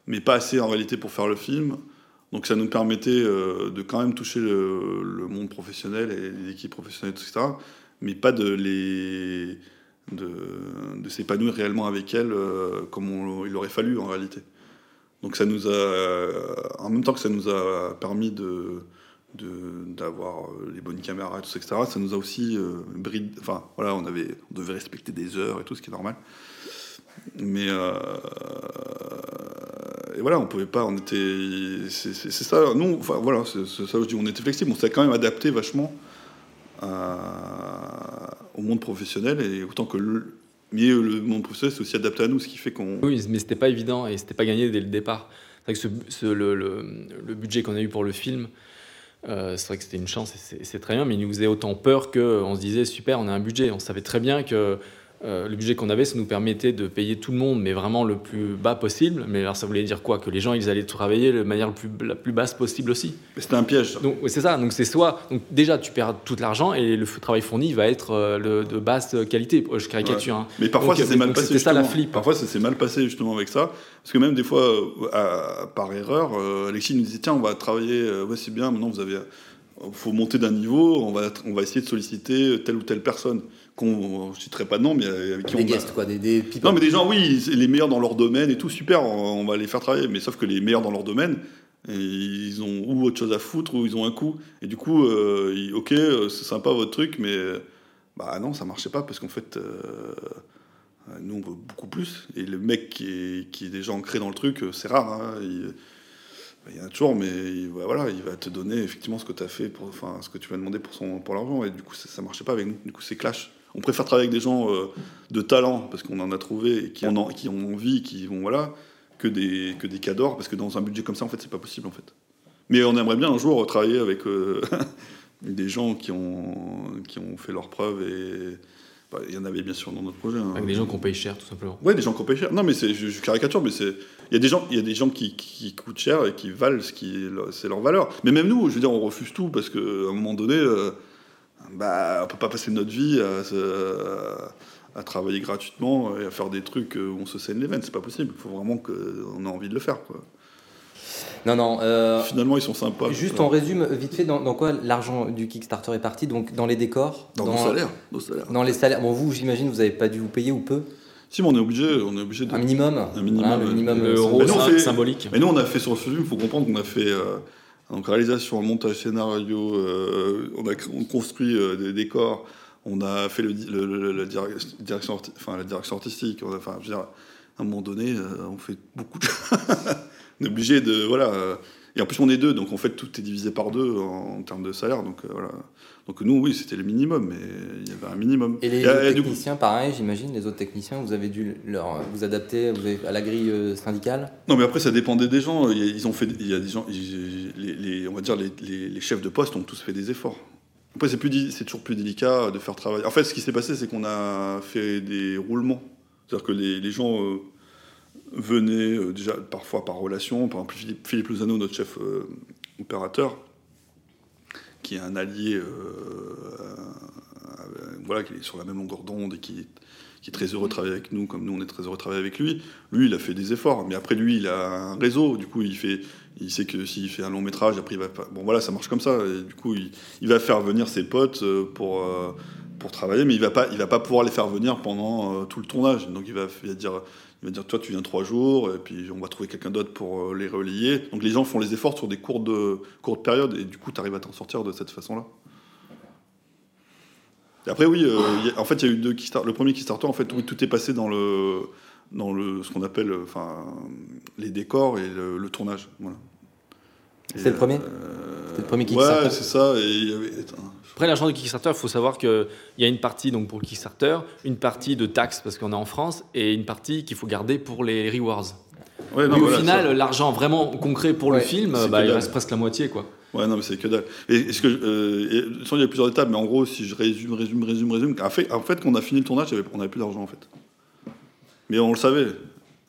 mais pas assez en réalité pour faire le film. Donc ça nous permettait euh, de quand même toucher le, monde professionnel et les équipes professionnelles, etc. Mais pas de s'épanouir réellement avec elles comme il aurait fallu en réalité. Donc ça nous a, euh, en même temps que ça nous a permis de d'avoir euh, les bonnes caméras et tout ça, etc. Ça nous a aussi euh, enfin voilà, on avait, on devait respecter des heures et tout, ce qui est normal. Mais euh, et voilà, on pouvait pas, on était, c'est ça. Nous, enfin voilà, c'est ça je dis, on était flexible, on s'est quand même adapté vachement au monde professionnel et autant que mais le monde professionnel c'est aussi adapté à nous, ce qui fait qu'on Oui, mais c'était pas évident et c'était pas gagné dès le départ. C'est vrai que le, budget qu'on a eu pour le film, euh, c'est vrai que c'était une chance et c'est très bien, mais il nous faisait autant peur qu'on se disait super, on a un budget. On savait très bien que euh, le budget qu'on avait, ça nous permettait de payer tout le monde, mais vraiment le plus bas possible. Mais alors ça voulait dire quoi? Que les gens, ils allaient travailler de manière le plus, la plus basse possible aussi. C'était un piège. ça. Donc c'est ça. Donc c'est soit donc déjà tu perds tout l'argent et le travail fourni va être euh, le- de basse qualité. Je caricature. hein. Mais parfois Donc, ça s'est mal donc, passé. C'était ça la flip. Parfois ça s'est mal passé justement avec ça, parce que même des fois, euh, à- par erreur, euh, Alexis nous disait tiens on va travailler, ouais c'est bien, maintenant vous avez, faut monter d'un niveau, on va, on va essayer de solliciter telle ou telle personne qu'on, je citerai pas de nom, mais avec qui Des on a- guests, quoi, des, des people. Non, mais des gens, oui, les meilleurs dans leur domaine et tout, super, on, on va les faire travailler. Mais sauf que les meilleurs dans leur domaine, et ils ont ou autre chose à foutre, ou ils ont un coup. Et du coup, euh, ils- ok, euh, c'est sympa votre truc, mais bah non, ça marchait pas parce qu'en fait, euh, nous, on veut beaucoup plus. Et le mec qui est, qui est déjà ancré dans le truc, euh, c'est rare. hein, il, il y en a toujours, mais il, va- voilà, il va te donner effectivement ce que tu as fait, pour, enfin, ce que tu vas demander pour, son, pour l'argent. Et du coup, ça, ça marchait pas avec nous. Du coup, c'est clash. On préfère travailler avec des gens euh, de talent, parce qu'on en a trouvé, et qui en, ont- qui ont envie, qui vont, voilà, que des, que des cadors, parce que dans un budget comme ça, en fait, c'est pas possible, en fait. Mais on aimerait bien un jour travailler avec euh, des gens qui ont, qui ont fait leurs preuves, et bah, il y en avait bien sûr dans notre projet. hein. Avec des gens qu'on paye cher, tout simplement. Ouais, des gens qui payent cher. Non, mais c'est, je, je caricature, mais c'est. Il y a des gens, y a des gens qui, qui coûtent cher et qui valent ce qui c'est leur valeur. Mais même nous, je veux dire, on refuse tout parce qu'à un moment donné, euh, bah, on peut pas passer notre vie à, se- à travailler gratuitement et à faire des trucs où on se saigne les veines. C'est pas possible. Il faut vraiment qu'on ait envie de le faire. Quoi. Non, non. euh, Finalement, ils sont sympas. Juste on résume vite fait dans, dans quoi l'argent du Kickstarter est parti? Donc dans les décors, dans, nos salaires. Nos salaires. dans les salaires. Bon, vous, j'imagine, vous n'avez pas dû vous payer ou peu? Si, mais on est obligé, on est obligé de. Un minimum. Un minimum. Euh, euro Mais nous, on sym- fait- symbolique. Mais nous, on a fait sur le film, il faut comprendre qu'on a fait euh, donc réalisation, montage scénario, euh, on a on construit euh, des décors, on a fait la, direc- direction, enfin, la direction artistique, on enfin, je veux dire, à un moment donné, euh, on fait beaucoup de On est obligé de. Voilà. et en plus, on est deux, donc en fait, tout est divisé par deux en, en termes de salaire. Donc voilà. Donc nous, oui, c'était le minimum, mais il y avait un minimum. Et les Et, euh, coup- techniciens, pareil, j'imagine, les autres techniciens, vous avez dû leur, vous adapter vous avez, à la grille euh, syndicale? Non, mais après, ça dépendait des gens. Ils ont fait, il y a des gens, les, les- on va dire, les, les- chefs de poste ont tous fait des efforts. Après, c'est plus, di- c'est toujours plus délicat de faire travailler. En fait, ce qui s'est passé, c'est qu'on a fait des roulements. C'est-à-dire que les, les gens euh, venaient euh, déjà parfois par relation. Par exemple, Philippe, Philippe Lozano, notre chef euh, opérateur, qui est un allié, euh, euh, voilà, qui est sur la même longueur d'onde et qui est très heureux de travailler avec nous, comme nous on est très heureux de travailler avec lui. Lui, il a fait des efforts, mais après lui, il a un réseau. Du coup, il fait, il sait que s'il fait un long métrage, après bon voilà, ça marche comme ça. Et du coup, il, va faire venir ses potes euh, pour pour travailler, mais il va pas, il va pas pouvoir les faire venir pendant tout le tournage. Donc il va dire, il va dire, toi tu viens trois jours, et puis on va trouver quelqu'un d'autre pour euh, les relier. Donc les gens font les efforts sur des courtes courtes périodes, et du coup, tu arrives à t'en sortir de cette façon-là. Après, oui, euh, a- en fait, il y a eu deux Kickstarter. Le premier Kickstarter, en fait, oui, tout est passé dans le, dans le, ce qu'on appelle, enfin, les décors et le, le tournage. Voilà. C'est le premier euh, C'était le premier Kickstarter. Ouais, c'est ça. Et il y avait. attends, Après, l'argent de Kickstarter, il faut savoir qu'il y a une partie donc, pour le Kickstarter, une partie de taxes parce qu'on est en France, et une partie qu'il faut garder pour les rewards. Ouais, non, Mais au voilà, final, ça- l'argent vraiment concret pour le film, bah, il reste presque la moitié. Quoi. Ouais, non, mais c'est que dalle. Et est-ce que, euh, et, de toute façon, il y a plusieurs étapes, mais en gros, si je résume, résume, résume, résume, en fait, en fait quand on a fini le tournage, on n'avait plus d'argent, en fait. Mais on le savait.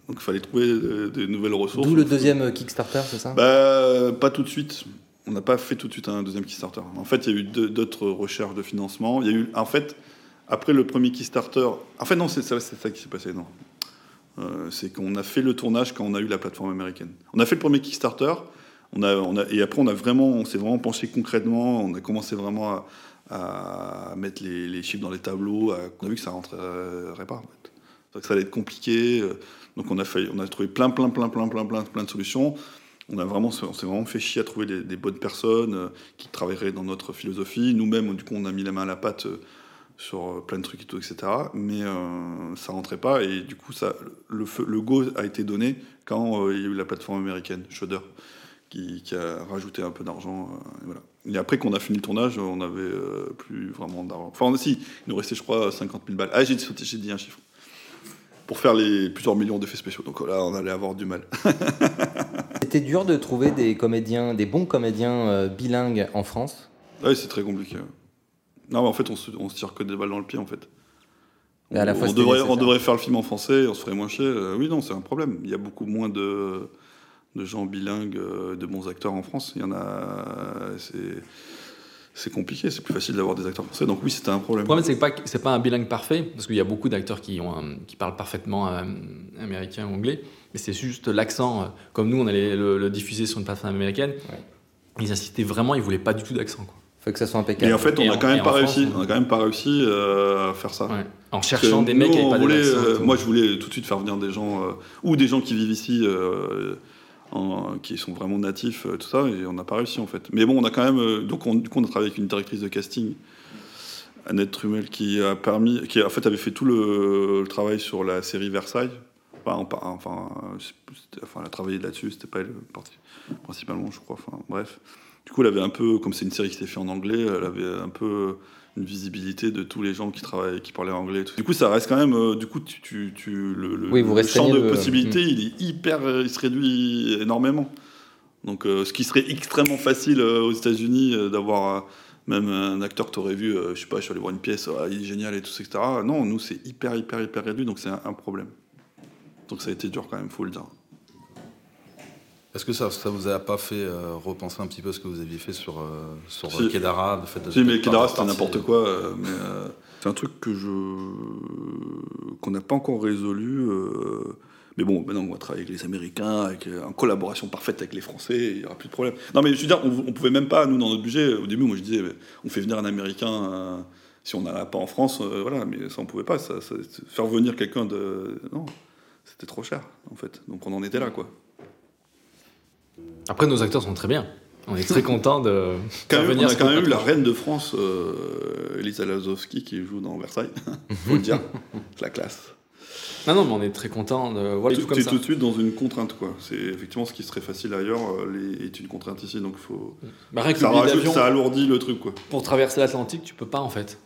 Donc il fallait trouver euh, des nouvelles ressources. D'où le deuxième euh, Kickstarter, c'est ça? Bah, pas tout de suite. On n'a pas fait tout de suite un deuxième Kickstarter. En fait, il y a eu d'autres recherches de financement. Il y a eu, en fait, après le premier Kickstarter, en fait, non, c'est ça, qui s'est passé, non. Euh, c'est qu'on a fait le tournage quand on a eu la plateforme américaine. On a fait le premier Kickstarter, on a, et après on a vraiment, on s'est vraiment penché concrètement, on a commencé vraiment à, mettre les, chiffres dans les tableaux, on a vu que ça rentrerait pas. Ça allait être compliqué, euh, donc on a, trouvé plein, plein, plein, plein, plein, plein de solutions. On, a vraiment, on s'est vraiment fait chier à trouver des, bonnes personnes euh, qui travailleraient dans notre philosophie. Nous-mêmes, du coup, on a mis la main à la pâte euh, sur euh, plein de trucs et tout, etc. Mais ça rentrait pas et du coup, le, go a été donné quand il y a eu la plateforme américaine, Shudder, qui, a rajouté un peu d'argent. et, voilà. et après qu'on a fini le tournage, on n'avait plus vraiment d'argent. Enfin, si, il nous restait, je crois, 50 000 balles. Ah, j'ai dit un chiffre. Pour faire les plusieurs millions d'effets spéciaux. Donc là, on allait avoir du mal. C'était dur de trouver des comédiens, des bons comédiens euh, bilingues en France. Ouais, c'est très compliqué. Non, mais en fait, on se, on se tire que des balles dans le pied, en fait. Mais à la on, fois, on c'était devrait, on nécessaire. devrait faire le film en français, on se ferait moins chier. Euh, oui, non, c'est un problème. Il y a beaucoup moins de, de gens bilingues, euh, de bons acteurs en France. Il y en a. C'est, c'est compliqué, c'est plus facile d'avoir des acteurs français. Donc oui, c'était un problème. Le problème, c'est que c'est pas un bilingue parfait, parce qu'il y a beaucoup d'acteurs qui, ont un- qui parlent parfaitement euh, américain ou anglais, mais c'est juste l'accent. euh, Comme nous, on allait le, le diffuser sur une plateforme américaine, ils insistaient vraiment, ils voulaient pas du tout d'accent. quoi. Faut que ça soit impeccable. Et en fait, on n'a quand même pas France, réussi. on- On a quand même pas réussi euh, à faire ça. Ouais. En cherchant que des nous, mecs qui on n'avaient pas voulait, d'accent. euh, moi, je voulais tout de suite faire venir des gens euh, ou des gens qui vivent ici, euh, qui sont vraiment natifs, euh, tout ça, et on n'a pas réussi en fait. Mais bon, on a quand même. euh, donc, on, du coup, on a travaillé avec une directrice de casting, Annette Trumel, qui a permis, qui en fait avait fait tout le, travail sur la série Versailles. Enfin, enfin, elle a travaillé là-dessus. C'était pas elle parti- principalement, je crois. Enfin, bref. Du coup, elle avait un peu, comme c'est une série qui s'était faite en anglais, elle avait un peu une visibilité de tous les gens qui travaillaient, qui parlaient anglais. tout. Du coup, ça reste quand même. euh, du coup, tu, tu, tu- le, le- Oui, vous le champ de possibilités, il est hyper, euh, il se réduit énormément. Donc, euh, ce qui serait extrêmement facile euh, aux États-Unis d'avoir même un acteur que tu aurais vu, je sais pas, je suis allé voir une pièce, ah, il est génial et tout, etc. Non, nous, c'est hyper, hyper, hyper réduit, donc c'est un, un problème. Donc, ça a été dur quand même, faut le dire. Est-ce que ça, ça vous a pas fait euh, repenser un petit peu ce que vous aviez fait sur, euh, sur Si. euh, Kedara le fait de- Si, mais Kedara, c'était n'importe quoi. euh, mais c'est un truc que je qu'on n'a pas encore résolu. mais bon, maintenant on va travailler avec les Américains, avec, en collaboration parfaite avec les Français, il n'y aura plus de problème. Non, mais je veux dire, on, on pouvait même pas, nous, dans notre budget, au début, moi je disais, on fait venir un Américain. si on n'en pas en France, euh, voilà, mais ça on pouvait pas. Ça, ça- faire venir quelqu'un de. Non, c'était trop cher, en fait. Donc on en était là, quoi. Après, nos acteurs sont très bien. On est très contents de Quand même, on venir a quand même eu la reine de France, euh, Elisa Lazowski, qui joue dans Versailles. Faut le dire, c'est la classe. Non, non, mais on est très contents de voir les trucs comme ça. tout de suite dans une contrainte, quoi. C'est effectivement ce qui serait facile ailleurs, euh, les- est une contrainte ici, donc faut. Bah, rien que ça rajoute, ça alourdit le truc, quoi. pour traverser l'Atlantique, tu peux pas en fait.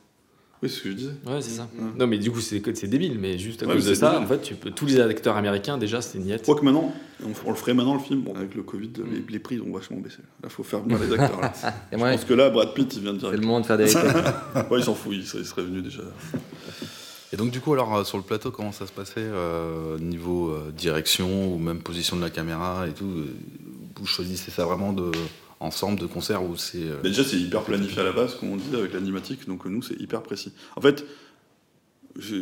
Oui, c'est ce que je disais. Ouais, c'est ça. Ouais. Non, mais du coup, c'est débile, mais juste à Ouais, cause de ça, débile. en fait, tu peux, tous les acteurs américains, déjà, c'est niette. Je crois que maintenant, on, on le ferait maintenant le film. Bon, avec le Covid, Mm. les, les prix ont vachement baissé. Là, faut faire venir les acteurs. Là. Et Je ouais, pense que là, Brad Pitt, il vient de dire. c'est le moment de faire des ouais, il s'en fout, il serait, il serait venu déjà. Et donc du coup, alors euh, sur le plateau, comment ça se passait euh, niveau euh, direction ou même position de la caméra et tout Vous choisissez ça vraiment de ensemble de concert ou c'est euh, déjà, c'est hyper planifié à la base, comme on dit, avec l'animatique. Donc, euh, nous, c'est hyper précis. En fait,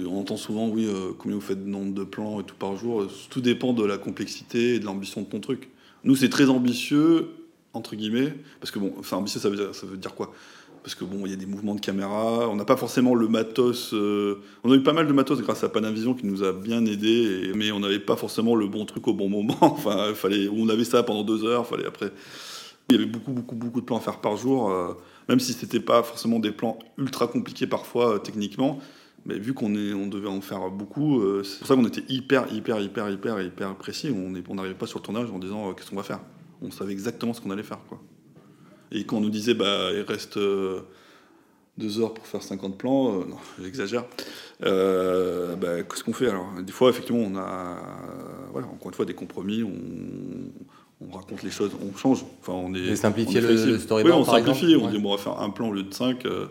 on entend souvent, oui, euh, combien vous faites de nombre de plans et tout par jour. Euh, Tout dépend de la complexité et de l'ambition de ton truc. Nous, c'est très ambitieux, entre guillemets, parce que bon, enfin, ambitieux, ça veut dire, quoi? Parce que bon, il y a des mouvements de caméra, on n'a pas forcément le matos. on a eu pas mal de matos grâce à Panavision qui nous a bien aidés, et- mais on n'avait pas forcément le bon truc au bon moment. enfin, fallait, on avait ça pendant deux heures, fallait après. Il y avait beaucoup, beaucoup, beaucoup de plans à faire par jour, euh, même si c'était pas forcément des plans ultra compliqués parfois euh, techniquement. Mais vu qu'on on devait en faire beaucoup, euh, c'est pour ça qu'on était hyper, hyper, hyper, hyper, hyper précis. On n'arrivait pas sur le tournage en disant qu'est-ce qu'on va faire? On savait exactement ce qu'on allait faire, quoi. Et quand on nous disait, bah, il reste deux heures pour faire 50 plans, non, j'exagère. Bah, qu'est-ce qu'on fait alors? Des fois, effectivement, on a, encore une fois, des compromis, on raconte les choses, on change. Enfin, on est. Et simplifier le- storyboard, Oui, on par simplifie. exemple, on ouais. dit, bon, on va faire un plan au lieu de cinq. euh,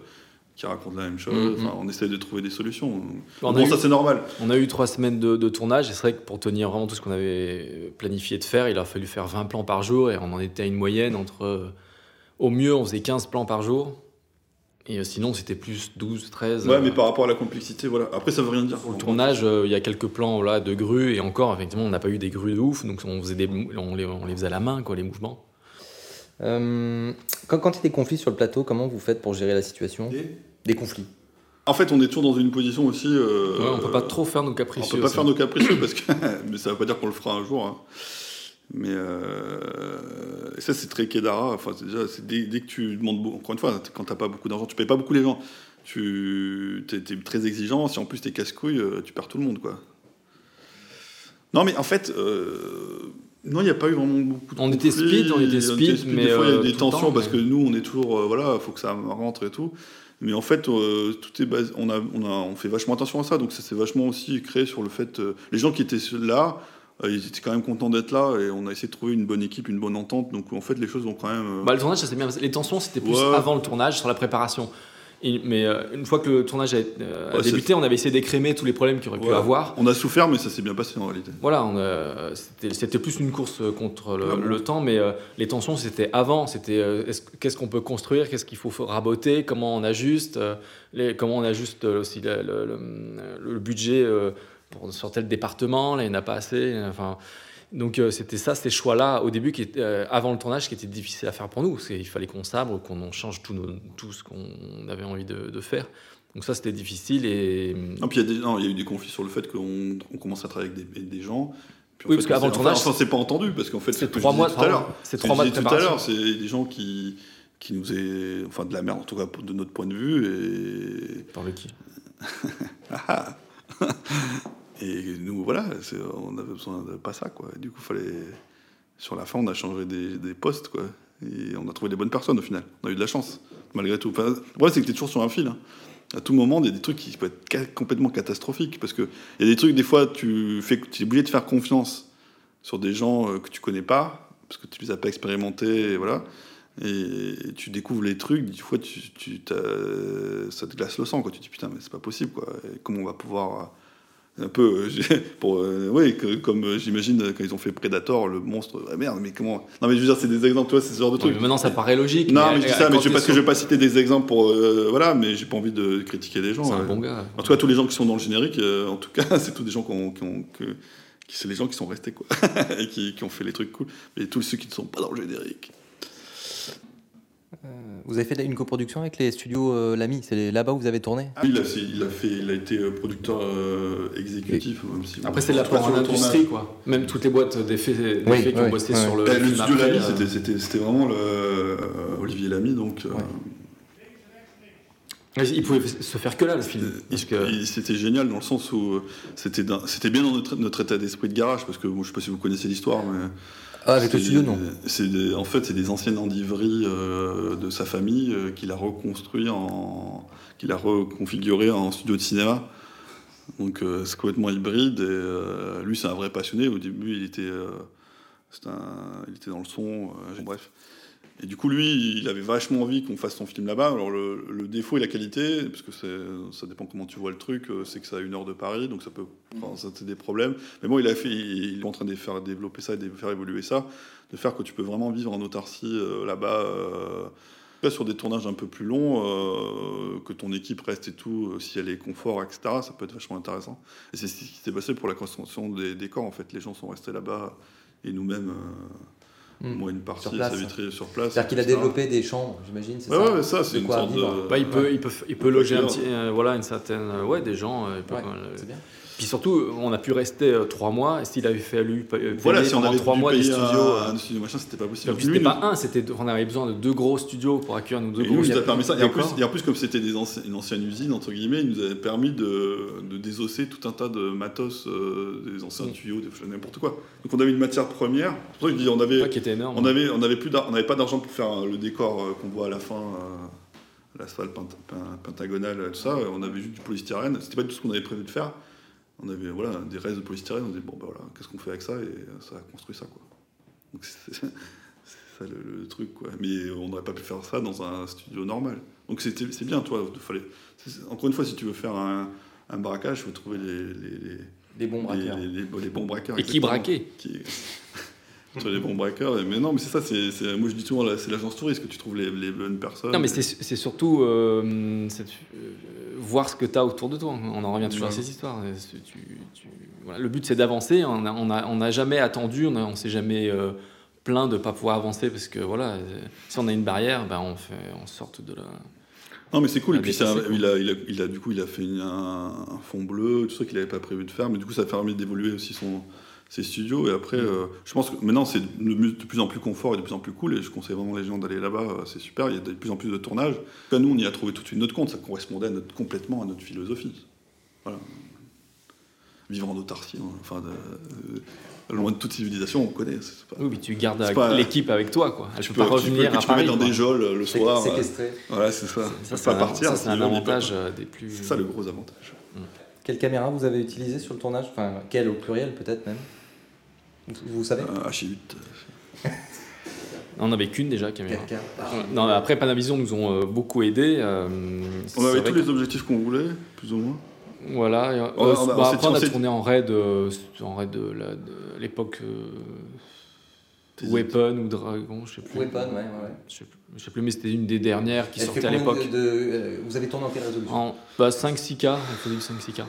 qui raconte la même chose. Mhm. Enfin, on essaie de trouver des solutions. On a bon, eu- ça c'est normal. On a eu trois semaines de, de tournage et c'est vrai que pour tenir vraiment tout ce qu'on avait planifié de faire, il a fallu faire 20 plans par jour et on en était à une moyenne entre. euh, au mieux, on faisait 15 plans par jour. Et euh, sinon, c'était plus 12, 13. Ouais, euh, mais par rapport à la complexité, voilà. Après, ça veut rien dire. Pour le tournage, euh, il y a quelques plans là, de grues et encore, effectivement, on n'a pas eu des grues de ouf, donc on, faisait des, on, les, on les faisait à la main, quoi, les mouvements. Euh, quand, quand il y a des conflits sur le plateau, comment vous faites pour gérer la situation? Des- Des conflits. En fait, on est toujours dans une position aussi. euh, Ouais, on peut pas trop faire nos On capricieux. peut pas aussi. faire nos capricieux parce que, mais ça veut pas dire qu'on le fera un jour. hein. Mais euh, et ça, c'est très Kedara. Enfin, déjà, c'est dès, dès que tu demandes, beau- encore une fois, quand t'as pas beaucoup d'argent, tu payes pas beaucoup les gens. Tu es, très exigeant. Si en plus t'es casse-couille, euh, tu perds tout le monde, quoi. Non, mais en fait, euh, non, il n'y a pas eu vraiment beaucoup. De On était speed, on était speed, mais, des fois il y a des tensions temps, parce mais- que nous, on est toujours, voilà, faut que ça rentre et tout. Mais en fait, euh, tout est basé, on, a, on, a, on fait vachement attention à ça, donc ça s'est vachement aussi créé sur le fait. euh, les gens qui étaient là, ils étaient quand même contents d'être là, et on a essayé de trouver une bonne équipe, une bonne entente, donc en fait, les choses ont quand même. euh, Bah, le tournage, ça s'est bien passé. Les tensions, c'était plus Ouais. avant le tournage, sur la préparation. Et- mais euh, une fois que le tournage a, euh, Ouais, débuté, on avait essayé d'écrémer tous les problèmes qu'il aurait pu avoir. On a souffert, mais ça s'est bien passé en réalité. Voilà, euh, c'était plus une course contre le, Clairement. le temps, mais euh, les tensions, c'était avant. C'était euh, est-ce- qu'est-ce qu'on peut construire, qu'est-ce qu'il faut raboter, comment on ajuste, euh, les, comment on ajuste euh, aussi le, le- le- le budget euh, pour, sur tel département, là, il n'y en a pas assez. Enfin, donc euh, c'était ça, ces choix-là, au début, qui étaient, euh, avant le tournage, qui était difficile à faire pour nous. parce qu'il fallait qu'on sabre, qu'on change tout, nos- tout ce qu'on avait envie de, de faire. Donc ça, c'était difficile et... Non, puis il y, a y eu des conflits sur le fait qu'on on commence à travailler avec des, des gens. Puis Oui, fait, parce qu'avant le tournage, enfin, on s'est pas entendu parce qu'en fait, c'est ce trois mois- tout à l'heure. c'est trois mois de tout à l'heure, c'est des gens qui qui nous est enfin de la merde en tout cas de notre point de vue et Par le qui Ah, ah. Et nous voilà on avait besoin de pas ça quoi du coup fallait sur la fin on a changé des, postes quoi et on a trouvé des bonnes personnes au final on a eu de la chance malgré tout enfin, problème c'est que t'es toujours sur un fil hein. à tout moment il y a des trucs qui peuvent être complètement catastrophiques parce que il y a des trucs des fois tu fais tu es obligé de faire confiance sur des gens euh, que tu connais pas parce que tu les as pas expérimentés et voilà et tu découvres les trucs, des fois tu, tu ça te glace le sang, quoi. Tu te dis putain, mais c'est pas possible, quoi. Comment on va pouvoir. Un peu, euh, pour, euh, oui, que- comme euh, j'imagine quand ils ont fait Predator, le monstre, ah merde, mais comment. Non, mais je veux dire, c'est des exemples, toi, c'est ce genre de mais maintenant, ça paraît logique. Non, mais mais je dis ça, mais je, parce que je vais pas citer des exemples pour. euh, voilà, mais j'ai pas envie de critiquer des gens. C'est un bon gars. En tout cas, tous les gens qui sont dans le générique, euh, en tout cas, c'est tous des gens qui ont. qui ont- que- qui- c'est les gens qui sont restés, quoi. et qui, qui ont fait les trucs cool. Mais tous ceux qui ne sont pas dans le générique. Vous avez fait une coproduction avec les studios euh, Lamy, c'est là-bas où vous avez tourné Oui, il a, fait, il a, fait, il a été euh, producteur euh, exécutif. Même si Après, c'est de de l'apport en industrie, quoi. Même toutes les boîtes d'effets Oui, qui ont oui, bossé ouais. sur le le studio Lamy, euh, c'était- vraiment le, euh, Olivier Lamy, donc. euh, Il pouvait se faire que là, le film. Que... C'était génial dans le sens où euh, c'était bien dans notre, notre état d'esprit de garage, parce que je sais pas si vous connaissez l'histoire, mais. Ah, avec le studio, non. des- En fait, c'est des anciennes endiveries euh, de sa famille euh, qu'il a reconstruit en. qu'il a reconfiguré en studio de cinéma. Donc euh, c'est complètement hybride. Et lui, c'est un vrai passionné. Au début, il était, un- il était dans le son. bref. Et du coup, lui, il avait vachement envie qu'on fasse son film là-bas. Alors le, le défaut et la qualité, parce que ça dépend comment tu vois le truc, euh, c'est que ça a une heure de Paris, donc ça peut, enfin, ça c'est des problèmes. Mais bon, il a fait, il, il est en train de faire développer ça et de faire évoluer ça, de faire que tu peux vraiment vivre en autarcie euh, là-bas. euh, sur des tournages un peu plus longs, euh, que ton équipe reste et tout, si elle est confort, etc., ça peut être vachement intéressant. Et c'est ce qui s'est passé pour la construction des décors. En fait, les gens sont restés là-bas et nous-mêmes. Moi, une partie Sur place. Savitri sur place. C'est-à-dire qu'il a développé des chambres, j'imagine, Ouais, ça ouais, ça, c'est De une quoi sorte vivre. de. Bah, il, peut, il, peut, il peut loger un Ouais. petit, euh, voilà, une certaine. ouais, des gens. euh, il peut- Ouais, euh, c'est bien. Puis surtout, on a pu rester euh, trois mois. Et s'il avait fallu euh, Voilà, si on avait trois mois des studios. un, euh, un studio machin, c'était pas possible. puis c'était nous- pas un, c'était on avait besoin de deux gros studios pour accueillir nos deux Et gros. nous, a permis ça. Et en plus, décors. et en plus, comme c'était des anci- une ancienne usine, entre guillemets, il nous avait permis de, de désosser tout un tas de matos, euh, des anciens Mm. tuyaux, des n'importe quoi. Donc on avait une matière première. C'est pour ça que je dis, on avait, qui était énorme. on avait, on avait plus on n'avait pas d'argent pour faire le décor qu'on voit à la fin, euh, l'asphalte pent- pent- pentagonal, tout ça. On avait juste du polystyrène. C'était pas tout ce qu'on avait prévu de faire. On avait voilà, des restes de polystyrène. On disait, bon, bah voilà, qu'est-ce qu'on fait avec ça? Et ça a construit ça, quoi. Donc c'est ça le, le truc, quoi. Mais on n'aurait pas pu faire ça dans un studio normal. Donc c'était- c'est bien, toi. Fallait, encore une fois, si tu veux faire un, un braquage, il faut trouver les, les, les, Des bons braqueurs. les, les- les bons braqueurs. Et qui braquait? Qui- Sur les bons braqueurs. Mais non, mais c'est ça, c'est, moi je dis toujours, c'est l'agence touriste que tu trouves les, les bonnes personnes. Non, mais Et- c'est c'est surtout euh, euh, voir ce que tu as autour de toi. On en revient toujours à Ouais. ces histoires. C'est- tu- tu- voilà, Le but, c'est d'avancer. On n'a on a, on a jamais attendu, on ne s'est jamais euh, plaint de ne pas pouvoir avancer parce que voilà, si on a une barrière, ben, on, fait, on sorte de la. Non, mais c'est cool. Et puis quoi. il, a, il, a, il a- du coup, il a fait un, un fond bleu, tout ça qu'il n'avait pas prévu de faire. Mais du coup, ça a permis d'évoluer aussi son, ses studios. Et après, euh, je pense que maintenant, c'est de, plus en plus confort et de plus en plus cool. Et je conseille vraiment les gens d'aller là-bas. euh, C'est super. Il y a de plus en plus de tournages. En tout cas, nous, on y a trouvé tout de suite notre compte. Ça correspondait à notre, complètement à notre philosophie. Voilà. Vivre en autarcie, hein, enfin, de- euh, loin de toute civilisation, on connaît. Pas- Oui, puis tu gardes l'équipe avec toi. Quoi. Elle tu peux, pas tu peux- revenir que à tu peux Paris. mettre dans quoi. des geôles le soir. séquestré. Voilà, c'est ça. Ça, Ça, c'est pas partir. ça, c'est un avantage des plus. C'est ça le gros avantage. Quelle caméra vous avez utilisé sur le tournage? Enfin, quelle au pluriel peut-être même? Vous savez Euh, H8. On n'avait qu'une déjà, caméra. 4K. Ouais. Non, après, Panavision nous ont euh, beaucoup aidés. euh, On avait tous les objectifs qu'on voulait, plus ou moins. Voilà. et, euh, On on bah, on s'est- après, on on a tourné en raid, euh, en raid de l'époque euh, Weapon ou Dragon, je sais plus. Weapon, ouais, ouais, ouais. Je sais plus, je sais plus, mais c'était une des dernières qui Elle sortait à l'époque. de- de- euh, vous avez tourné en quelle résolution En bah, 5-6K, il faut dire 5-6K.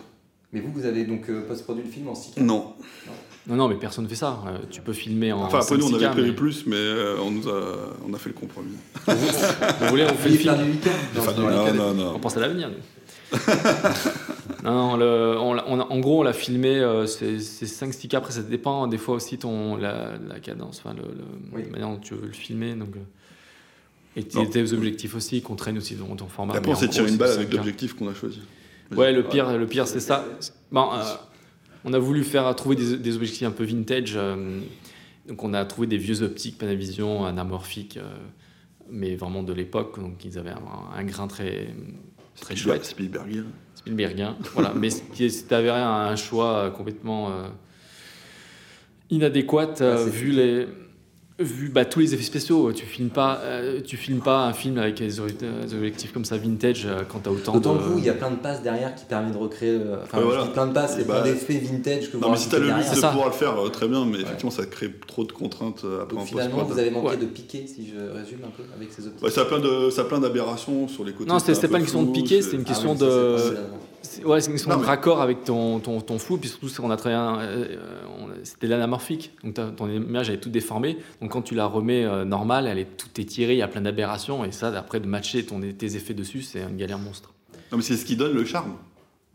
Mais vous, vous avez donc euh, post-produit le film en 6K Non. Non, non, mais personne ne fait ça. Euh, tu peux filmer en Enfin, après, nous, on 5-6K, avait prévu mais- plus, mais euh, on, nous a, on a fait le compromis. Vous voulez, on fait le Vous film faire du 8K Enfin, Non, non, non, non, non, non. On pense à l'avenir, nous. non, non, le- on on en gros, on l'a filmé, euh, c'est c'est 5-6 cas. Après, ça dépend des fois aussi ton, la, la cadence, enfin, le, le- Oui. la manière dont tu veux le filmer. Donc, euh, et Non. tes, objectifs aussi, qu'on traîne aussi dans ton format. Après, on s'est tiré une balle avec 5K. l'objectif qu'on a choisi. Ouais, le pire, le pire c'est ça. Bon, euh, on a voulu faire trouver des, des objectifs un peu vintage. euh, donc, on a trouvé des vieux optiques Panavision anamorphiques, euh, mais vraiment de l'époque. Donc, ils avaient un, un grain très, très chouette. Spielberg. Spielbergien. voilà. Mais ce qui s'est avéré un, choix complètement euh, inadéquat euh, vu les vu bah, tous les effets spéciaux. Tu filmes pas, euh, tu filmes pas un film avec des, des objectifs comme ça vintage euh, quand t'as autant D'autant de. que vous, il y a plein de passes derrière qui permettent de recréer. euh, Enfin, voilà. plein de passes, Et bah, plein d'effets vintage que vous Non, mais si t'as le luxe de pouvoir le faire, euh, très bien, mais effectivement, ça crée trop de contraintes euh, après Donc en finalement, vous avez manqué Ouais. de piquer, si je résume un peu, avec ces. Ouais, ça a plein de- ça a plein d'aberrations sur les côtés. Non, c'était pas une question de piquer, c'est- c'était une Ah question de. Ouais, c'est une question Non, de raccord avec ton, ton, ton flou, puis surtout c'est qu'on a travaillé, euh, on c'était l'anamorphique, donc ton image elle est toute déformée, donc quand tu la remets euh, normale, elle est toute étirée, il y a plein d'aberrations, et ça, après de matcher ton, tes effets dessus, c'est une galère monstre. Non, mais c'est ce qui donne le charme.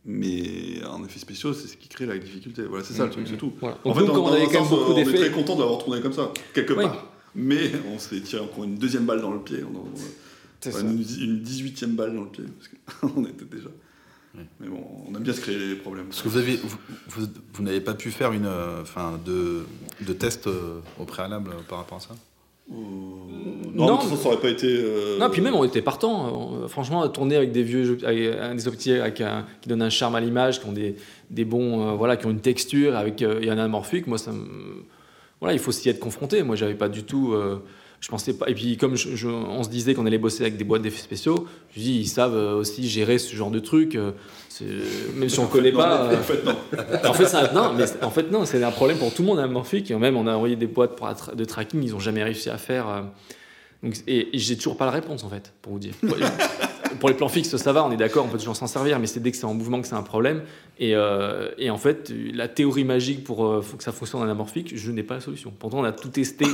Mais en effets spéciaux, c'est ce qui crée la difficulté. Voilà, c'est ça le truc, c'est tout. Voilà. En Donc fait, nous, dans- quand on avait quand même On est très content d'avoir tourné comme ça, quelque Oui. part. Mais on s'est tiré encore une deuxième balle dans le pied. On en- enfin, une, une 18e balle dans le pied. Parce qu'on était déjà. Mais bon, on aime bien se créer des problèmes. Parce que vous, avez, vous, vous- vous n'avez pas pu faire une, euh, enfin, de, de test euh, au préalable euh, par rapport à ça? Euh, Non, non, façon, ça aurait pas été. euh, Non, puis même on était partant. Franchement, tourner avec des vieux, jeux- avec, des optiques avec un- qui donnent un charme à l'image, qui ont des, des bons, euh, voilà, qui ont une texture avec euh, et un anamorphique. Moi, ça voilà, il faut s'y être confronté. Moi, j'avais pas du tout. Euh, je pensais pas. Et puis, comme je- je- on se disait qu'on allait bosser avec des boîtes d'effets spéciaux, je dis ils savent euh, aussi gérer ce genre de truc. euh, c'est- même si on connaît non, pas. euh, En fait, non. en fait, ça, non, mais en fait, non, c'est un problème pour tout le monde anamorphique. Et même, on a envoyé des boîtes de tracking, ils ont jamais réussi à faire. euh, donc, et, et j'ai toujours pas la réponse, en fait, pour vous dire. Pour, pour les plans fixes, ça va, on est d'accord, on peut toujours s'en servir, mais c'est dès que c'est en mouvement que c'est un problème. Et, euh, et en fait, la théorie magique pour euh, faut que ça fonctionne en anamorphique, je n'ai pas la solution. Pourtant, on a tout testé.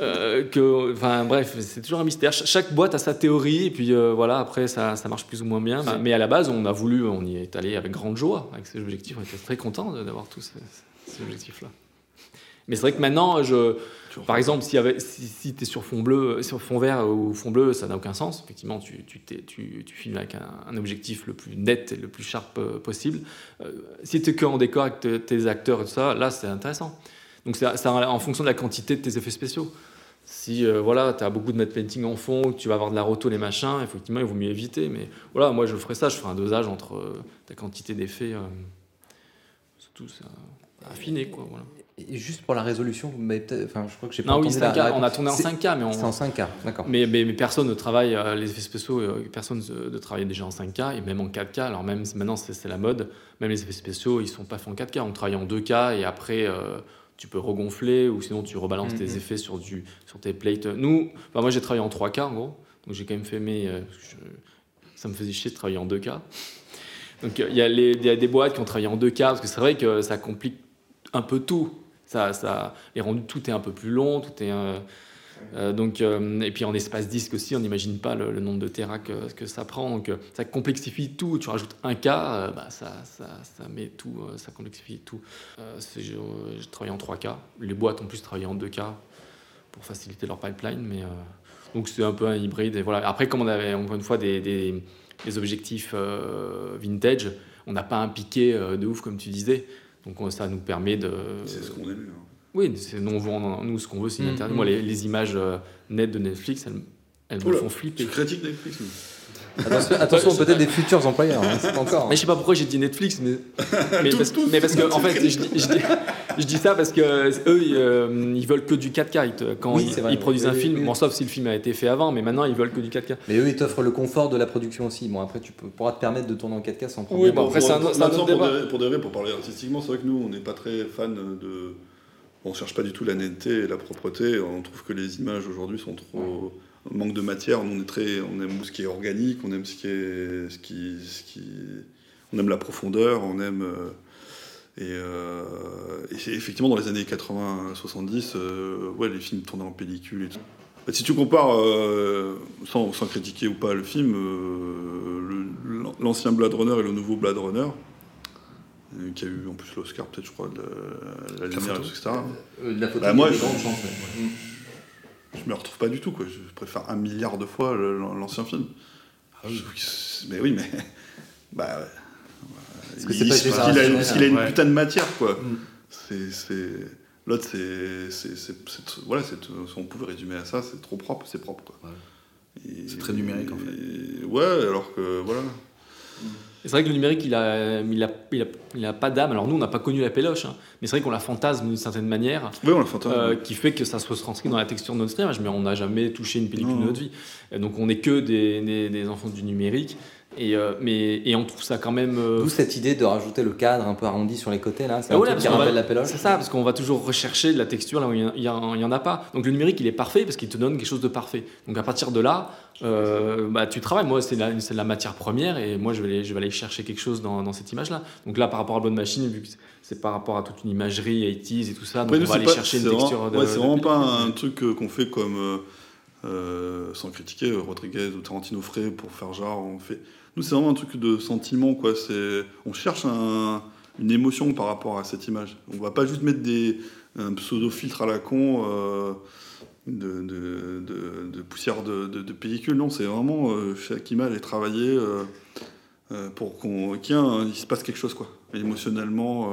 Euh, que, enfin bref, c'est toujours un mystère. Ch- chaque boîte a sa théorie, et puis euh, voilà, après ça, ça marche plus ou moins bien. Mais, mais à la base, on a voulu, on y est allé avec grande joie avec ces objectifs. On était très contents d'avoir tous ces, ces objectifs-là. Mais c'est vrai que maintenant, je, par exemple, si, si tu es sur fond bleu, sur fond vert ou fond bleu, ça n'a aucun sens. Effectivement, tu, tu, tu, tu filmes avec un, un objectif le plus net et le plus sharp euh, possible. Euh, si tu es que en décor avec te- tes acteurs et tout ça, là, c'est intéressant. Donc, c'est c'est en fonction de la quantité de tes effets spéciaux. Si euh, voilà, tu as beaucoup de matte painting en fond, que tu vas avoir de la roto, les machins, effectivement, il vaut mieux éviter. Mais voilà, moi, je ferais ça, je ferais un dosage entre euh, ta quantité d'effets. euh, surtout, ça affiné, quoi. Voilà. Et juste pour la résolution, peut-être- enfin, je crois que j'ai pas Non, oui, entendu la- 5K, la on a tourné en C'est- 5K, mais on. C'est en 5K, d'accord. Mais, mais, mais personne ne travaille euh, les effets spéciaux, personne ne de travailler déjà en 5K et même en 4K. Alors même maintenant c'est c'est la mode, même les effets spéciaux ils sont pas faits en 4K. On travaille en 2K et après euh, tu peux regonfler ou sinon tu rebalances tes Mhm. effets sur du sur tes plates. Nous, enfin, moi j'ai travaillé en 3K en gros, donc j'ai quand même fait mes, euh, je- ça me faisait chier de travailler en 2K. Donc il y, a les- y a des boîtes qui ont travaillé en 2K parce que c'est vrai que ça complique un peu tout. Ça, ça, les rendus, tout est un peu plus long, tout est. euh, euh, donc, euh, et puis en espace disque aussi, on n'imagine pas le, nombre de terras que, que ça prend. Donc euh, ça complexifie tout. Tu rajoutes un K, bah, ça, ça, ça met tout, ça complexifie tout. J'ai travaillé en 3K. Les boîtes ont plus travaillé en 2K pour faciliter leur pipeline. Mais, donc c'est un peu un hybride. Après, comme on avait encore une fois des, des, objectifs vintage, on n'a pas un piqué de ouf comme tu disais. Donc on- ça nous permet de. C'est ce qu'on aime. hein. Oui, c'est nous, on vend- nous ce qu'on veut, c'est Mm, interdit. mm. Moi, les, les images euh, nettes de Netflix, elles, elles me font flipper. Tu critiques Netflix. Attention, attention, peut-être des futurs employeurs, hein, pas encore. Mais je sais pas pourquoi j'ai dit Netflix, mais, mais, parce, tous. mais parce que en fait, je, dis- je dis, je dis ça parce que eux, ils, euh, ils veulent que du 4K. Ils te- quand Oui, ils, c'est vrai. ils produisent Oui, un oui, film, oui. bon, sauf si le film a été fait avant, mais maintenant ils veulent que du 4K. Mais eux, ils t'offrent le confort de la production aussi. Bon, après, tu peux- pourras te permettre de tourner en 4K sans Oui, problème. bon, après, c'est un- pour, c'est un autre pour, débat. de, pour de vrai, pour parler artistiquement, c'est vrai que nous, on n'est pas très fan de. On cherche pas du tout la netteté et la propreté. On trouve que les images aujourd'hui sont trop. manque de matière. On est très. On aime ce qui est organique, on aime ce qui est. Ce qui, ce qui... On aime la profondeur, on aime. euh, Et, euh, et effectivement, dans les années 80-70, euh, ouais, les films tournaient en pellicule et tout. Bah, Si tu compares, euh, sans, sans critiquer ou pas le film, l'ancien Blade Runner et le nouveau Blade Runner, qui a eu en plus l'Oscar, peut-être, je crois, de la, la lumière, photo. etc. Euh, de la photo, Bah, moi, je- ouais. Je me retrouve pas du tout, quoi. Je préfère un milliard de fois l'ancien film. C'est- mais oui, mais. Bah ouais. Parce qu'il a, une ouais. putain de matière, quoi. Mm. C'est, c'est... L'autre, c'est, c'est, c'est, c'est- Voilà, on pouvait résumer à ça, c'est trop propre, c'est propre, quoi. C'est très numérique, en fait. et- Ouais, alors que, voilà. Et C'est vrai que le numérique, il a, il a, il a, il a pas d'âme. Alors nous, on n'a pas connu la péloche, hein, mais c'est vrai qu'on la fantasme d'une certaine manière. Oui, on l'a fantasme. euh, qui fait que ça se transcrit dans la texture de notre image, mais on n'a jamais touché une pellicule Non. de notre vie. Et donc on n'est que des, des, des enfants du numérique, et, euh, mais, et on trouve ça quand même... euh, D'où cette idée de rajouter le cadre un peu arrondi sur les côtés, là. C'est Ah ouais, qui va- rappelle la péloche. C'est ça, parce qu'on va toujours rechercher de la texture là où il n'y en, il y en a pas. Donc le numérique, il est parfait parce qu'il te donne quelque chose de parfait. Donc à partir de là, euh, bah, tu travailles. Moi, c'est la, c'est la matière première et moi, je vais aller, je vais aller chercher quelque chose dans, dans cette image-là. Donc là, par rapport à Bonne Machine, vu que c'est par rapport à toute une imagerie 80s et tout ça, donc Après, on va c'est aller pas- chercher une c'est texture vraiment- de. ouais, c'est de vraiment pas un truc euh, qu'on fait comme. euh, euh, sans critiquer euh, Rodriguez ou Tarantino frais pour faire genre. On fait... Nous, c'est vraiment un truc de sentiment, quoi. C'est... On cherche un- une émotion par rapport à cette image. On va pas juste mettre des, un pseudo-filtre à la con. euh, de, poussière de, pellicule. Non, c'est vraiment euh, chaque image est travaillée euh, pour qu'on, qu'il il se passe quelque chose, quoi, émotionnellement.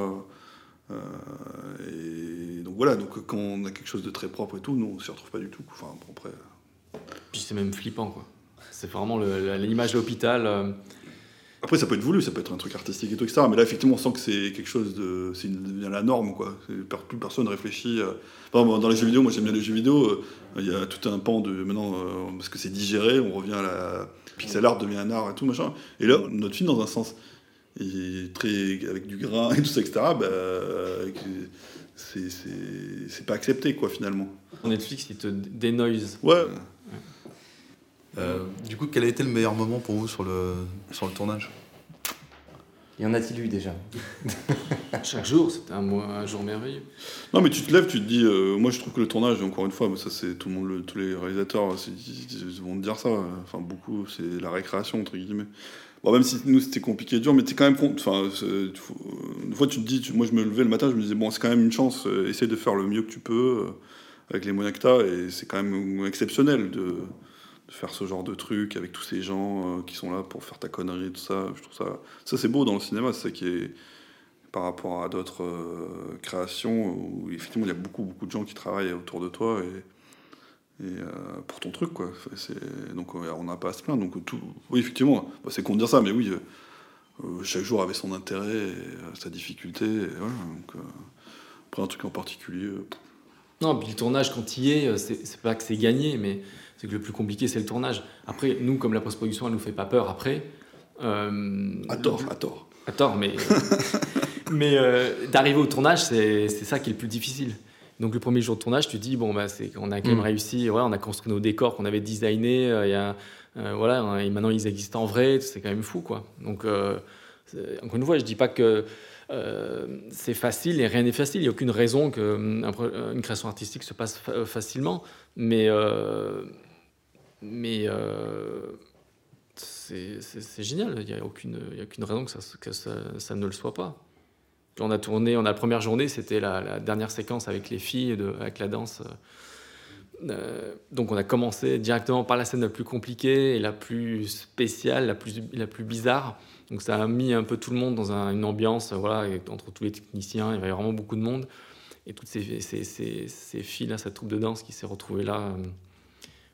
et donc voilà, donc quand on a quelque chose de très propre et tout, nous on s'y retrouve pas du tout. Enfin. Puis c'est même flippant, quoi. C'est vraiment l'image de l'hôpital. euh, Après, ça peut être voulu, ça peut être un truc artistique et tout, etc. Mais là, effectivement, on sent que c'est quelque chose de. C'est une- devient la norme, quoi. Plus personne réfléchit. euh. Dans les jeux vidéo, moi j'aime bien les jeux vidéo, euh, il y a tout un pan de. Maintenant, parce que c'est digéré, on revient à la. Pixel art devient un art et tout, machin. Et là, notre film, dans un sens, il est très. avec du grain et tout ça, etc. Bah, avec- c'est- c'est c'est pas accepté, quoi, finalement. Netflix, il te dénoise. Ouais. Euh, du coup, quel a été le meilleur moment pour vous sur le, sur le tournage? Y en a-t-il eu déjà? Chaque jour, c'était un, jour merveilleux. Non, mais tu te lèves, tu te dis. euh, moi, je trouve que le tournage, encore une fois, mais ça, c'est tout le monde, le- tous les réalisateurs, ils vont te dire ça. Enfin, beaucoup, c'est la récréation, entre guillemets. Bon, même si nous, c'était compliqué et dur, mais t'es quand même compte. Enfin, une fois, tu te dis. tu- moi, je me levais le matin, je me disais, bon, c'est quand même une chance, euh, essaye de faire le mieux que tu peux, euh, avec les moyens que t'as, et c'est quand même exceptionnel de faire ce genre de truc avec tous ces gens euh, qui sont là pour faire ta connerie et tout ça. Je trouve ça. Ça, c'est beau dans le cinéma, c'est ça qui est par rapport à d'autres euh, créations où effectivement il y a beaucoup beaucoup de gens qui travaillent autour de toi et, et, euh, pour ton truc quoi. Donc on n'a pas à se plaindre. Donc tout, oui effectivement, bah, c'est con de dire ça, mais oui, chaque jour avait son intérêt, et, sa difficulté. Et voilà, donc, après un truc en particulier. Non, puis le tournage, quand il est, c'est pas que c'est gagné, mais c'est que le plus compliqué, c'est le tournage. Après, nous, comme la post-production, elle nous fait pas peur après. euh, à tort, à tort. À tort, mais, mais euh, d'arriver au tournage, c'est ça qui est le plus difficile. Donc le premier jour de tournage, tu te dis, bon, bah, c'est qu'on a quand même Mm. réussi, ouais, on a construit nos décors qu'on avait designés, euh, y a, euh, voilà, et maintenant ils existent en vrai, c'est quand même fou, quoi. Donc, euh, encore une fois, je dis pas que c'est facile et rien n'est facile, il n'y a aucune raison qu'une une création artistique se passe fa- facilement, mais, mais euh, c'est génial, il n'y a, aucune- raison que, ça, ne le soit pas. On a tourné, on a la première journée, c'était la, dernière séquence avec les filles, avec la danse. Euh, donc on a commencé directement par la scène la plus compliquée et la plus spéciale, la plus, bizarre. Donc ça a mis un peu tout le monde dans un- une ambiance, voilà, entre tous les techniciens, il y avait vraiment beaucoup de monde. Et toutes ces, filles-là, cette troupe de danse qui s'est retrouvée là, euh,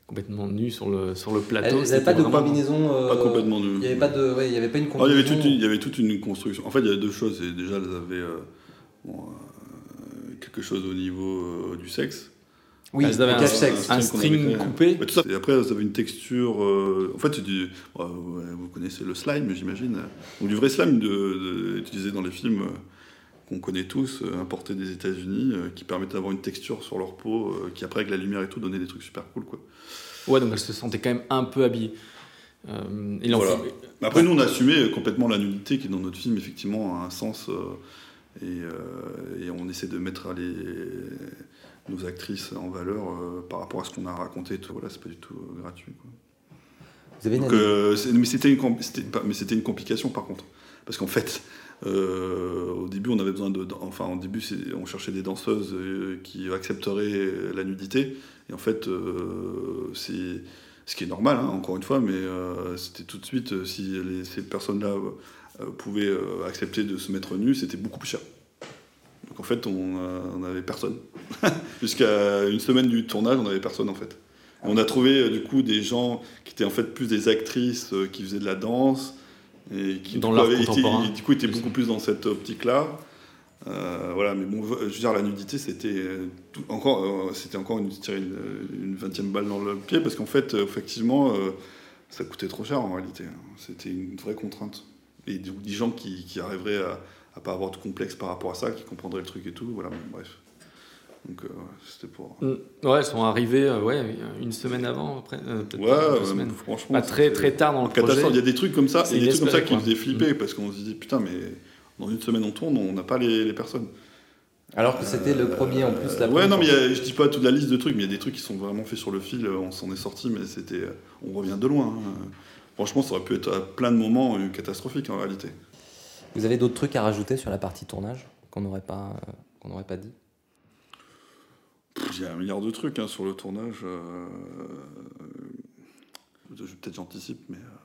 complètement nue sur le, sur le plateau. N'avaient c'était pas de combinaison. euh, Pas complètement nu. Il n'y avait pas de, ouais, il y avait pas une Ah, il, y avait combinaison. toute une, il y avait toute une construction. En fait, il y avait deux choses. Et déjà, elles avaient euh, bon, euh, quelque chose au niveau euh, du sexe. Oui, Elles avaient le un- cache-sexe. un string coupé. Tout ça. Et après, elles avaient une texture. euh, en fait, c'est du- vous connaissez le slime, j'imagine. Ou du vrai slime de, de- utilisé dans les films euh, qu'on connaît tous, euh, importés des États-Unis, euh, qui permettent d'avoir une texture sur leur peau, euh, qui après, avec la lumière et tout, donnait des trucs super cool. Quoi. Ouais, donc elle se sentait quand même un peu habillée. Euh, et là, on Voilà. fait- Mais après, nous, on a assumé complètement la nudité qui, dans notre film, effectivement, a un sens. euh, et, euh, et on essaie de mettre les, nos actrices en valeur euh, par rapport à ce qu'on a raconté. Tout. Voilà, c'est pas du tout gratuit. quoi. Vous avez une Donc, euh, c'était une, mais c'était une complication, par contre. Parce qu'en fait, euh, au début, on avait besoin de. Enfin, au début, on cherchait des danseuses euh, qui accepteraient la nudité. Et en fait, euh, c'est ce qui est normal, hein, encore une fois, mais euh, c'était tout de suite, euh, si ces personnes-là euh, pouvaient euh, accepter de se mettre nues, c'était beaucoup plus cher. Donc en fait, on euh, n'avait personne. Jusqu'à une semaine du tournage, on n'avait personne en fait. On a trouvé euh, du coup des gens qui étaient en fait plus des actrices euh, qui faisaient de la danse et qui Dans du coup, l'art été- contemporain. du coup étaient beaucoup plus dans cette optique-là. Euh, voilà, mais bon, je veux dire, la nudité, c'était euh, encore, euh, c'était encore une, 20 balle dans le pied parce qu'en fait, effectivement, euh, ça coûtait trop cher en réalité. C'était une vraie contrainte. Et des gens qui, qui arriveraient à, à pas avoir de complexe par rapport à ça, qui comprendraient le truc et tout, voilà, bon, bref. Donc, euh, c'était pour. Mm. Ouais, elles sont arrivées euh, ouais, une semaine avant, après, euh, peut-être Ouais, deux ouais, semaines. franchement. Pas très, très tard dans le projet. Il y a des trucs comme ça, C'est il y a des trucs comme ça qui me faisaient flipper parce qu'on se dit putain, mais dans une semaine on tourne, on n'a pas les, les personnes. Alors que c'était le premier en plus. La Euh, ouais, non, mais a- je dis pas toute la liste de trucs, mais il y a des trucs qui sont vraiment faits sur le fil. euh, On s'en est sorti, mais c'était, euh, on revient de loin. hein. Franchement, ça aurait pu être à plein de moments euh, catastrophique en réalité. Vous avez d'autres trucs à rajouter sur la partie tournage qu'on n'aurait pas, euh, qu'on n'aurait pas dit? Il y a un milliard de trucs hein, sur le tournage. euh, je- Peut-être j'anticipe, mais euh,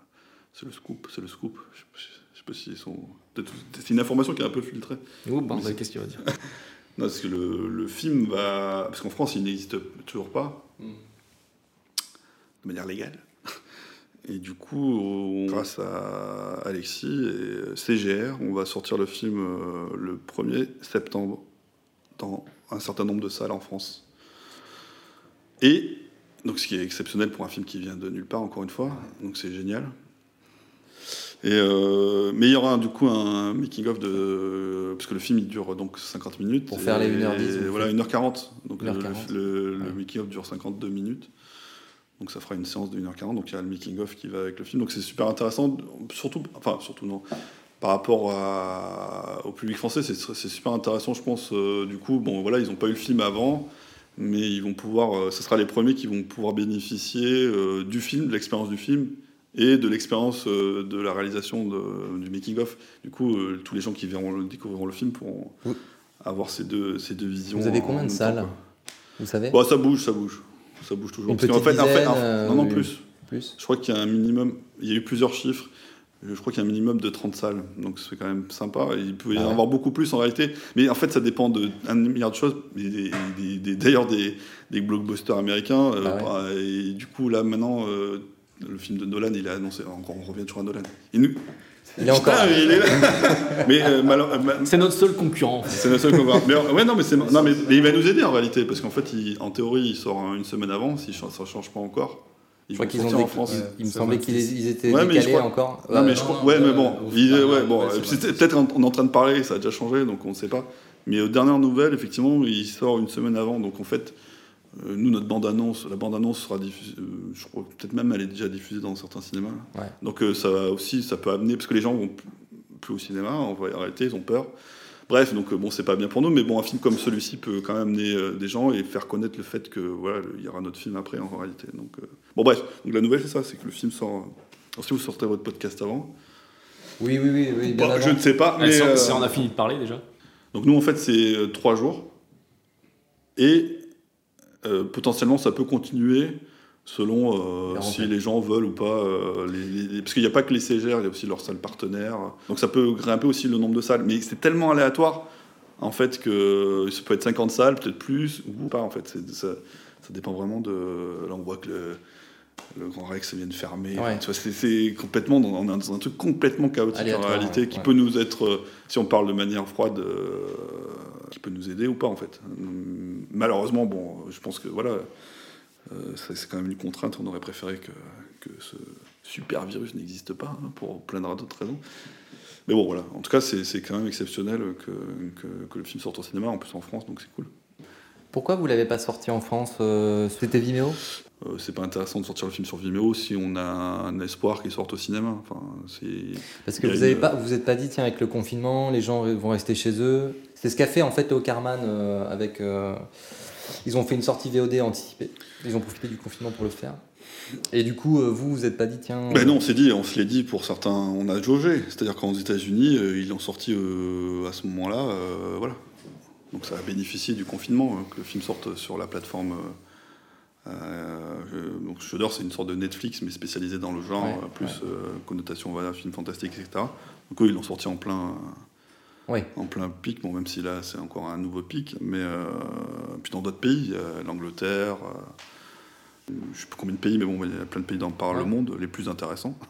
c'est le scoop, c'est le scoop. Je sais pas- je sais pas s'ils sont. peut-être- C'est une information qui est un peu filtrée. Oh, bordel, qu'est-ce qu'il va dire Non, parce que le, le film va. Parce qu'en France, il n'existe toujours pas. De manière légale. Et du coup, on- grâce à Alexis et CGR, on va sortir le film euh, le 1er septembre dans un certain nombre de salles en France. Et, donc ce qui est exceptionnel pour un film qui vient de nulle part, encore une fois, donc c'est génial. Et euh, mais il y aura du coup un making-of de. Parce que le film il dure donc 50 minutes. Pour faire les Et 1h10, vous Voilà, faites 1h40. Donc le, 1h40. le- le making-of dure 52 minutes. Donc ça fera une séance de 1h40. Donc il y a le making-of qui va avec le film. Donc c'est super intéressant. Surtout. Enfin, surtout non. Par rapport à- au public français, c'est super intéressant, je pense. euh, du coup, bon, voilà, ils n'ont pas eu le film avant, mais ils vont pouvoir, euh, ce sera les premiers qui vont pouvoir bénéficier euh, du film, de l'expérience du film et de l'expérience de la réalisation de- du making-of. Du coup, tous les gens qui verront le, découvriront le film pourront avoir ces deux, ces deux visions. Vous avez en combien de salles. Vous savez Bon, ça bouge, ça bouge. Ça bouge toujours. Une Parce en fait, dizaine, en- non, non, plus. Plus Je crois qu'il y a un minimum, il y a eu plusieurs chiffres. Je crois qu'il y a un minimum de 30 salles, donc c'est quand même sympa. Il peut y Ah en avoir beaucoup plus en réalité, mais en fait ça dépend de un milliard de choses. Et des- des- des- D'ailleurs des, des blockbusters américains. euh, Ah ouais. bah, et du coup là maintenant, euh, le film de Nolan, il est annoncé. Encore, on revient toujours à Nolan. Il, nous... Il est encore. Putain, il est là. mais euh, C'est notre seul concurrent. c'est le seul va. Mais, ouais, non, mais, c'est- non, mais, mais il va nous aider en réalité, parce qu'en fait, il- en théorie, il sort une semaine avant, si ça ne change pas encore. Je crois qu'ils ont en France. il- Il me semblait qu'ils ils étaient Ouais, décalés crois- encore. Non, Ouais, mais je crois. Ouais, mais bon, il- ouais, bon, ouais, euh, peut-être on on est en train de parler, ça a déjà changé, donc on ne sait pas. Mais aux dernières nouvelles, effectivement, il sort une semaine avant, donc en fait, euh, nous, notre bande-annonce, la bande-annonce sera diffusée, euh, je crois, peut-être même elle est déjà diffusée dans certains cinémas. Ouais. Donc euh, ça va aussi, ça peut amener, parce que les gens vont plus au cinéma, en réalité, ils ont peur. Bref, donc euh, bon, c'est pas bien pour nous, mais bon, un film comme celui-ci peut quand même amener euh, des gens et faire connaître le fait que voilà, il y aura notre film après en réalité. Donc euh, bon, bref, donc la nouvelle c'est ça, c'est que le film sort. alors, si vous sortez votre podcast avant, Oui, oui, oui, oui. bien bah, avant. je ne sais pas, Mais mais on- euh, si on a fini de parler déjà. donc nous en fait c'est euh, trois jours et euh, potentiellement ça peut continuer selon euh, si les gens veulent ou pas euh, les- les- parce qu'il n'y a pas que les CGR il y a aussi leurs salles partenaires donc ça peut grimper aussi le nombre de salles mais c'est tellement aléatoire en fait que ça peut être 50 salles peut-être plus ou pas en fait ça, ça dépend vraiment de là on voit que le le Grand Rex vient de fermer. Ouais. Tu vois, c'est- complètement dans, on est dans un truc complètement chaotique en Aléatoire, réalité ouais. qui Ouais. peut nous être, euh, si on parle de manière froide, euh, qui peut nous aider ou pas en fait. Hum, Malheureusement, bon, je pense que voilà, c'est quand même une contrainte. On aurait préféré que, que ce super virus n'existe pas hein, pour plein d'autres raisons. Mais bon, voilà. En tout cas, c'est quand même exceptionnel que, que, que le film sorte au cinéma, en plus en France, donc c'est cool. Pourquoi vous l'avez pas sorti en France euh, C'était Vimeo? Euh, c'est pas intéressant de sortir le film sur Vimeo si on a un espoir qu'il sorte au cinéma. Enfin, c'est Parce que vous avez une- pas, vous êtes pas dit tiens avec le confinement, les gens vont rester chez eux. C'est ce qu'a fait en fait Léo Carman euh, avec. euh, ils ont fait une sortie VOD anticipée. Ils ont profité du confinement pour le faire. Et du coup, euh, vous vous êtes pas dit tiens. Ben non, on s'est dit, on se l'est dit pour certains, on a jaugé. C'est-à-dire qu'aux États-Unis, euh, ils l'ont sorti euh, à ce moment-là, euh, voilà. Donc ça a bénéficié du confinement, euh, que le film sorte sur la plateforme. euh, euh, donc Shudder, c'est une sorte de Netflix, mais spécialisé dans le genre, Ouais, euh, plus ouais. euh, connotation, voilà, film fantastique, etc. Donc eux, ils l'ont sorti en plein, En plein pic. Bon, même si là, c'est encore un nouveau pic, mais euh, puis dans d'autres pays, euh, l'Angleterre. euh, je sais plus combien de pays, mais bon, il y a plein de pays dans par le monde, les plus intéressants.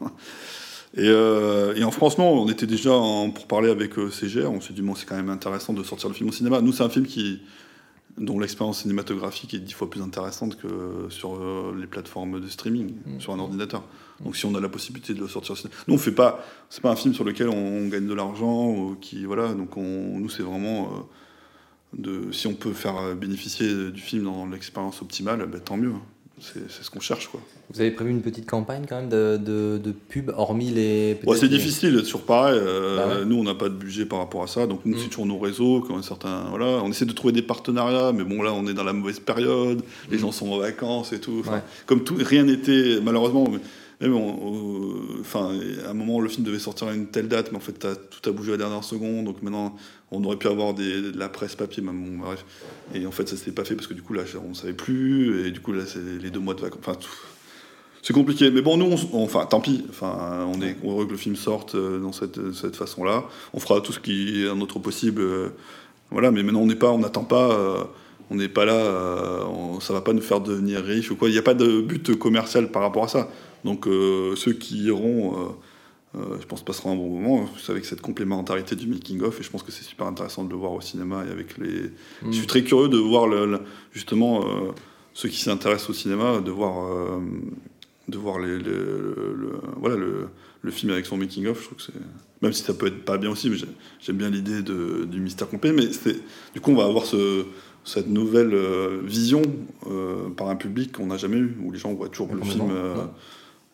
Et, euh, et en France, non, on était déjà en- pour parler avec euh, CGR, on s'est dit, bon, c'est quand même intéressant de sortir le film au cinéma. Nous, c'est un film qui, dont l'expérience cinématographique est dix fois plus intéressante que sur euh, les plateformes de streaming, Mm. sur un ordinateur. Donc si on a la possibilité de le sortir au cinéma. Nous, on fait pas, c'est pas un film sur lequel on, gagne de l'argent, qui, voilà, donc on, nous, c'est vraiment. euh, de, si on peut faire euh, bénéficier du film dans l'expérience optimale, ben, tant mieux. C'est c'est ce qu'on cherche, quoi. Vous avez prévu une petite campagne quand même de, de, de pub, hormis les. Ouais, c'est les- difficile, toujours pareil. euh, Bah ouais. Nous, on n'a pas de budget par rapport à ça, donc nous, Mm. c'est toujours nos réseaux, quand certains, voilà, on essaie de trouver des partenariats, mais bon, là, on est dans la mauvaise période, les Mm. gens sont en vacances et tout. Enfin, Ouais. Comme tout, rien n'était, malheureusement, même, on- on- enfin, à un moment, le film devait sortir à une telle date, mais en fait, tout a bougé à la dernière seconde, donc maintenant, on aurait pu avoir de la presse papier, même, bon, bref. Et en fait, ça s'était pas fait parce que du coup, là, on savait plus, et du coup, là, c'est les deux mois de vacances. Enfin, c'est compliqué, mais bon, nous, enfin, tant pis. Enfin, on est heureux que le film sorte euh, dans cette, cette façon-là. On fera tout ce qui est à notre possible. euh, voilà, mais maintenant, on n'est pas, on n'attend pas. euh, on n'est pas là. euh, on- ça va pas nous faire devenir riches ou quoi. Il n'y a pas de but commercial par rapport à ça. Donc, euh, ceux qui iront, euh, euh, je pense, passeront un bon moment C'est avec cette complémentarité du making of. Et je pense que c'est super intéressant de le voir au cinéma et avec les. Mm. Je suis très curieux de voir le, le- justement ceux qui s'intéressent au cinéma, de voir, de voir les, les- le, le- voilà, le, le film avec son making-of. Je trouve que c'est. Même si ça peut être pas bien aussi, mais j'ai- j'aime bien l'idée du mystère complet. Mais c'est- du coup, on va avoir ce, cette nouvelle vision euh, par un public qu'on n'a jamais eu, où les gens voient toujours le film euh.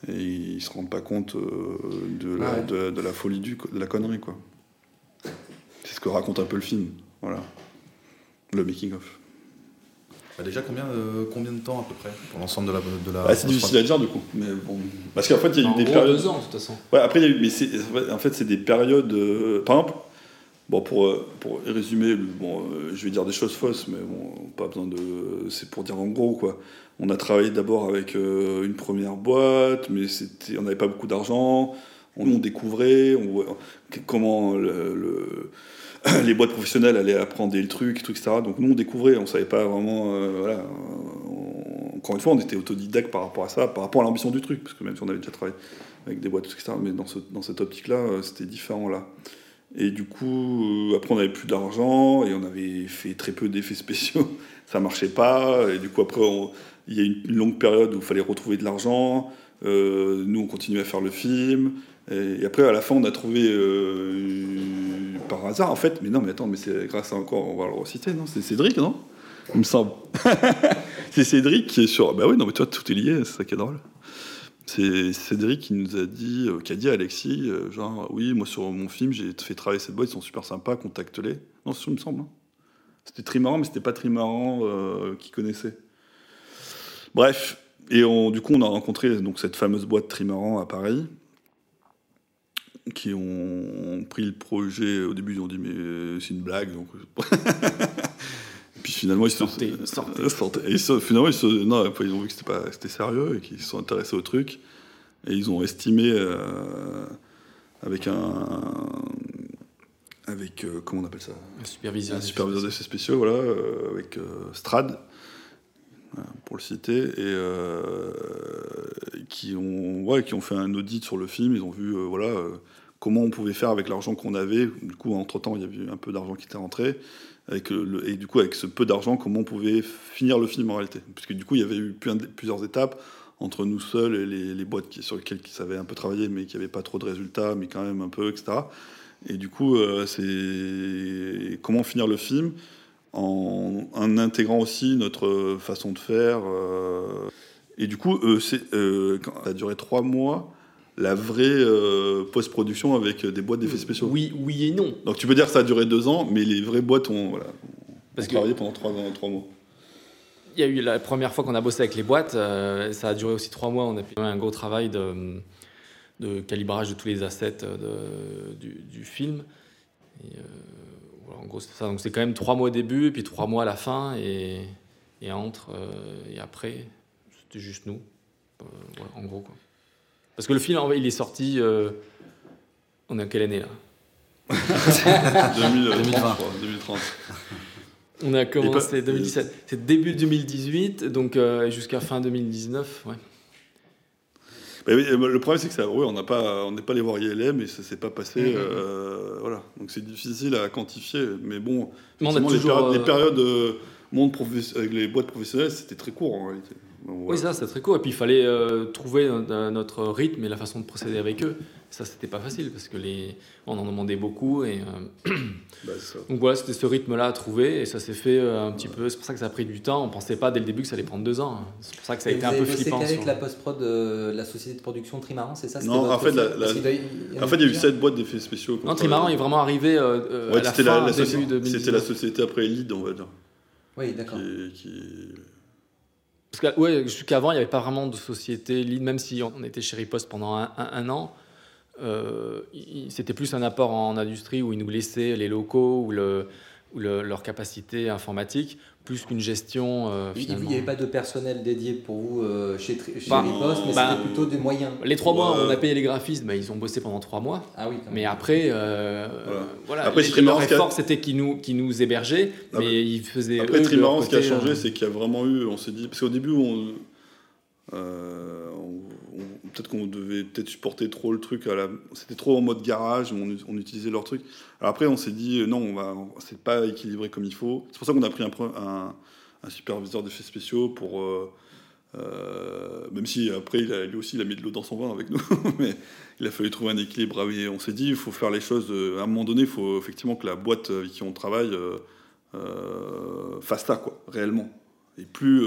Et ils se rendent pas compte euh, de, la, Ouais. de, de la folie du, de la connerie, quoi. C'est ce que raconte un peu le film, voilà. Le making-of. Bah, déjà, combien, euh, combien de temps à peu près pour l'ensemble de la. De la Ah, c'est difficile à dire, du coup. Mais bon. Parce qu'en fait, il y a eu des gros, périodes. deux ans, de toute façon. Ouais, après, il y a eu. Mais c'est, en fait, c'est des périodes. euh, par exemple, bon, pour, euh, pour résumer, bon, euh, je vais dire des choses fausses, mais bon, pas besoin de. C'est pour dire en gros, quoi. On a travaillé d'abord avec euh, une première boîte, mais on n'avait pas beaucoup d'argent. On, on découvrait comment le- le- les boîtes professionnelles allaient apprendre le truc, tout, etc. Donc nous, on découvrait, on savait pas vraiment. euh, on- encore une fois, on était autodidacte par rapport à ça, par rapport à l'ambition du truc, parce que même si on avait déjà travaillé avec des boîtes, etc., mais dans, ce- dans cette optique-là, euh, c'était différent là. Et du coup, après, on avait plus d'argent et on avait fait très peu d'effets spéciaux. Ça marchait pas. Et du coup, après, on- il y a une, une longue période où il fallait retrouver de l'argent. Euh, nous, on continuait à faire le film. Et, après, à la fin, on a trouvé euh, par hasard, en fait. Mais non, mais attends, mais c'est grâce à encore, on va le reciter, non? C'est Cédric, non? Il me semble. c'est Cédric qui est sur. Bah oui, non, mais toi, tout est lié, c'est ça qui est drôle. C'est Cédric qui nous a dit, euh, qui a dit à Alexis, genre, oui, moi sur mon film, j'ai fait travailler cette boîte, ils sont super sympas, contacte-les. Non, c'est ce qui me semble. hein. C'était Trimaran, mais c'était pas Trimaran euh, qui connaissait. Bref, et on, du coup, on a rencontré donc, cette fameuse boîte Trimaran à Paris, qui ont, pris le projet. Au début, ils ont dit, mais euh, c'est une blague. Donc... Et puis finalement, ils se Sortez, sortez. euh, sortez. Et ils finalement, ils, se- non, ils ont vu que c'était pas, c'était sérieux et qu'ils se sont intéressés au truc. Et ils ont estimé euh, avec un, avec euh, comment on appelle ça, Un superviseur. un superviseur d'effets spéciaux, voilà, euh, avec euh, Strad, euh, pour le citer, et euh, qui ont, ouais, qui ont fait un audit sur le film. Ils ont vu, euh, voilà, euh, comment on pouvait faire avec l'argent qu'on avait. Du coup, entre temps, il y avait un peu d'argent qui était rentré. Avec le- et du coup, avec ce peu d'argent, comment on pouvait finir le film en réalité Puisque du coup, il y avait eu plusieurs étapes entre nous seuls et les, boîtes sur lesquelles ils savaient un peu travailler, mais qui n'avaient pas trop de résultats, mais quand même un peu, etc. Et du coup, c'est comment finir le film? En, en intégrant aussi notre façon de faire. euh. Et du coup, euh, euh, quand- ça a duré trois mois, la vraie euh, post-production avec des boîtes d'effets spéciaux. Oui, oui et non. Donc tu peux dire que ça a duré deux ans, mais les vraies boîtes ont, voilà, Parce ont que- travaillé pendant trois, ans, trois mois. Il y a eu la première fois qu'on a bossé avec les boîtes, euh, ça a duré aussi trois mois. On a fait un gros travail de, de calibrage de tous les assets de- du, du film. Et, euh, en gros, c'est ça. Donc c'est quand même trois mois au début, puis trois mois à la fin, et, et entre euh, et après, c'était juste nous. Euh, voilà, en gros, quoi. Parce que le film, en il est sorti. euh, on est à quelle année là? 2020. 2020. 2030. On a commencé Et pas- 2017. C'est début 2018, donc euh, jusqu'à fin 2019. Ouais. Oui, euh, le problème c'est que ça, oui, on n'a pas, on n'est pas allé voir ILM et ça s'est pas passé, Mhm. euh, voilà. Donc c'est difficile à quantifier, mais bon, Mais on a effectivement, les toujours, périodes, les euh, périodes, monde avec les boîtes professionnelles, c'était très court en réalité. Donc, Oui, ça, c'est très cool. Et puis, il fallait euh, trouver no- notre rythme et la façon de procéder avec eux. Ça, c'était pas facile parce que les... on en demandait beaucoup. Et, euh, Bah, ça. Donc voilà, c'était ce rythme-là à trouver et ça s'est fait euh, un petit peu. C'est pour ça que ça a pris du temps. On pensait pas dès le début que ça allait prendre deux ans. C'est pour ça que ça a Et été un peu flippant. qu'avec sur- la post-prod de la société de production Trimaran, c'est ça? C'était Non, en fait, la- la- en il y a eu sept boîtes d'effets spéciaux. Non, Trimaran est vraiment arrivé Ouais, à la c'était fin, la, la début société- 2019. c'était la société après Lead, on va dire. Oui, d'accord. Qui, qui- Parce que, ouais, jusqu'avant, il n'y avait pas vraiment de société lead, même si on était chez Riposte pendant un, an. euh, c'était plus un apport en industrie où ils nous laissaient les locaux ou, le, le- leur capacité informatique, plus qu'une gestion. euh, Il n'y avait pas de personnel dédié pour vous euh, chez, chez Bah, Riposte, mais bah, c'était plutôt des moyens. Les trois mois, Ouais. on a payé les graphistes, bah, ils ont bossé pendant trois mois. Ah oui, Mais après, euh, Voilà. voilà. Après, les- leur qui effort, c'était qu'ils nous, qu'ils nous hébergeaient, Ah, mais ils faisaient. Après, eux, de ce qui a changé, euh, c'est qu'il y a vraiment eu, on s'est dit, parce qu'au début, on, euh, on- peut-être qu'on devait peut-être supporter trop le truc, c'était trop en mode garage, on, utilisait leur truc. Alors après, on s'est dit, euh, non, on va, c'est pas équilibré comme il faut. C'est pour ça qu'on a pris un, un, un superviseur d'effets spéciaux pour. euh, euh, même si après, lui aussi, il a mis de l'eau dans son vin avec nous, mais il a fallu trouver un équilibre. Ah on s'est dit, il faut faire les choses. à un moment donné, il faut effectivement que la boîte avec qui on travaille fasse ça, quoi, réellement. Et plus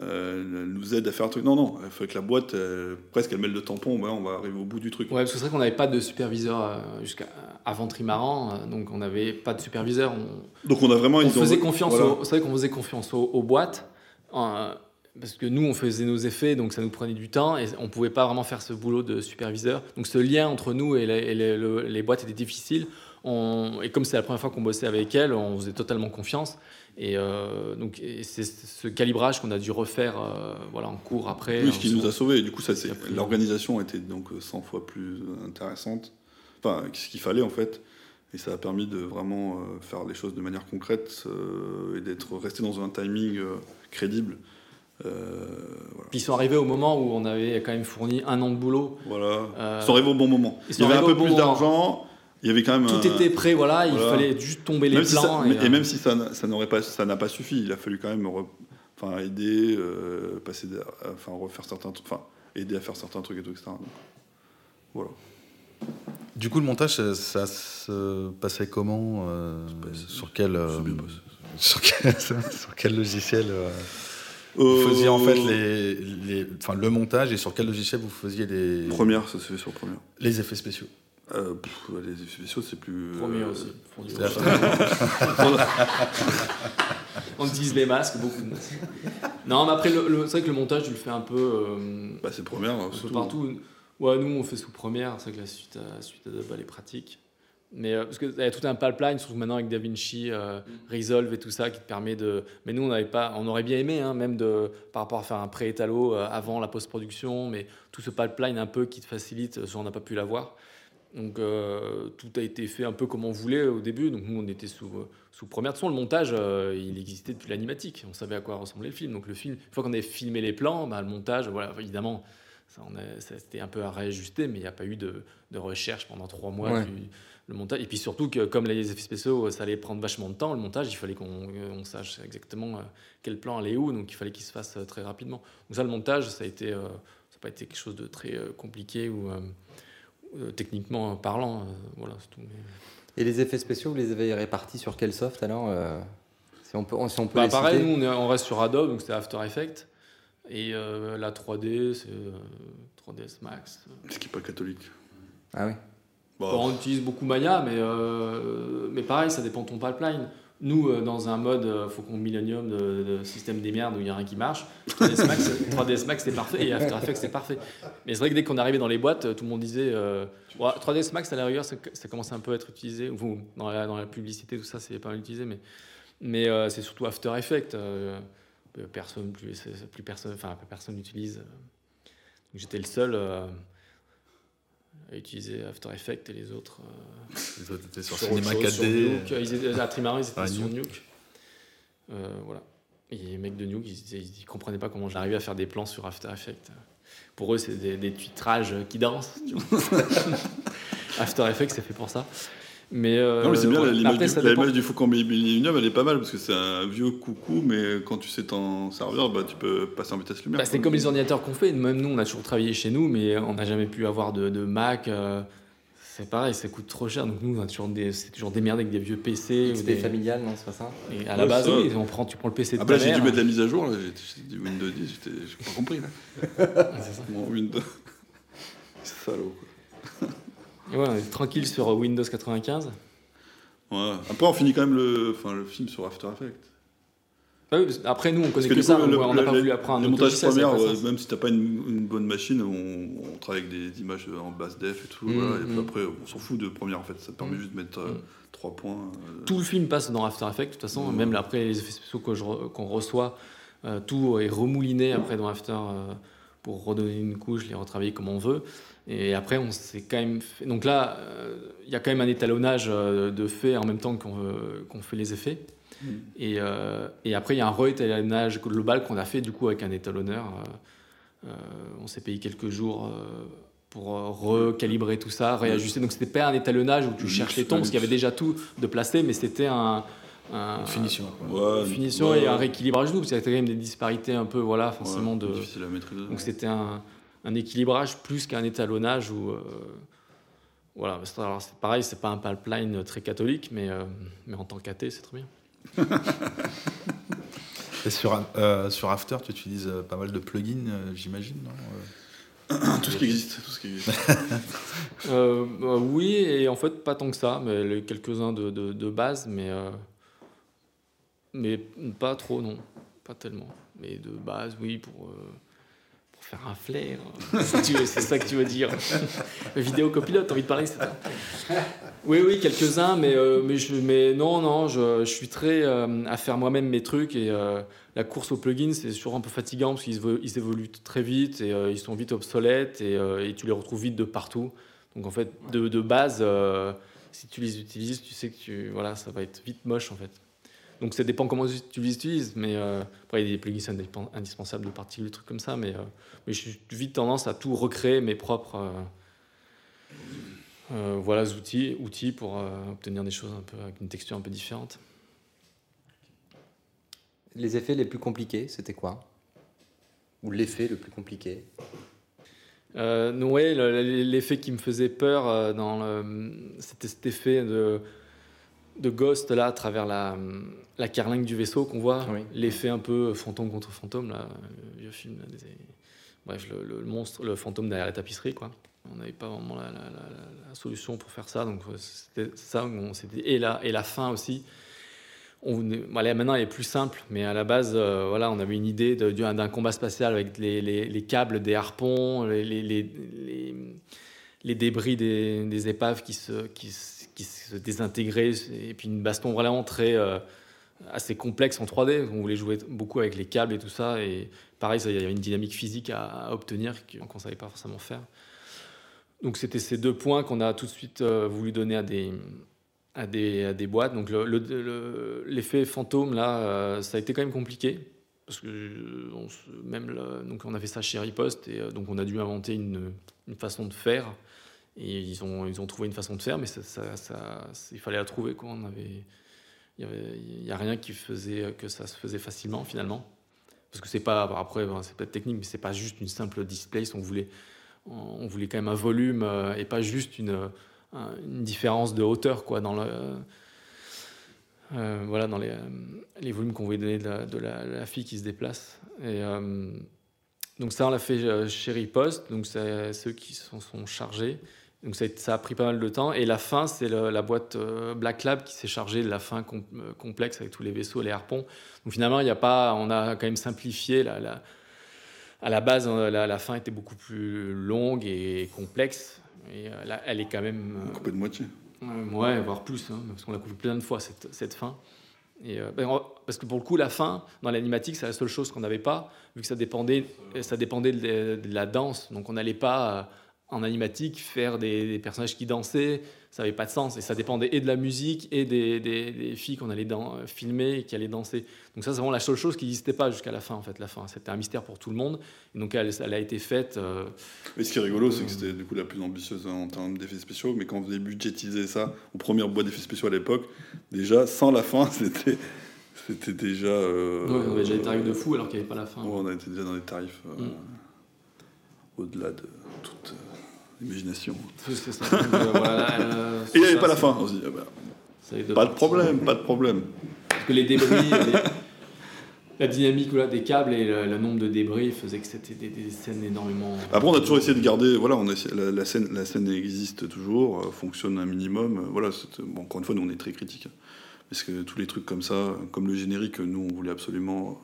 euh, euh, elle nous aide à faire un truc. Non, non, il faut que la boîte, euh, presque, elle mêle le tampon, on va arriver au bout du truc. Ouais, parce que c'est vrai qu'on n'avait pas de superviseur euh, jusqu'à avant Trimaran, euh, donc on n'avait pas de superviseur. On, Donc on a vraiment on une faisait confiance voilà. aux, c'est vrai qu'on faisait confiance aux, aux boîtes euh, parce que nous on faisait nos effets donc ça nous prenait du temps et on pouvait pas vraiment faire ce boulot de superviseur donc ce lien entre nous et les, et les- le- les boîtes était difficile On- et comme c'est la première fois qu'on bossait avec elles on faisait totalement confiance et euh, donc c'est ce calibrage qu'on a dû refaire euh, voilà en cours après Oui, ce qui nous a sauvés. Du coup, ça, c'est l'organisation était donc 100 fois plus intéressante. Enfin, ce qu'il fallait en fait. Et ça a permis de vraiment euh, faire les choses de manière concrète euh, et d'être resté dans un timing euh, crédible. Euh, voilà. Puis ils sont arrivés au moment où on avait quand même fourni un an de boulot. Voilà. Euh, Ils sont arrivés au bon moment. ils Il y avait un peu bon plus d'argent. Il y avait quand même. Tout un- était prêt, voilà, il voilà. fallait juste tomber les Même si ça- plans. et, et, euh, même si ça, n'a- ça n'aurait pas, ça n'a pas suffi, il a fallu quand même re- enfin, aider, euh, passer, des- enfin refaire certains, enfin aider à faire certains trucs et tout, etc. Donc, voilà. Du coup, le montage, ça, ça se passait comment euh, Sur quel euh, sur quel, sur quel logiciel euh, Vous Euh, faisiez en fait les, les- enfin, le montage et sur quel logiciel vous faisiez les, Première, ça se fait sur première. les effets spéciaux Euh, pff, les effets spéciaux, c'est plus. Premier euh, aussi. On utilise les masques, beaucoup de masques. Non, mais après, le- le- c'est vrai que le montage, tu le fais un peu. euh, Bah, c'est première, un peu surtout. partout. Ouais, nous, on fait sous première. C'est vrai que la suite à, suite à Adobe, elle est pratique. Mais euh, parce qu'il y a tout un pipeline, surtout maintenant avec DaVinci, euh, Resolve et tout ça, qui te permet de. Mais nous, on n'avait pas, on aurait bien aimé, hein, même de, par rapport à faire un pré-étalo euh, avant la post-production, mais tout ce pipeline un peu qui te facilite, ça, on n'a pas pu l'avoir. Donc euh, tout a été fait un peu comme on voulait au début. Donc nous, on était sous, euh, sous première de son. Le montage, euh, il existait depuis l'animatique. On savait à quoi ressemblait le film. Donc le film, une fois qu'on avait filmé les plans, bah, le montage, voilà, évidemment, ça, ça, c'était un peu à réajuster, mais il n'y a pas eu de, de recherche pendant trois mois. Ouais. du- le montage. Et puis surtout que comme les effets spéciaux, ça allait prendre vachement de temps, le montage, il fallait qu'on on sache exactement quel plan allait où. Donc il fallait qu'il se fasse très rapidement. Donc ça, le montage, ça a été, euh, ça n'a pas été quelque chose de très compliqué ou techniquement parlant. euh, voilà, c'est tout. Mais- Et les effets spéciaux, vous les avez répartis sur quel soft alors euh, Si on peut, si on peut Bah, les pareil, citer. nous on, est- on reste sur Adobe, donc c'était After Effects. Et euh, la 3D, c'est euh, 3ds Max. Ce qui n'est pas catholique. Ah oui. Bah, Bon, on utilise beaucoup Maya, mais, euh, mais pareil, ça dépend de ton pipeline. Nous, euh, dans un mode euh, faut qu'on Millennium de, de système des merdes où il n'y a rien qui marche, 3ds Max, 3ds Max c'est parfait et After Effects c'est parfait. Mais c'est vrai que dès qu'on arrivait dans les boîtes, tout le monde disait euh, Ouais, 3ds Max à la rigueur, ça, ça commence un peu à être utilisé. Ou dans la, dans la publicité, tout ça, c'est pas mal utilisé, mais, mais euh, c'est surtout After Effects. euh, euh, personne, plus, plus personne, enfin, personne n'utilise. J'étais le seul euh, à utiliser After Effects et les autres. euh, Les autres étaient sur sur Cinema autre chose, sur 4D. Nuke. Ils étaient, à ils étaient Ah, sur Nuke. Euh, voilà. Et les mecs de Nuke, ils, ils comprenaient pas comment j'arrivais à faire des plans sur After Effects. Pour eux, c'est des, des titrages qui dansent. tu vois. After Effects, c'est fait pour ça. Mais, euh, non, mais c'est bien, l'image du, du Faucon Millennium, elle est pas mal parce que c'est un vieux coucou, mais quand tu sais t'en servir, bah, tu peux passer en vitesse lumière. Bah, c'est comme les ordinateurs qu'on fait. Même nous, on a toujours travaillé chez nous, mais on n'a jamais pu avoir de, de Mac. euh, c'est pareil, ça coûte trop cher. Donc nous, on a toujours des, c'est toujours démerdé avec des vieux PC. ou des... familial, non, c'est pas ça? Et à la base, oui, on prend, tu prends le PC de Après, ta j'ai dû mettre la mise à jour, là, j'ai dit Windows 10, j'étais- j'ai pas compris. Là. C'est ça. Mon Windows. Salaud. Quoi. Ouais, on est tranquille sur Windows 95. Ouais. Après, on finit quand même le, enfin, le film sur After Effects. Ah oui, après, nous, on connaît que ça. coup, le- on n'a pas voulu apprendre Les montages premières, euh, même si t'as pas une, une bonne machine, on, on travaille avec des images en basse def et tout. Mm, voilà, et mm. après, on s'en fout de première en fait. Ça te permet Mm. juste de mettre euh, Mm. trois points. euh, Tout le film passe dans After Effects, de toute façon. Même après, les effets spéciaux qu'on reçoit, euh, tout est remouliné après dans After euh, pour redonner une couche, les retravailler comme on veut. Et après, on s'est quand même fait... Donc là, euh, il y a quand même un étalonnage euh, de fait en même temps qu'on euh, fait les effets. Mm. Et, euh, et après, il y a un re-étalonnage global qu'on a fait du coup avec un étalonneur. Euh, on s'est payé quelques jours pour recalibrer tout ça, réajuster. Donc c'était pas un étalonnage où tu cherches les tons, parce qu'il y avait déjà tout de placé, mais c'était un, un- Une finition. quoi. Ouais, une finition ouais, et un rééquilibrage double. parce qu'il y avait quand même des disparités un peu, voilà, forcément ouais, de. difficile à maîtriser. Donc c'était un, un équilibrage plus qu'un étalonnage où. euh, voilà, c'est- pareil, c'est pas un pipeline très catholique, mais, euh, mais en tant qu'athée, c'est très bien. Et sur, euh, sur After, tu utilises euh, pas mal de plugins, euh, j'imagine, non Euh, Tout ce qui existe. Tout ce qui existe. Euh, euh, oui, et en fait, pas tant que ça, mais quelques-uns de, de, de base, mais, euh, mais pas trop, non. Pas tellement. Mais de base, oui, pour, euh, pour faire un flair. Veux, c'est ça que tu veux dire. Vidéo copilote, t'as envie de parler, c'est ça Oui, oui, quelques-uns, mais, euh, mais, mais non, non, je, je suis très euh, à faire moi-même mes trucs et euh, la course aux plugins, c'est toujours un peu fatigant parce qu'ils ils évoluent très vite et euh, ils sont vite obsolètes et, euh, et tu les retrouves vite de partout. Donc en fait, de, de base, euh, si tu les utilises, tu sais que tu, voilà, ça va être vite moche en fait. Donc ça dépend comment tu les utilises, mais euh, après il y a des plugins indispen- indispensables de particules, des trucs comme ça, mais, euh, mais j'ai vite tendance à tout recréer mes propres euh, euh, voilà, outils, outils pour obtenir des choses un peu avec une texture un peu différente. Les effets les plus compliqués, c'était quoi? Ou l'effet le plus compliqué? Euh, le- l'effet qui me faisait peur dans le, c'était cet effet de, de ghost là à travers la, la carlingue du vaisseau qu'on voit, Oui. l'effet un peu fantôme contre fantôme là, le vieux film. là, des- bref, le, le monstre, le fantôme derrière la tapisserie quoi. On n'avait pas vraiment la, la- la- la solution pour faire ça, donc euh, c'était ça. on et la et la fin aussi. On, bon, là, maintenant, elle est plus simple, mais à la base, euh, voilà, on avait une idée d'un combat spatial avec les, les- les câbles des harpons, les, les- les- les- les débris des, des épaves qui se, qui, se- qui se désintégraient, et puis une baston vraiment très euh, assez complexe en 3D. On voulait jouer beaucoup avec les câbles et tout ça, et pareil, il y avait une dynamique physique à, obtenir qu'on ne savait pas forcément faire. Donc c'était ces deux points qu'on a tout de suite euh, voulu donner à des, à des, à des boîtes. Donc le- le- le- l'effet fantôme, là, euh, ça a été quand même compliqué. Parce que même donc on a fait ça chez Riposte et donc on a dû inventer une, une façon de faire. Ils ont, ils ont trouvé une façon de faire, mais ça, il fallait la trouver. Quoi. On avait, il n'y a rien qui faisait que ça se faisait facilement finalement. Parce que c'est pas, après, c'est peut-être technique, mais c'est pas juste une simple displace. On voulait, on voulait quand même un volume euh, et pas juste une, un- une différence de hauteur quoi, dans, euh, voilà, dans les, euh, les volumes qu'on voulait donner de la, fille qui se déplace. Et, euh, donc ça, on l'a fait euh, chez Riposte, donc c'est ceux qui s'en sont chargés. Donc ça a, pris pas mal de temps. Et la fin, c'est la boîte euh, Black Lab qui s'est chargée de la fin euh, complexe avec tous les vaisseaux, les harpons. Donc finalement, il a pas, on a quand même simplifié la, la- à la base, euh, la, la fin était beaucoup plus longue et complexe. Et euh, là, elle est quand même. euh, Coupé de moitié. euh, ouais, voire plus, hein, parce qu'on l'a coupé plein de fois cette, cette fin. Et, euh, ben, on- parce que pour le coup, la fin, dans l'animatique, c'est la seule chose qu'on n'avait pas, vu que ça dépendait, ça dépendait de, de la danse. Donc on n'allait pas, en animatique, faire des, des personnages qui dansaient, ça n'avait pas de sens. Et ça dépendait et de la musique et des, des- des filles qu'on allait dan- euh, filmer et qui allaient danser. Donc ça, c'est vraiment la seule chose qui n'existait pas jusqu'à la fin, en fait, la fin. C'était un mystère pour tout le monde. Et donc elle, elle a été faite... euh, Et ce qui est rigolo, c'est que c'était du coup la plus ambitieuse en termes d'effets spéciaux, mais quand on faisait budgétiser ça aux premières boîtes d'effets spéciaux à l'époque, déjà sans la fin, c'était c'était déjà. euh, ouais, on avait déjà des tarifs de fou alors qu'il n'y avait pas la fin. ouais, on était déjà dans des tarifs euh, Mm. au-delà de toute euh, imagination. Ça. Donc, euh, voilà, euh, Et il n'y avait pas la fin. On se dit, ah bah, pas de problème, pas de problème. Parce que les débris, les- la dynamique voilà, des câbles et le, le nombre de débris faisait que c'était des, des scènes énormément. Après, on a toujours essayé de garder. Voilà, on a la, la scène, la scène existe toujours, euh, fonctionne un minimum. voilà, bon, encore une fois, nous on est très critiques. Parce que tous les trucs comme ça, comme le générique, nous on voulait absolument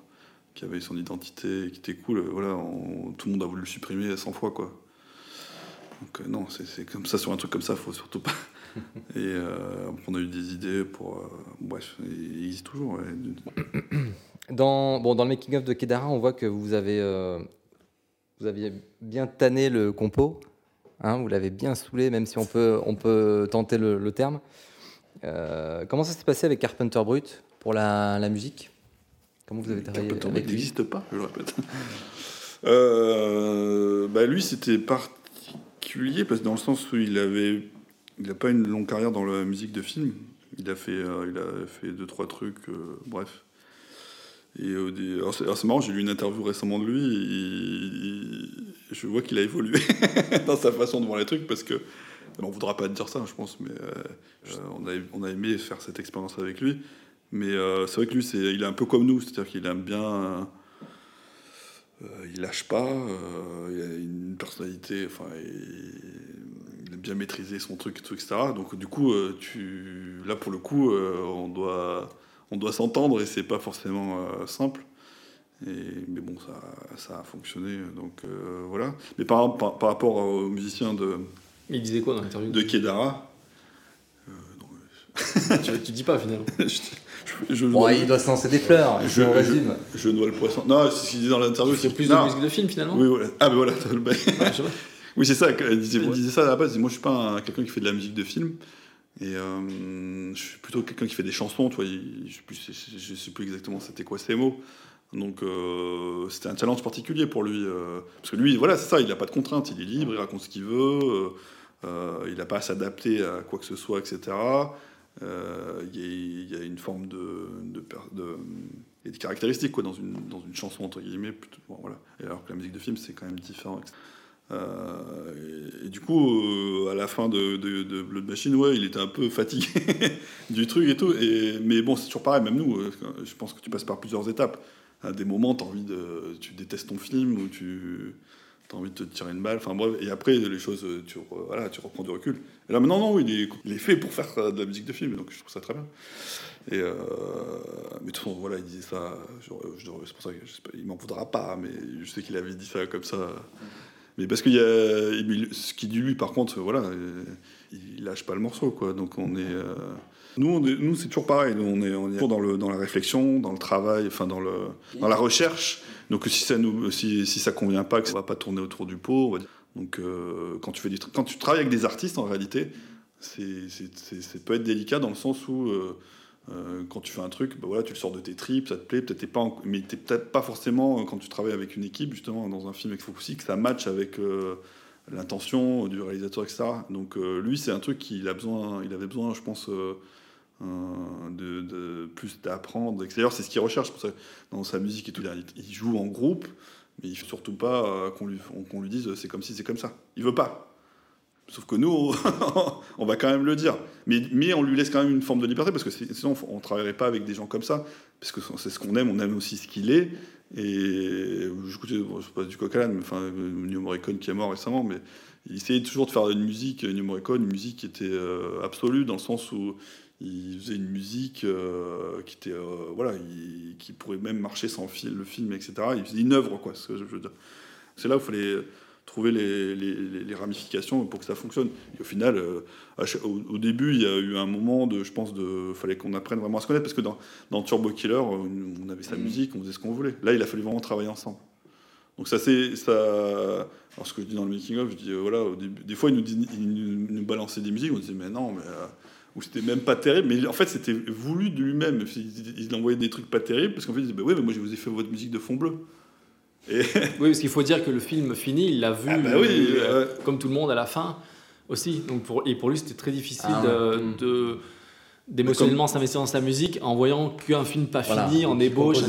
qui avait son identité, qui était cool. Voilà, on- tout le monde a voulu le supprimer 100 fois, quoi. Donc euh, non, c'est comme ça sur un truc comme ça, faut surtout pas. Et euh, on a eu des idées pour. euh, bref, il existe toujours. ouais. Dans, bon, dans le making-of de Kedara, on voit que vous avez, euh, vous aviez bien tanné le compo. hein, vous l'avez bien saoulé, même si on peut, on peut tenter le, le terme. Comment ça s'est passé avec Carpenter Brut pour la, la musique? Comment vous avez travaillé Carpenter Brut n'existe pas, je le répète. Bah lui, c'était particulier parce que dans le sens où il avait, il n'a pas une longue carrière dans la musique de film. Il a fait, euh, il a fait deux trois trucs, euh, bref. Et au dé- alors c'est marrant, j'ai lu une interview récemment de lui. je vois qu'il a évolué dans sa façon de voir les trucs parce que on voudra pas dire ça, je pense, mais euh, euh, on, a, on a aimé faire cette expérience avec lui. Mais euh, c'est vrai que lui, c'est, il est un peu comme nous, c'est-à-dire qu'il aime bien. Euh, il lâche pas, euh, il a une personnalité, enfin, il, aime bien maîtriser son truc, tout, etc. Donc du coup, euh, tu, là pour le coup, on doit, on doit s'entendre et c'est pas forcément simple. Et, mais bon, ça, ça a fonctionné, donc euh, voilà. Mais par, par, par rapport aux musiciens de, Il disait quoi dans l'interview? de Kedara, tu, tu dis pas finalement. je, je, Bon, il doit se lancer des fleurs, je, je, on résume. je, je noie le poisson. Non, c'est ce qu'il dit dans l'interview. C'est plus de musique de film finalement Oui, voilà. Ah, ben voilà, pas. Oui, c'est ça. Il disait, il disait ça à la base. Moi, je suis pas un- quelqu'un qui fait de la musique de film. Et euh, je suis plutôt quelqu'un qui fait des chansons. Tu vois, Il- je, sais plus, je, je sais plus exactement c'était quoi ces mots. Donc, euh, c'était un challenge particulier pour lui. euh, parce que lui, voilà, c'est ça. Il n'a pas de contraintes. Il est libre. Il raconte ce qu'il veut. euh, euh, il n'a pas à s'adapter à quoi que ce soit, etc. Euh, Il y, a- une forme de, de, de- a des caractéristiques quoi, dans, une, dans une chanson, entre guillemets. plutôt- voilà. Et alors que la musique de film, c'est quand même différent. Euh, et, et du coup, euh, à la fin de, de, de Blood Machine, ouais, il était un peu fatigué du truc et tout. Et, mais bon, c'est toujours pareil, même nous, euh, je pense que tu passes par plusieurs étapes. À des moments, as envie de, tu détestes ton film ou tu as envie de te tirer une balle. Enfin bref, et après, les choses, tu, re- voilà, tu reprends du recul. Là, maintenant, non, il est, fait pour faire euh, de la musique de film, donc je trouve ça très bien. Euh, mais de toute façon, voilà, il disait ça. c'est pour ça qu'il m'en voudra pas, mais je sais qu'il avait dit ça comme ça. Mais parce qu'il y a. Ce qui dit lui, par contre, voilà, euh, il lâche pas le morceau, quoi. Donc on est. euh, Nous, nous c'est toujours pareil. On est, on est toujours dans, le, dans la réflexion, dans le travail, enfin dans, le, dans la recherche. Donc si ça nous, si, ça convient pas, que ça va pas tourner autour du pot. Donc euh, quand tu fais du, quand tu travailles avec des artistes, en réalité, c'est, peut être délicat dans le sens où euh, euh, quand tu fais un truc, bah voilà, tu le sors de tes tripes, ça te plaît, peut-être pas, mais t'es peut-être pas forcément quand tu travailles avec une équipe justement dans un film. Il faut aussi que ça matche avec l'intention du réalisateur, etc. Donc lui, c'est un truc qu'il a besoin, il avait besoin, je pense. Euh, de, plus d'apprendre. D'ailleurs, c'est ce qu'il recherche dans sa musique et tout. Il, joue en groupe, mais il faut surtout pas euh, qu'on lui, dise c'est comme si c'est comme ça. Il veut pas. Sauf que nous, on, va quand même le dire. Mais, on lui laisse quand même une forme de liberté, parce que sinon, on ne travaillerait pas avec des gens comme ça, parce que c'est ce qu'on aime, on aime aussi ce qu'il est. Et j'écoutais, bon, je sais pas du coq à enfin, New Morricone qui est mort récemment, mais il essayait toujours de faire une musique, New Morricone, une musique qui était euh, absolue, dans le sens où il faisait une musique euh, qui était, euh, voilà, il- qui pourrait même marcher sans fil, le film, etc. Il faisait une œuvre, quoi, ce que je veux dire. C'est là où il fallait trouver les, les- les- les ramifications pour que ça fonctionne. Et au final, euh, au, au début, il y a eu un moment de, je pense, de, fallait qu'on apprenne vraiment à se connaître parce que dans, dans Turbo Killer, on avait sa musique, on faisait ce qu'on voulait. Là, il a fallu vraiment travailler ensemble. Donc ça, c'est ça. Alors ce que je dis dans le making of, je dis euh, voilà, au début, des fois, ils nous, dis- ils nous, nous balançaient des musiques, on disait mais non, mais euh, ou c'était même pas terrible, mais en fait c'était voulu de lui-même. Il, il envoyait des trucs pas terribles parce qu'en fait il disait bah ouais, mais moi je vous ai fait votre musique de fond bleu. Et Oui, parce qu'il faut dire que le film fini, il l'a vu Ah bah euh, euh, comme tout le monde à la fin aussi. Donc pour, et pour lui, c'était très difficile Ah de- de d'émotionnellement s'investir dans sa musique en voyant qu'un film pas Voilà. fini, en ébauche, ça.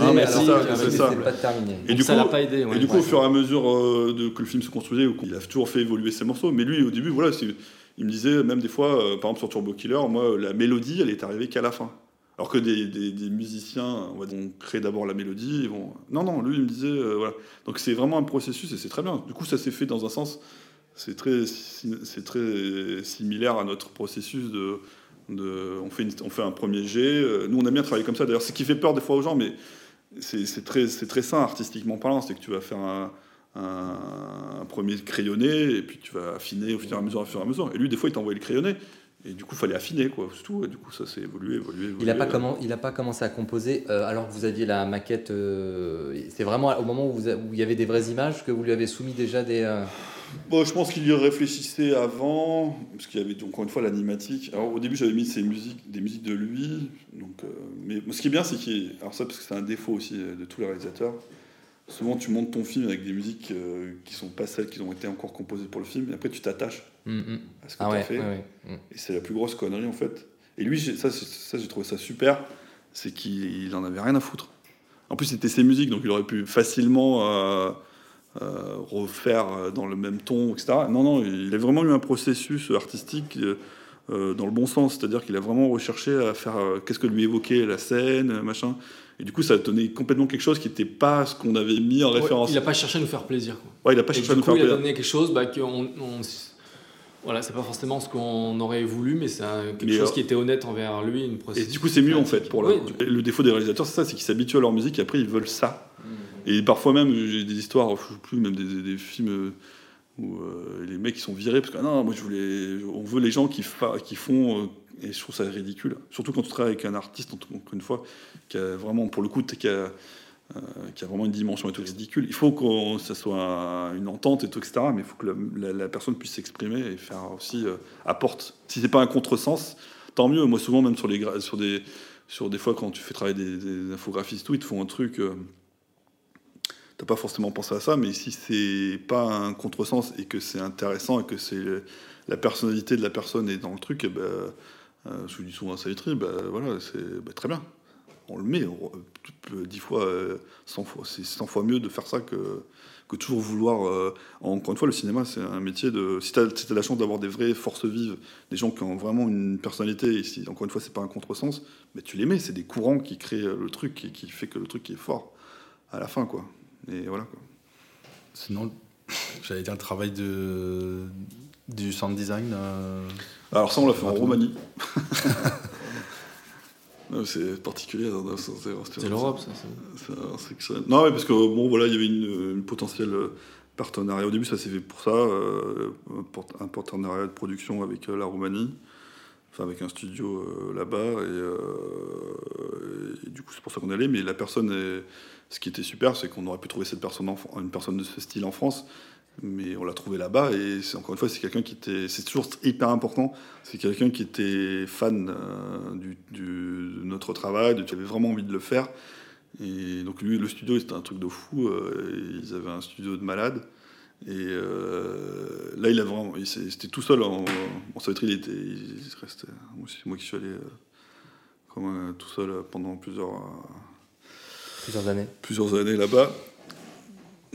C'est pas terminé. Et Donc du ça coup- l'a pas aidé. ouais. Et du coup, au fur et à mesure euh, de, que le film se construisait, il a toujours fait évoluer ses morceaux. Mais lui, au début, voilà, c'est- il me disait, même des fois, euh, par exemple sur Turbo Killer, moi, la mélodie, elle est arrivée qu'à la fin. Alors que des, musiciens on va d'abord la mélodie. Ils vont... Non, non, lui, il me disait, euh, voilà. Donc c'est vraiment un processus et c'est très bien. Du coup, ça s'est fait dans un sens, c'est très, c'est très similaire à notre processus de. on, fait on fait un premier jet. Euh, Nous, on aime bien travailler comme ça. D'ailleurs, ce qui fait peur des fois aux gens, mais c'est c'est très, c'est très sain artistiquement parlant. C'est que tu vas faire un, un- un premier crayonné et puis tu vas affiner au fur et à mesure, au fur et à mesure. Et lui, des fois, il t'envoyait le crayonné. Et du coup, il fallait affiner, quoi, c'est tout. Et du coup, ça s'est évolué, évolué, évolué. Il n'a pas, comment- il a pas commencé à composer euh, alors que vous aviez la maquette. euh, c'est vraiment au moment où, vous a- où il y avait des vraies images que vous lui avez soumis déjà des. euh, Bon, je pense qu'il y réfléchissait avant, parce qu'il y avait encore une fois l'animatique. Alors au début, j'avais mis ses musiques, des musiques de lui. Donc, mais ce qui est bien, c'est qu'il. Alors ça, parce que c'est un défaut aussi de tous les réalisateurs. Souvent, tu montes ton film avec des musiques euh, qui sont pas celles qui ont été encore composées pour le film, et après tu t'attaches hum, hum. à ce que Ah tu as ouais, fait. ouais, ouais. Hum. Et c'est la plus grosse connerie en fait. Et lui, ça, j'ai trouvé ça super, c'est qu'il il en avait rien à foutre. En plus, c'était ses musiques, donc il aurait pu facilement euh, euh, refaire euh, dans le même ton, etc. Non, non, il a vraiment eu un processus artistique euh, dans le bon sens, c'est-à-dire qu'il a vraiment recherché à faire euh, qu'est-ce que lui évoquait la scène, machin. Et du coup, ça donné complètement quelque chose qui n'était pas ce qu'on avait mis en Ouais, référence. il n'a pas cherché à nous faire plaisir. Quoi. Ouais, il a pas Et cherché à du nous coup, faire il a plaisir. donné quelque chose bah, qu'on. on- voilà, c'est pas forcément ce qu'on aurait voulu, mais c'est quelque Mais, chose euh, qui était honnête envers lui. Une Et du coup, c'est mieux en fait. Pour la- Oui, Le défaut des réalisateurs, c'est ça, c'est qu'ils s'habituent à leur musique et après ils veulent ça. Et parfois même, j'ai des histoires, je sais plus, même des, films où euh, les mecs ils sont virés parce que ah non, moi je voulais, on veut les gens qui, font, euh, et je trouve ça ridicule. Surtout quand tu travailles avec un artiste, encore une fois, qui a vraiment, pour le coup, qui a, euh, vraiment une dimension et tout ridicule. Il faut que ça soit une entente et tout, etc. Mais il faut que la, personne puisse s'exprimer et faire aussi apporte. Si c'est pas un contresens, tant mieux. Moi, souvent, même sur des sur des fois quand tu fais travailler des, des infographistes, tout, ils te font un truc. Pas forcément pensé à ça, mais si c'est pas un contresens et que c'est intéressant et que c'est la personnalité de la personne est dans le truc, et ben, euh, je vous dis souvent à ben, voilà, c'est ben, très bien. On le met, euh, dix fois, euh, cent fois, c'est 100 fois mieux de faire ça que, que toujours vouloir. encore une fois, le cinéma, c'est un métier de. Si tu as, la chance d'avoir des vraies forces vives, des gens qui ont vraiment une personnalité, et si, encore une fois, c'est pas un contresens, mais tu les mets, c'est des courants qui créent le truc et qui fait que le truc est fort à la fin, quoi. Et voilà, quoi. Sinon, j'allais dire le travail de, du sound design. euh, Alors ça, on l'a fait en. Roumanie. C'est particulier. hein, c'est- l'Europe, ça, Non, mais parce que bon, voilà, il y avait une, une potentielle partenariat. Au début, ça s'est fait pour ça, euh, un partenariat de production avec euh, la Roumanie, enfin avec un studio euh, là-bas. Et, euh, et du coup, c'est pour ça qu'on est allé. Mais la personne, ce qui était super, c'est qu'on aurait pu trouver cette personne, une personne de ce style en France. Mais on l'a trouvé là-bas et encore une fois c'est quelqu'un qui était c'est toujours hyper important c'est quelqu'un qui était fan euh, de notre travail qui avait vraiment envie de le faire et donc lui le studio c'était un truc de fou ils avaient un studio de malade et euh, là il a vraiment c'était tout seul en, en Savitri il était il restait moi moi qui suis allé euh, comme un- tout seul euh, pendant plusieurs euh, Plusieurs années. plusieurs années là-bas.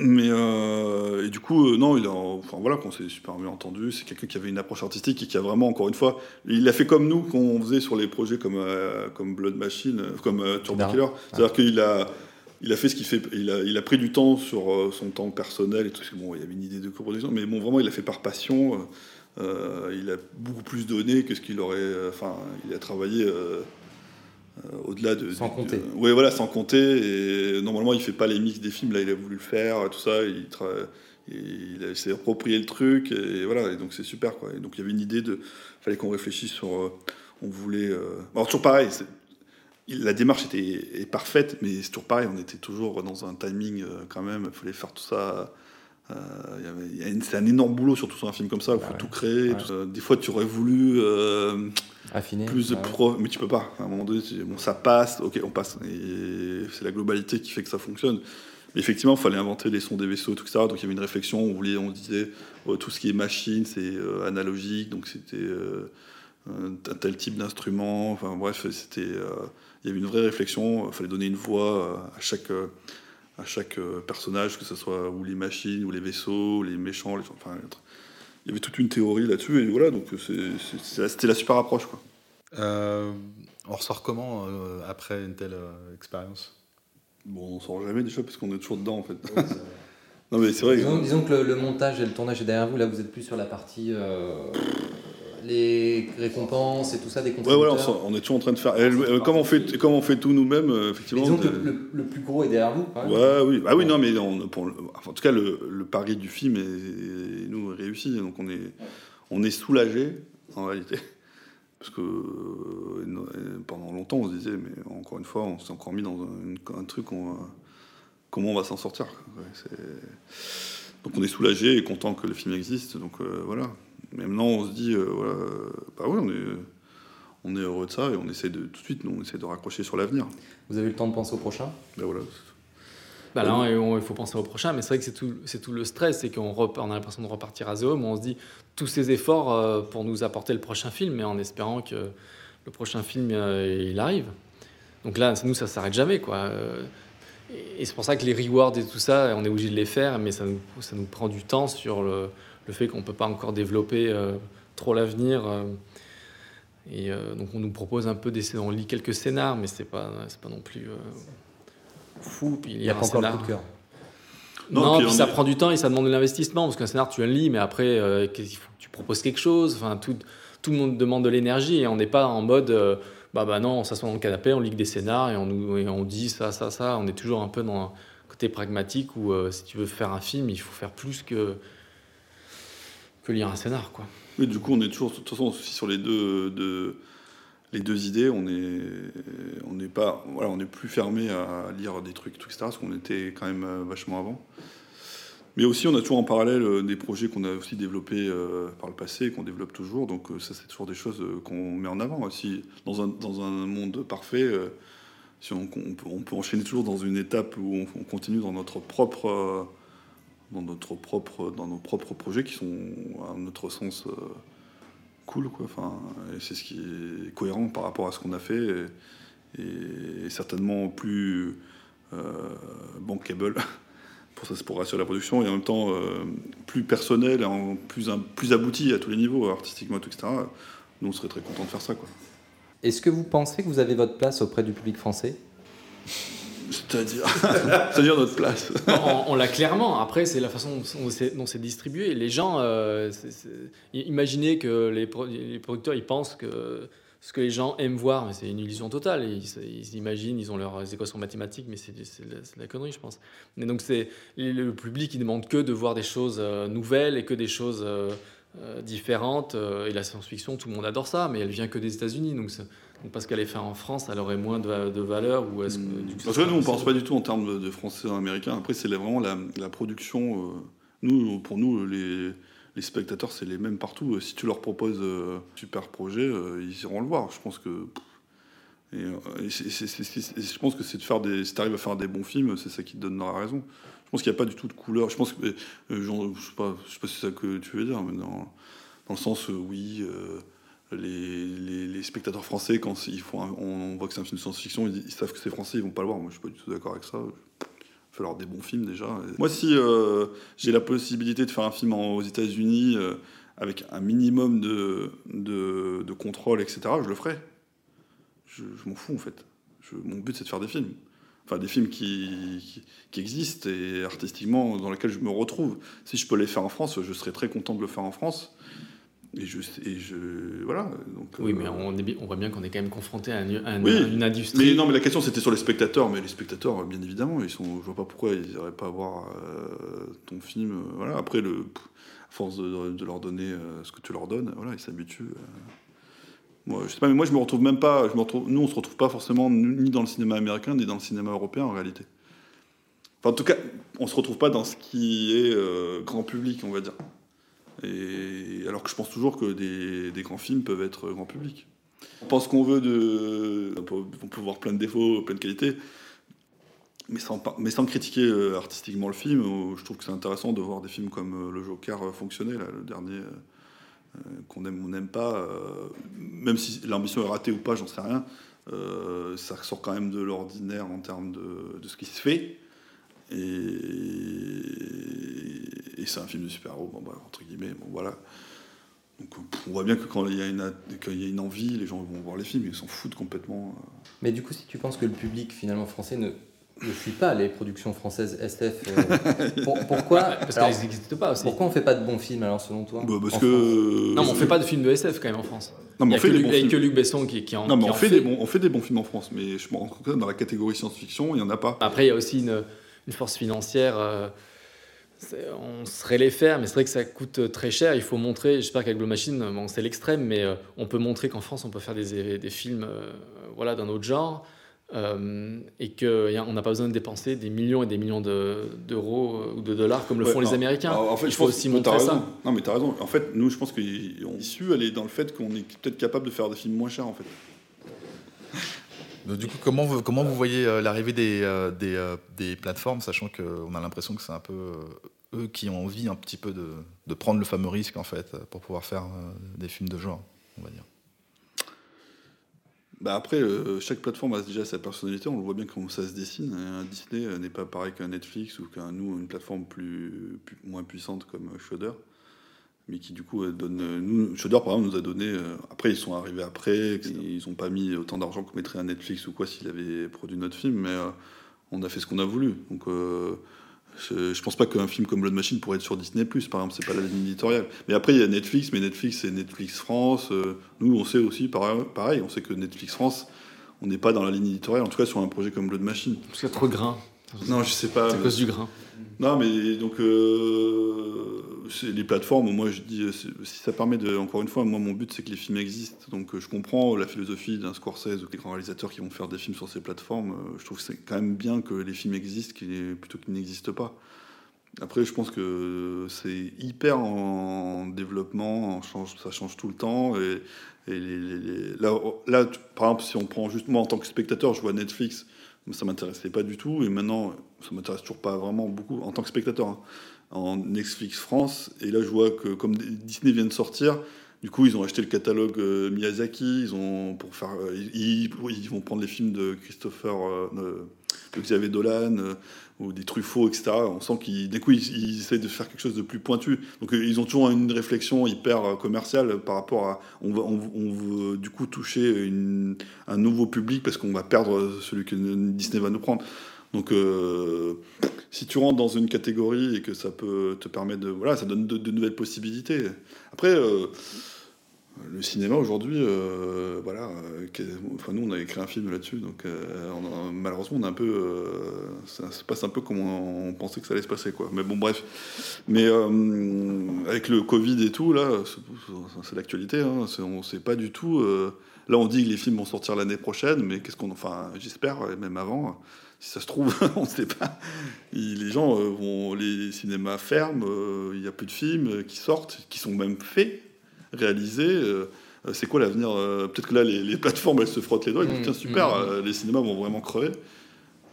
Mais euh, et du coup, euh, non, il a, enfin voilà, qu'on s'est super bien entendu. C'est quelqu'un qui avait une approche artistique et qui a vraiment, encore une fois, il a fait comme nous qu'on faisait sur les projets comme euh, comme Blood Machine, euh, comme euh, Turbo. Killer. C'est-à-dire qu'il a il a fait ce qu'il fait. Il a, il a pris du temps sur euh, son temps personnel et tout. Bon, il y avait une idée de coproduction, mais bon, vraiment, il a fait par passion. euh, euh, il a beaucoup plus donné que ce qu'il aurait. Enfin, il a travaillé. euh, euh, au-delà de Sans compter. ouais voilà sans compter et normalement il fait pas les mix des films là il a voulu le faire tout ça il il, il s'est approprié le truc et voilà et donc c'est super quoi et donc il y avait une idée de fallait qu'on réfléchisse sur on voulait alors toujours pareil la démarche était est parfaite mais c'est toujours pareil on était toujours dans un timing euh, quand même il fallait faire tout ça euh, c'est un énorme boulot surtout sur un film comme ça il faut tout créer tout ça. des fois tu aurais voulu euh, Affiner. plus de pro- mais tu peux pas. À un moment donné, tu bon, ça passe, ok, on passe. Et c'est la globalité qui fait que ça fonctionne. Mais effectivement, il fallait inventer les sons des vaisseaux, tout ça. Donc il y avait une réflexion. On voulait, on disait, oh, tout ce qui est machine, c'est euh, analogique, donc c'était euh, un tel type d'instrument. Enfin bref, c'était, euh, il y avait une vraie réflexion. Il fallait donner une voix euh, à chaque euh, à chaque euh, personnage, que ce soit ou les machines, ou les vaisseaux, ou les méchants, les, enfin, il y avait toute une théorie là-dessus, et voilà, donc c'est- c'était la super approche. Quoi. Euh, on ressort comment euh, après une telle euh, expérience? Bon, on sort jamais déjà parce qu'on est toujours dedans en fait. non mais c'est vrai. Disons, disons que le, le montage et le tournage est derrière vous, là vous êtes plus sur la partie. Les récompenses et tout ça des Ouais, contributeurs. voilà, on, est toujours en train de faire. eh, euh, comme, on fait, comme on fait tout nous-mêmes, euh, effectivement. Disons que le, plus gros est derrière vous. quand même. Ouais, oui, bah oui, non, mais on- pour le- enfin, en tout cas, le, le pari du film est, est- nous réussi, donc on est, on est soulagé en réalité, parce que euh, pendant longtemps on se disait, mais encore une fois, on s'est encore mis dans un, un truc, on comment on va s'en sortir. Ouais, Donc on est soulagé et content que le film existe, donc euh, voilà. Mais maintenant on se dit, euh, voilà, bah oui, on est, on est heureux de ça et on essaie de tout de suite, nous, on essaie de raccrocher sur l'avenir. Vous avez eu le temps de penser au prochain? Ben voilà. Bah là, il faut penser au prochain, mais c'est vrai que c'est tout, c'est tout le stress, c'est qu'on on a l'impression de repartir à zéro, mais on se dit tous ces efforts euh, pour nous apporter le prochain film, mais en espérant que le prochain film euh, il arrive. Donc là, nous, ça s'arrête jamais, quoi. Et et c'est pour ça que les rewards et tout ça, on est obligé de les faire, mais ça nous, ça nous prend du temps sur le, le fait qu'on peut pas encore développer euh, trop l'avenir. euh. Et euh, donc on nous propose un peu d'essayer, on lit quelques scénars, mais c'est pas, c'est pas non plus euh, fou. Puis Il n'y a pas encore le scénar- coup de cœur. Non, Non, puis ça est- prend du temps et ça demande de l'investissement parce qu'un scénar tu le lis, mais après euh, il faut que tu proposes quelque chose. Enfin, tout, tout le monde demande de l'énergie et on n'est pas en mode euh, bah bah non, on s'assoit dans le canapé, on lit que des scénars et on nous et on dit ça ça ça. On est toujours un peu dans un côté pragmatique où euh, si tu veux faire un film, il faut faire plus que lire un scénar quoi. Oui, du coup, on est toujours, de toute façon, aussi sur les deux, deux- les deux idées. On est, on n'est pas, voilà, on n'est plus fermé à lire des trucs, tout, etc. Parce qu'on était quand même euh, vachement avant. Mais aussi, on a toujours en parallèle euh, des projets qu'on a aussi développés euh, par le passé, qu'on développe toujours. Donc, ça, c'est toujours des choses qu'on met en avant aussi. Dans un, dans un monde parfait, si on, peut, on peut enchaîner toujours dans une étape où on continue dans notre propre. Dans notre propre dans nos propres projets qui sont à notre sens euh, cool quoi. Enfin c'est ce qui est cohérent par rapport à ce qu'on a fait et, certainement plus euh, bankable pour ça pour rassurer la production et en même temps euh, plus personnel et plus plus abouti à tous les niveaux artistiquement etc nous on serait très content de faire ça quoi. Est-ce que vous pensez que vous avez votre place auprès du public français? C'est-à-dire c'est-à-dire notre place on, l'a clairement. Après, c'est la façon dont c'est, distribué. Les gens, euh, imaginez que les, pro- les producteurs, ils pensent que ce que les gens aiment voir, mais c'est une illusion totale. Ils, imaginent, ils ont leurs équations mathématiques, mais c'est, de la- connerie, je pense. Mais donc, c'est le public, il demande que de voir des choses euh, nouvelles et que des choses euh, différentes. et la science-fiction, tout le monde adore ça, mais elle vient que des États-Unis. Donc parce qu'elle est faite en France, elle aurait moins de, de valeur ou est-ce que, du coup, Parce que nous, on serait- pense pas du tout en termes de, de français et américain. Après, c'est la- vraiment la, la production. euh, nous, pour nous, les, les spectateurs, c'est les mêmes partout. Si tu leur proposes euh, un super projet, euh, ils iront le voir. Je pense que. Et, euh, et c'est- c'est- c'est- c'est- et je pense que c'est de faire des. Si tu arrives à faire des bons films, c'est ça qui te donnera raison. Je pense qu'il n'y a pas du tout de couleur. Je pense que. je sais pas, je sais pas si c'est ça que tu veux dire, mais dans, dans le sens, oui. Les, spectateurs français, quand ils font on, voit que c'est un film de science-fiction, ils, savent que c'est français, ils vont pas le voir. Moi, je suis pas du tout d'accord avec ça. Il faut falloir des bons films déjà. Moi, si euh, j'ai la possibilité de faire un film aux États-Unis euh, avec un minimum de, contrôle, etc., je le ferai. Je, m'en fous en fait. Mon but, c'est de faire des films. Enfin, des films qui existent et artistiquement dans lesquels je me retrouve. Si je peux les faire en France, je serais très content de le faire en France. Et je, et je voilà. Donc, Oui, euh, mais on, est bi- on voit bien qu'on est quand même confronté à, un- à oui, une industrie. Mais non, mais la question c'était sur les spectateurs. Mais les spectateurs, bien évidemment, ils sont. Je vois pas pourquoi ils n'iraient pas voir euh, ton film. euh, voilà. Après, le, à force de, de leur donner euh, ce que tu leur donnes, voilà, ils s'habituent. euh. Moi, je sais pas, mais moi, je me retrouve même pas. Je me retrouve, nous, on se retrouve pas forcément ni dans le cinéma américain ni dans le cinéma européen en réalité. Enfin, en tout cas, on se retrouve pas dans ce qui est euh, grand public, on va dire. Alors que je pense toujours que des, grands films peuvent être grand public. On pense qu'on veut de. On peut, voir plein de défauts, plein de qualités, mais sans, mais sans critiquer euh, artistiquement le film. euh, Je trouve que c'est intéressant de voir des films comme euh, Le Joker fonctionner, le dernier, qu'on aime ou n'aime pas. même si l'ambition est ratée ou pas, j'en sais rien. ça sort quand même de l'ordinaire en termes de, de ce qui se fait. Et, et c'est un film de super-héros, bon, bah, entre guillemets, bon voilà. Donc on voit bien que quand il y, a une, quand il y a une envie, les gens vont voir les films, ils s'en foutent complètement. Mais du coup, si tu penses que le public finalement français ne, ne suit pas les productions françaises SF, euh, pour- pourquoi Parce qu'elles n'existent pas aussi. Pourquoi on fait pas de bons films alors selon toi? Bah, parce que. France Non, mais on fait pas de films de SF quand même en France. Non, mais il y on a fait que des Luc- bons il y a films. que Luc Besson qui, qui en, Non, mais qui on en fait, des bons, on fait des bons films en France, mais je me rends compte que dans la catégorie science-fiction, il n'y en a pas. Après, il y a aussi une, une force financière. euh, on serait les faire, mais c'est vrai que ça coûte très cher. Il faut montrer, j'espère qu'avec Blue Machine, bon, c'est l'extrême, mais euh, on peut montrer qu'en France, on peut faire des, des films euh, voilà, d'un autre genre. euh, et qu'on n'a pas besoin de dépenser des millions et des millions de- d'euros ou de dollars comme le Ouais, font les. Américains. En fait, il faut aussi que montrer ça. Non, mais tu as raison. En fait, nous, je pense qu'on est su aller dans le fait qu'on est peut-être capable de faire des films moins chers, en fait. Du coup, comment vous, comment vous voyez euh, l'arrivée des, euh, euh, des plateformes, sachant qu'on a l'impression que c'est un peu eux qui ont envie un petit peu de, de prendre le fameux risque, en fait, pour pouvoir faire des films de genre, on va dire? Bah après, chaque plateforme a déjà sa personnalité, on le voit bien comment ça se dessine. Disney n'est pas pareil qu'un Netflix ou qu'un nous, une plateforme plus- moins puissante comme Shudder. Mais qui du coup euh, donne. euh, Nous, Shudder par exemple nous a donné. euh, après ils sont arrivés après, ils n'ont pas mis autant d'argent qu'on mettrait un Netflix ou quoi s'il avait produit notre film, mais euh, on a fait ce qu'on a voulu. Donc euh, je, je pense pas qu'un film comme Blood Machine pourrait être sur Disney par exemple, c'est pas la ligne éditoriale. Mais après il y a Netflix, mais Netflix c'est Netflix France. euh, nous on sait aussi pareil, on sait que Netflix France, on n'est pas dans la ligne éditoriale, en tout cas sur un projet comme Blood Machine. Parce qu'il y a trop de grain. Non, je sais pas. C'est à mais- cause du grain. Non, mais donc euh, les plateformes. Moi, je dis, si ça permet de, encore une fois, moi, mon but, c'est que les films existent. Donc, euh, je comprends la philosophie d'un Scorsese ou des grands réalisateurs qui vont faire des films sur ces plateformes. Euh, je trouve que c'est quand même bien que les films existent, plutôt qu'ils n'existent pas. Après, je pense que c'est hyper en développement, ça change tout le temps. Et, là, tu- par exemple, si on prend juste moi en tant que spectateur, je vois Netflix, ça m'intéressait pas du tout. Et maintenant, ça m'intéresse toujours pas vraiment beaucoup en tant que spectateur. hein, en Netflix France. Et là, je vois que comme Disney vient de sortir, du coup, ils ont acheté le catalogue euh, Miyazaki. Euh, ils, vont prendre les films de Christopher, euh, de Xavier Dolan ou des Truffaut, etc. On sent qu'ils, du coup, ils, essaient de faire quelque chose de plus pointu. Donc, ils ont toujours une réflexion hyper commerciale par rapport à, on veut du coup toucher un nouveau public parce qu'on va perdre celui que Disney va nous prendre. Donc, euh, si tu rentres dans une catégorie et que ça peut te permettre de. Voilà, ça donne de, nouvelles possibilités. Après, euh, le cinéma aujourd'hui, euh, voilà. enfin, nous, on a écrit un film là-dessus, donc malheureusement, on a un peu. ça se passe un peu comme on, pensait que ça allait se passer, quoi. Mais bon, bref. Mais avec le Covid et tout, là, c'est l'actualité. Hein, on sait pas du tout. là, on dit que les films vont sortir l'année prochaine, mais qu'est-ce qu'on. Enfin, j'espère, même avant. Si ça se trouve, on ne sait pas. Les gens euh, vont, les cinémas ferment, euh, il y a plus de films euh, qui sortent, qui sont même faits, réalisés. c'est quoi l'avenir Peut-être que là, les, les plateformes, elles se frottent les doigts. Ils disent, Mm, Tiens, super, mm, les cinémas vont vraiment crever.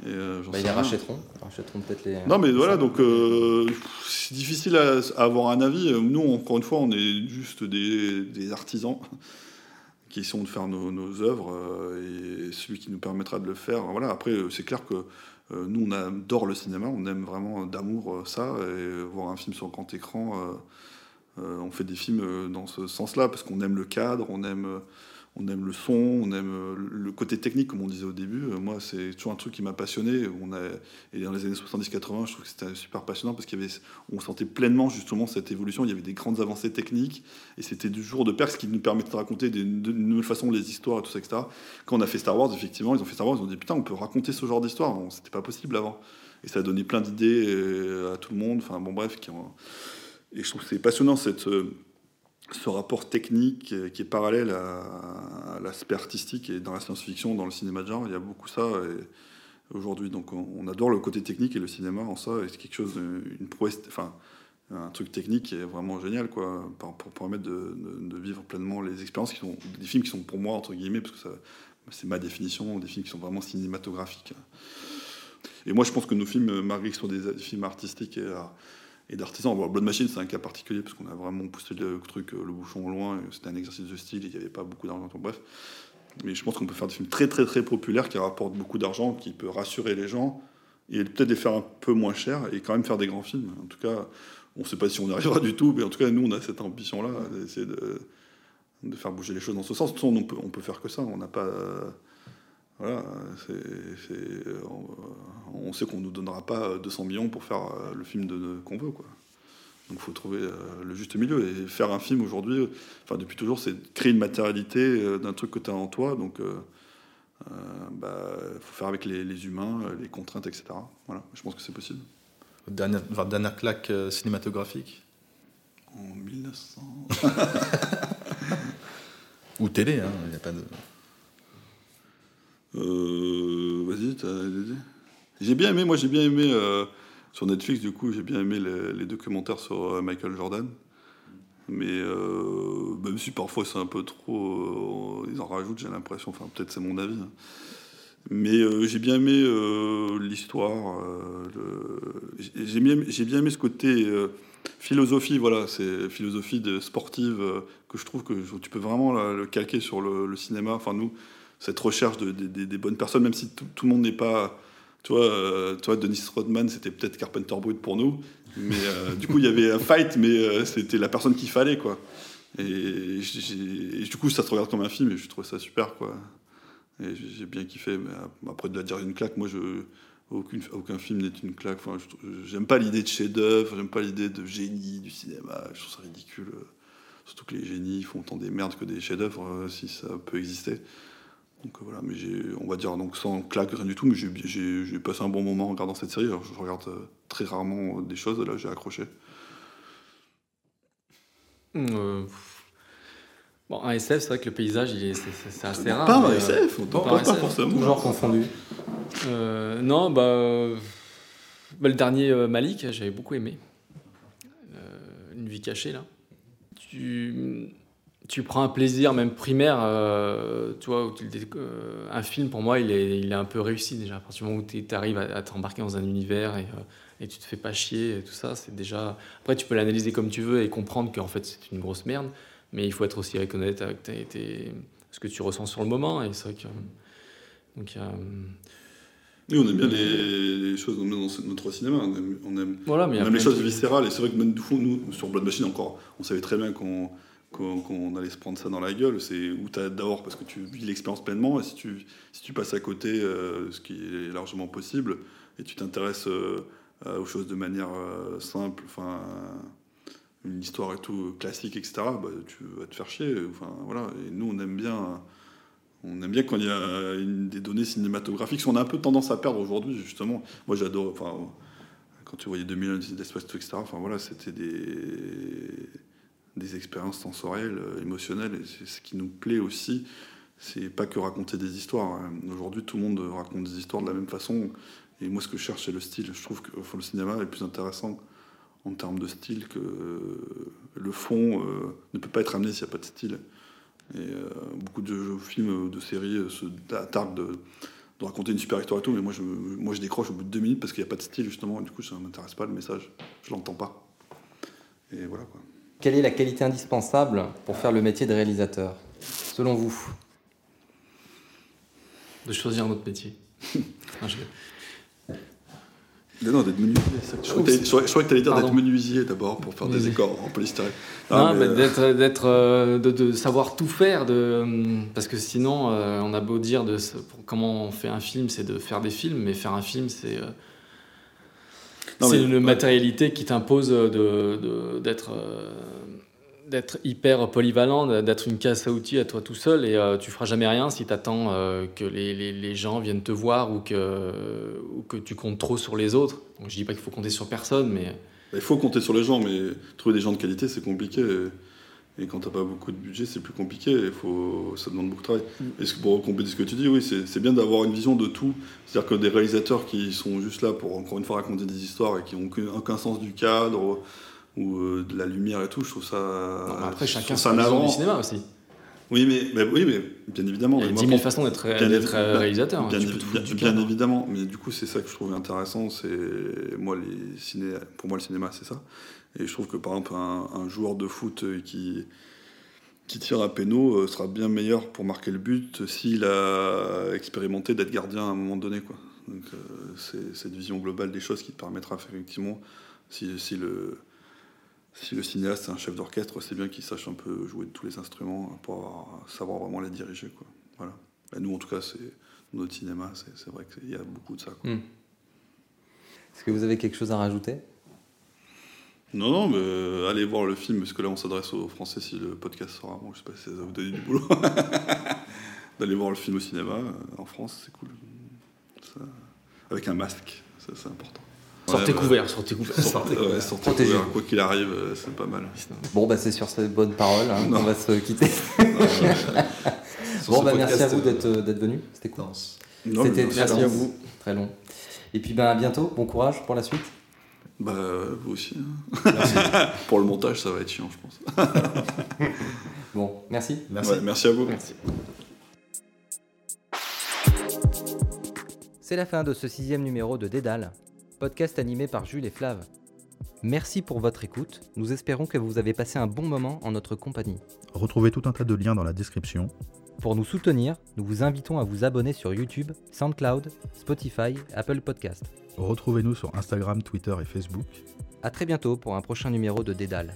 Et, euh, Bah, ils rachèteront. Rachèteront peut-être les. Non, mais voilà, donc euh, c'est difficile à, à avoir un avis. Nous, encore une fois, on est juste des, des artisans qui essayons de faire nos, œuvres euh, et celui qui nous permettra de le faire. Voilà, après, euh, c'est clair que euh, nous, on adore le cinéma, on aime vraiment d'amour ça, et voir un film sur grand écran, on fait des films dans ce sens-là parce qu'on aime le cadre, on aime. On aime le son, on aime euh, le côté technique, comme on disait au début. Euh, Moi, c'est toujours un truc qui m'a passionné. On a, et dans les années 70-80, je trouve que c'était super passionnant parce qu'il y avait, on sentait pleinement justement cette évolution. Il y avait des grandes avancées techniques et c'était du jour de pair ce qui nous permettait de raconter de nouvelles façons les histoires et tout ça, etc. Quand on a fait Star Wars, effectivement, ils ont fait Star Wars, ils ont dit putain, on peut raconter ce genre d'histoire. Bon, C'était pas possible avant. Et ça a donné plein d'idées euh, à tout le monde. Enfin, bon, bref. Qui ont... Et je trouve que c'est passionnant cette. Euh, ce rapport technique euh, qui est parallèle à, l'aspect artistique et dans la science-fiction, dans le cinéma de genre, il y a beaucoup ça aujourd'hui. Donc on, adore le côté technique et le cinéma en ça, c'est quelque chose, de- une prouesse, enfin un truc technique qui est vraiment génial quoi, pour, permettre de, vivre pleinement les expériences qui sont des films qui sont pour moi entre guillemets parce que c'est ma définition, des films qui sont vraiment cinématographiques. Et moi je pense que nos films, malgré qu'ils sont des films artistiques et euh, et d'artisans. Bon, Blood Machine, c'est un cas particulier parce qu'on a vraiment poussé le truc, euh, le bouchon loin. C'était un exercice de style, il n'y avait pas beaucoup d'argent. Bref. Mais je pense qu'on peut faire des films très, très, très populaires qui rapportent beaucoup d'argent, qui peut rassurer les gens et peut-être les faire un peu moins cher et quand même faire des grands films. En tout cas, on ne sait pas si on y arrivera du tout, mais en tout cas, nous, on a cette ambition-là d'essayer de, faire bouger les choses dans ce sens. De toute façon, on peut, on peut faire que ça. On n'a pas. Euh, voilà, c'est, c'est- on, on sait qu'on ne nous donnera pas 200 millions pour faire euh, le film de, de- qu'on veut. Quoi. Donc il faut trouver euh, le juste milieu. Et faire un film aujourd'hui, euh, enfin depuis toujours, c'est créer une matérialité euh, d'un truc que tu as en toi. Donc il faut faire avec les, les humains, euh, les contraintes, etc. Voilà, je pense que c'est possible. Dernière, dernière claque euh, cinématographique? En 1900. Ou télé, hein, il n'y a pas de. Euh, Vas-y, t'as J'ai bien aimé, moi j'ai bien aimé euh, sur Netflix, du coup, j'ai bien aimé les, documentaires sur euh, Michael Jordan. Mais euh, même si parfois c'est un peu trop. ils en rajoutent, j'ai l'impression, enfin peut-être c'est mon avis. hein. Mais j'ai bien aimé l'histoire. j'ai- bien, aimé ce côté philosophie, voilà, c'est philosophie sportive que je trouve que tu peux vraiment le calquer sur le cinéma. Enfin, nous, cette recherche de, des- bonnes personnes, même si tout, le monde n'est pas tu vois, euh, tu vois, Dennis Rodman, c'était peut-être Carpenter Brut pour nous, mais euh, du coup, il y avait un fight, mais euh, c'était la personne qu'il fallait, quoi. Et, du coup, ça se regarde comme un film, et je trouvais ça super, quoi. J'ai bien kiffé, mais ap- après de la dire une claque, moi, je, aucune, aucun film n'est une claque. J'aime pas l'idée de chef-d'œuvre, j'aime pas l'idée de génie du cinéma, je trouve ça ridicule. Surtout que les génies font autant des merdes que des chefs-d'œuvre, euh, si ça peut exister. Donc voilà, mais j'ai, on va dire donc sans claque, rien du tout, mais j'ai, j'ai, j'ai passé un bon moment en regardant cette série. Alors, je regarde euh, très rarement euh, des choses, là j'ai accroché. Euh, Bon, un SF, c'est vrai que le paysage, il est, c'est, c'est- c'est assez rare. Pas un SF, on pas forcément. Toujours confondu. Euh, non, bah, bah, le dernier euh, Malik, j'avais beaucoup aimé. Une vie cachée, là. Tu, tu prends un plaisir, même primaire, euh, tu vois, euh, un film, pour moi, il est, il est un peu réussi déjà. À partir du moment où tu arrives à, à t'embarquer dans un univers et, euh, et tu te fais pas chier et tout ça, c'est déjà. Après, tu peux l'analyser comme tu veux et comprendre qu'en fait, c'est une grosse merde, mais il faut être aussi honnête avec tes- tes- ce que tu ressens sur le moment. Et c'est vrai que. Donc, a, Nous, on aime bien les, les choses dans notre cinéma. On aime, on aime, Voilà, mais il y on a aime les choses viscérales. Et c'est vrai que même coup, nous, sur Blood Machine, encore, on savait très bien qu'on qu'on allait se prendre ça dans la gueule. C'est où tu as d'abord parce que tu vis l'expérience pleinement. Et si tu, si tu passes à côté, euh, ce qui est largement possible, et tu t'intéresses euh, aux choses de manière euh, simple, enfin. une histoire et tout classique, etc., bah, tu vas te faire chier. Enfin, voilà. Et nous, on aime bien on aime bien quand il y a des données cinématographiques, qu'on a un peu tendance à perdre aujourd'hui, justement. Moi, j'adore. Enfin, quand tu voyais 2001 d'espace, etc., enfin, voilà, c'était des, des expériences sensorielles, euh, émotionnelles, et c'est ce qui nous plaît aussi. C'est pas que raconter des histoires. hein. Aujourd'hui, tout le monde raconte des histoires de la même façon. Et moi, ce que je cherche, c'est le style. Je trouve que le cinéma est plus intéressant en termes de style que euh, le fond euh, ne peut pas être amené s'il n'y a pas de style. Et beaucoup de jeux, films, de séries se targuent de, raconter une super histoire et tout, mais moi je, moi je décroche au bout de deux minutes parce qu'il n'y a pas de style justement, et du coup ça ne m'intéresse pas le message, je l'entends pas. Et voilà quoi. Quelle est la qualité indispensable pour faire le métier de réalisateur Selon vous? De choisir un autre métier. Non, je- Mais non, d'être menuisier, je crois que tu allais dire d'être menuisier d'abord pour faire des décors en polystyrène. Non, mais, mais euh, d'être, d'être, euh, de, de savoir tout faire, de, parce que sinon, euh, on a beau dire de ce- pour comment on fait un film, c'est de faire des films, mais faire un film, c'est euh, c'est une ouais. matérialité qui t'impose d'être, euh, d'être hyper polyvalent, d'être une casse à outils à toi tout seul, et euh, tu feras jamais rien si tu attends que les, les- les gens viennent te voir ou que, ou que tu comptes trop sur les autres. Donc, je dis pas qu'il faut compter sur personne, mais Il faut compter sur les gens, mais trouver des gens de qualité, c'est compliqué. Et, et quand t'as pas beaucoup de budget, c'est plus compliqué. Il faut, ça demande beaucoup de travail. Et ce- pour compléter ce que tu dis, oui, c'est bien d'avoir une vision de tout. C'est-à-dire que des réalisateurs qui sont juste là pour, encore une fois, raconter des histoires et qui n'ont aucun, aucun sens du cadre ou euh, de la lumière et tout, je trouve ça. Non, mais après, chacun sa vision du cinéma aussi. Oui, mais, mais- oui, mais bien évidemment. Il y a mais 10 moi, 000 pour- façons d'être Bien évi- réalisateur. hein. Bien, cadre. évidemment, mais du coup, c'est ça que je trouve intéressant. C'est moi les ciné, pour moi le cinéma, c'est ça. Et je trouve que par exemple un, joueur de foot euh, qui qui tire à péno euh, sera bien meilleur pour marquer le but s'il a expérimenté d'être gardien à un moment donné. Donc euh, c'est cette vision globale des choses qui te permettra effectivement, si, le cinéaste est un chef d'orchestre, c'est bien qu'il sache un peu jouer de tous les instruments pour avoir- savoir vraiment les diriger. Voilà. Et nous, en tout cas, c'est notre cinéma, c'est vrai qu'il y a beaucoup de ça. Hmm. Est-ce que vous avez quelque chose à rajouter? Non, non, mais euh, allez voir le film, parce que là, on s'adresse aux Français si le podcast sera bon. Je sais pas si ça va vous donner du boulot. D'aller voir le film au cinéma euh, en France, c'est cool. Ça- Avec un masque, ça, c'est important. Sortez Ouais, couvert, sortez couvert. Sortez, ouais, sortez Protégez-vous. couvert, quoi qu'il arrive, euh, c'est pas mal. Bon, bah c'est sur ces bonnes paroles hein, qu'on va se quitter. Bon, merci à vous euh, d'être d'être venu. C'était cool. C'était merci à vous. Très long. Et puis, bah, à bientôt. Bon courage pour la suite. Bah, vous aussi. hein. Pour le montage, ça va être chiant, je pense. Bon, merci. Merci. Ouais, merci à vous. Merci. C'est la fin de ce sixième numéro de Dédale, podcast animé par Jules et Flav. Merci pour votre écoute. Nous espérons que vous avez passé un bon moment en notre compagnie. Retrouvez tout un tas de liens dans la description. Pour nous soutenir, nous vous invitons à vous abonner sur YouTube, SoundCloud, Spotify, Apple Podcast. Retrouvez-nous sur Instagram, Twitter et Facebook. A très bientôt pour un prochain numéro de Dédale.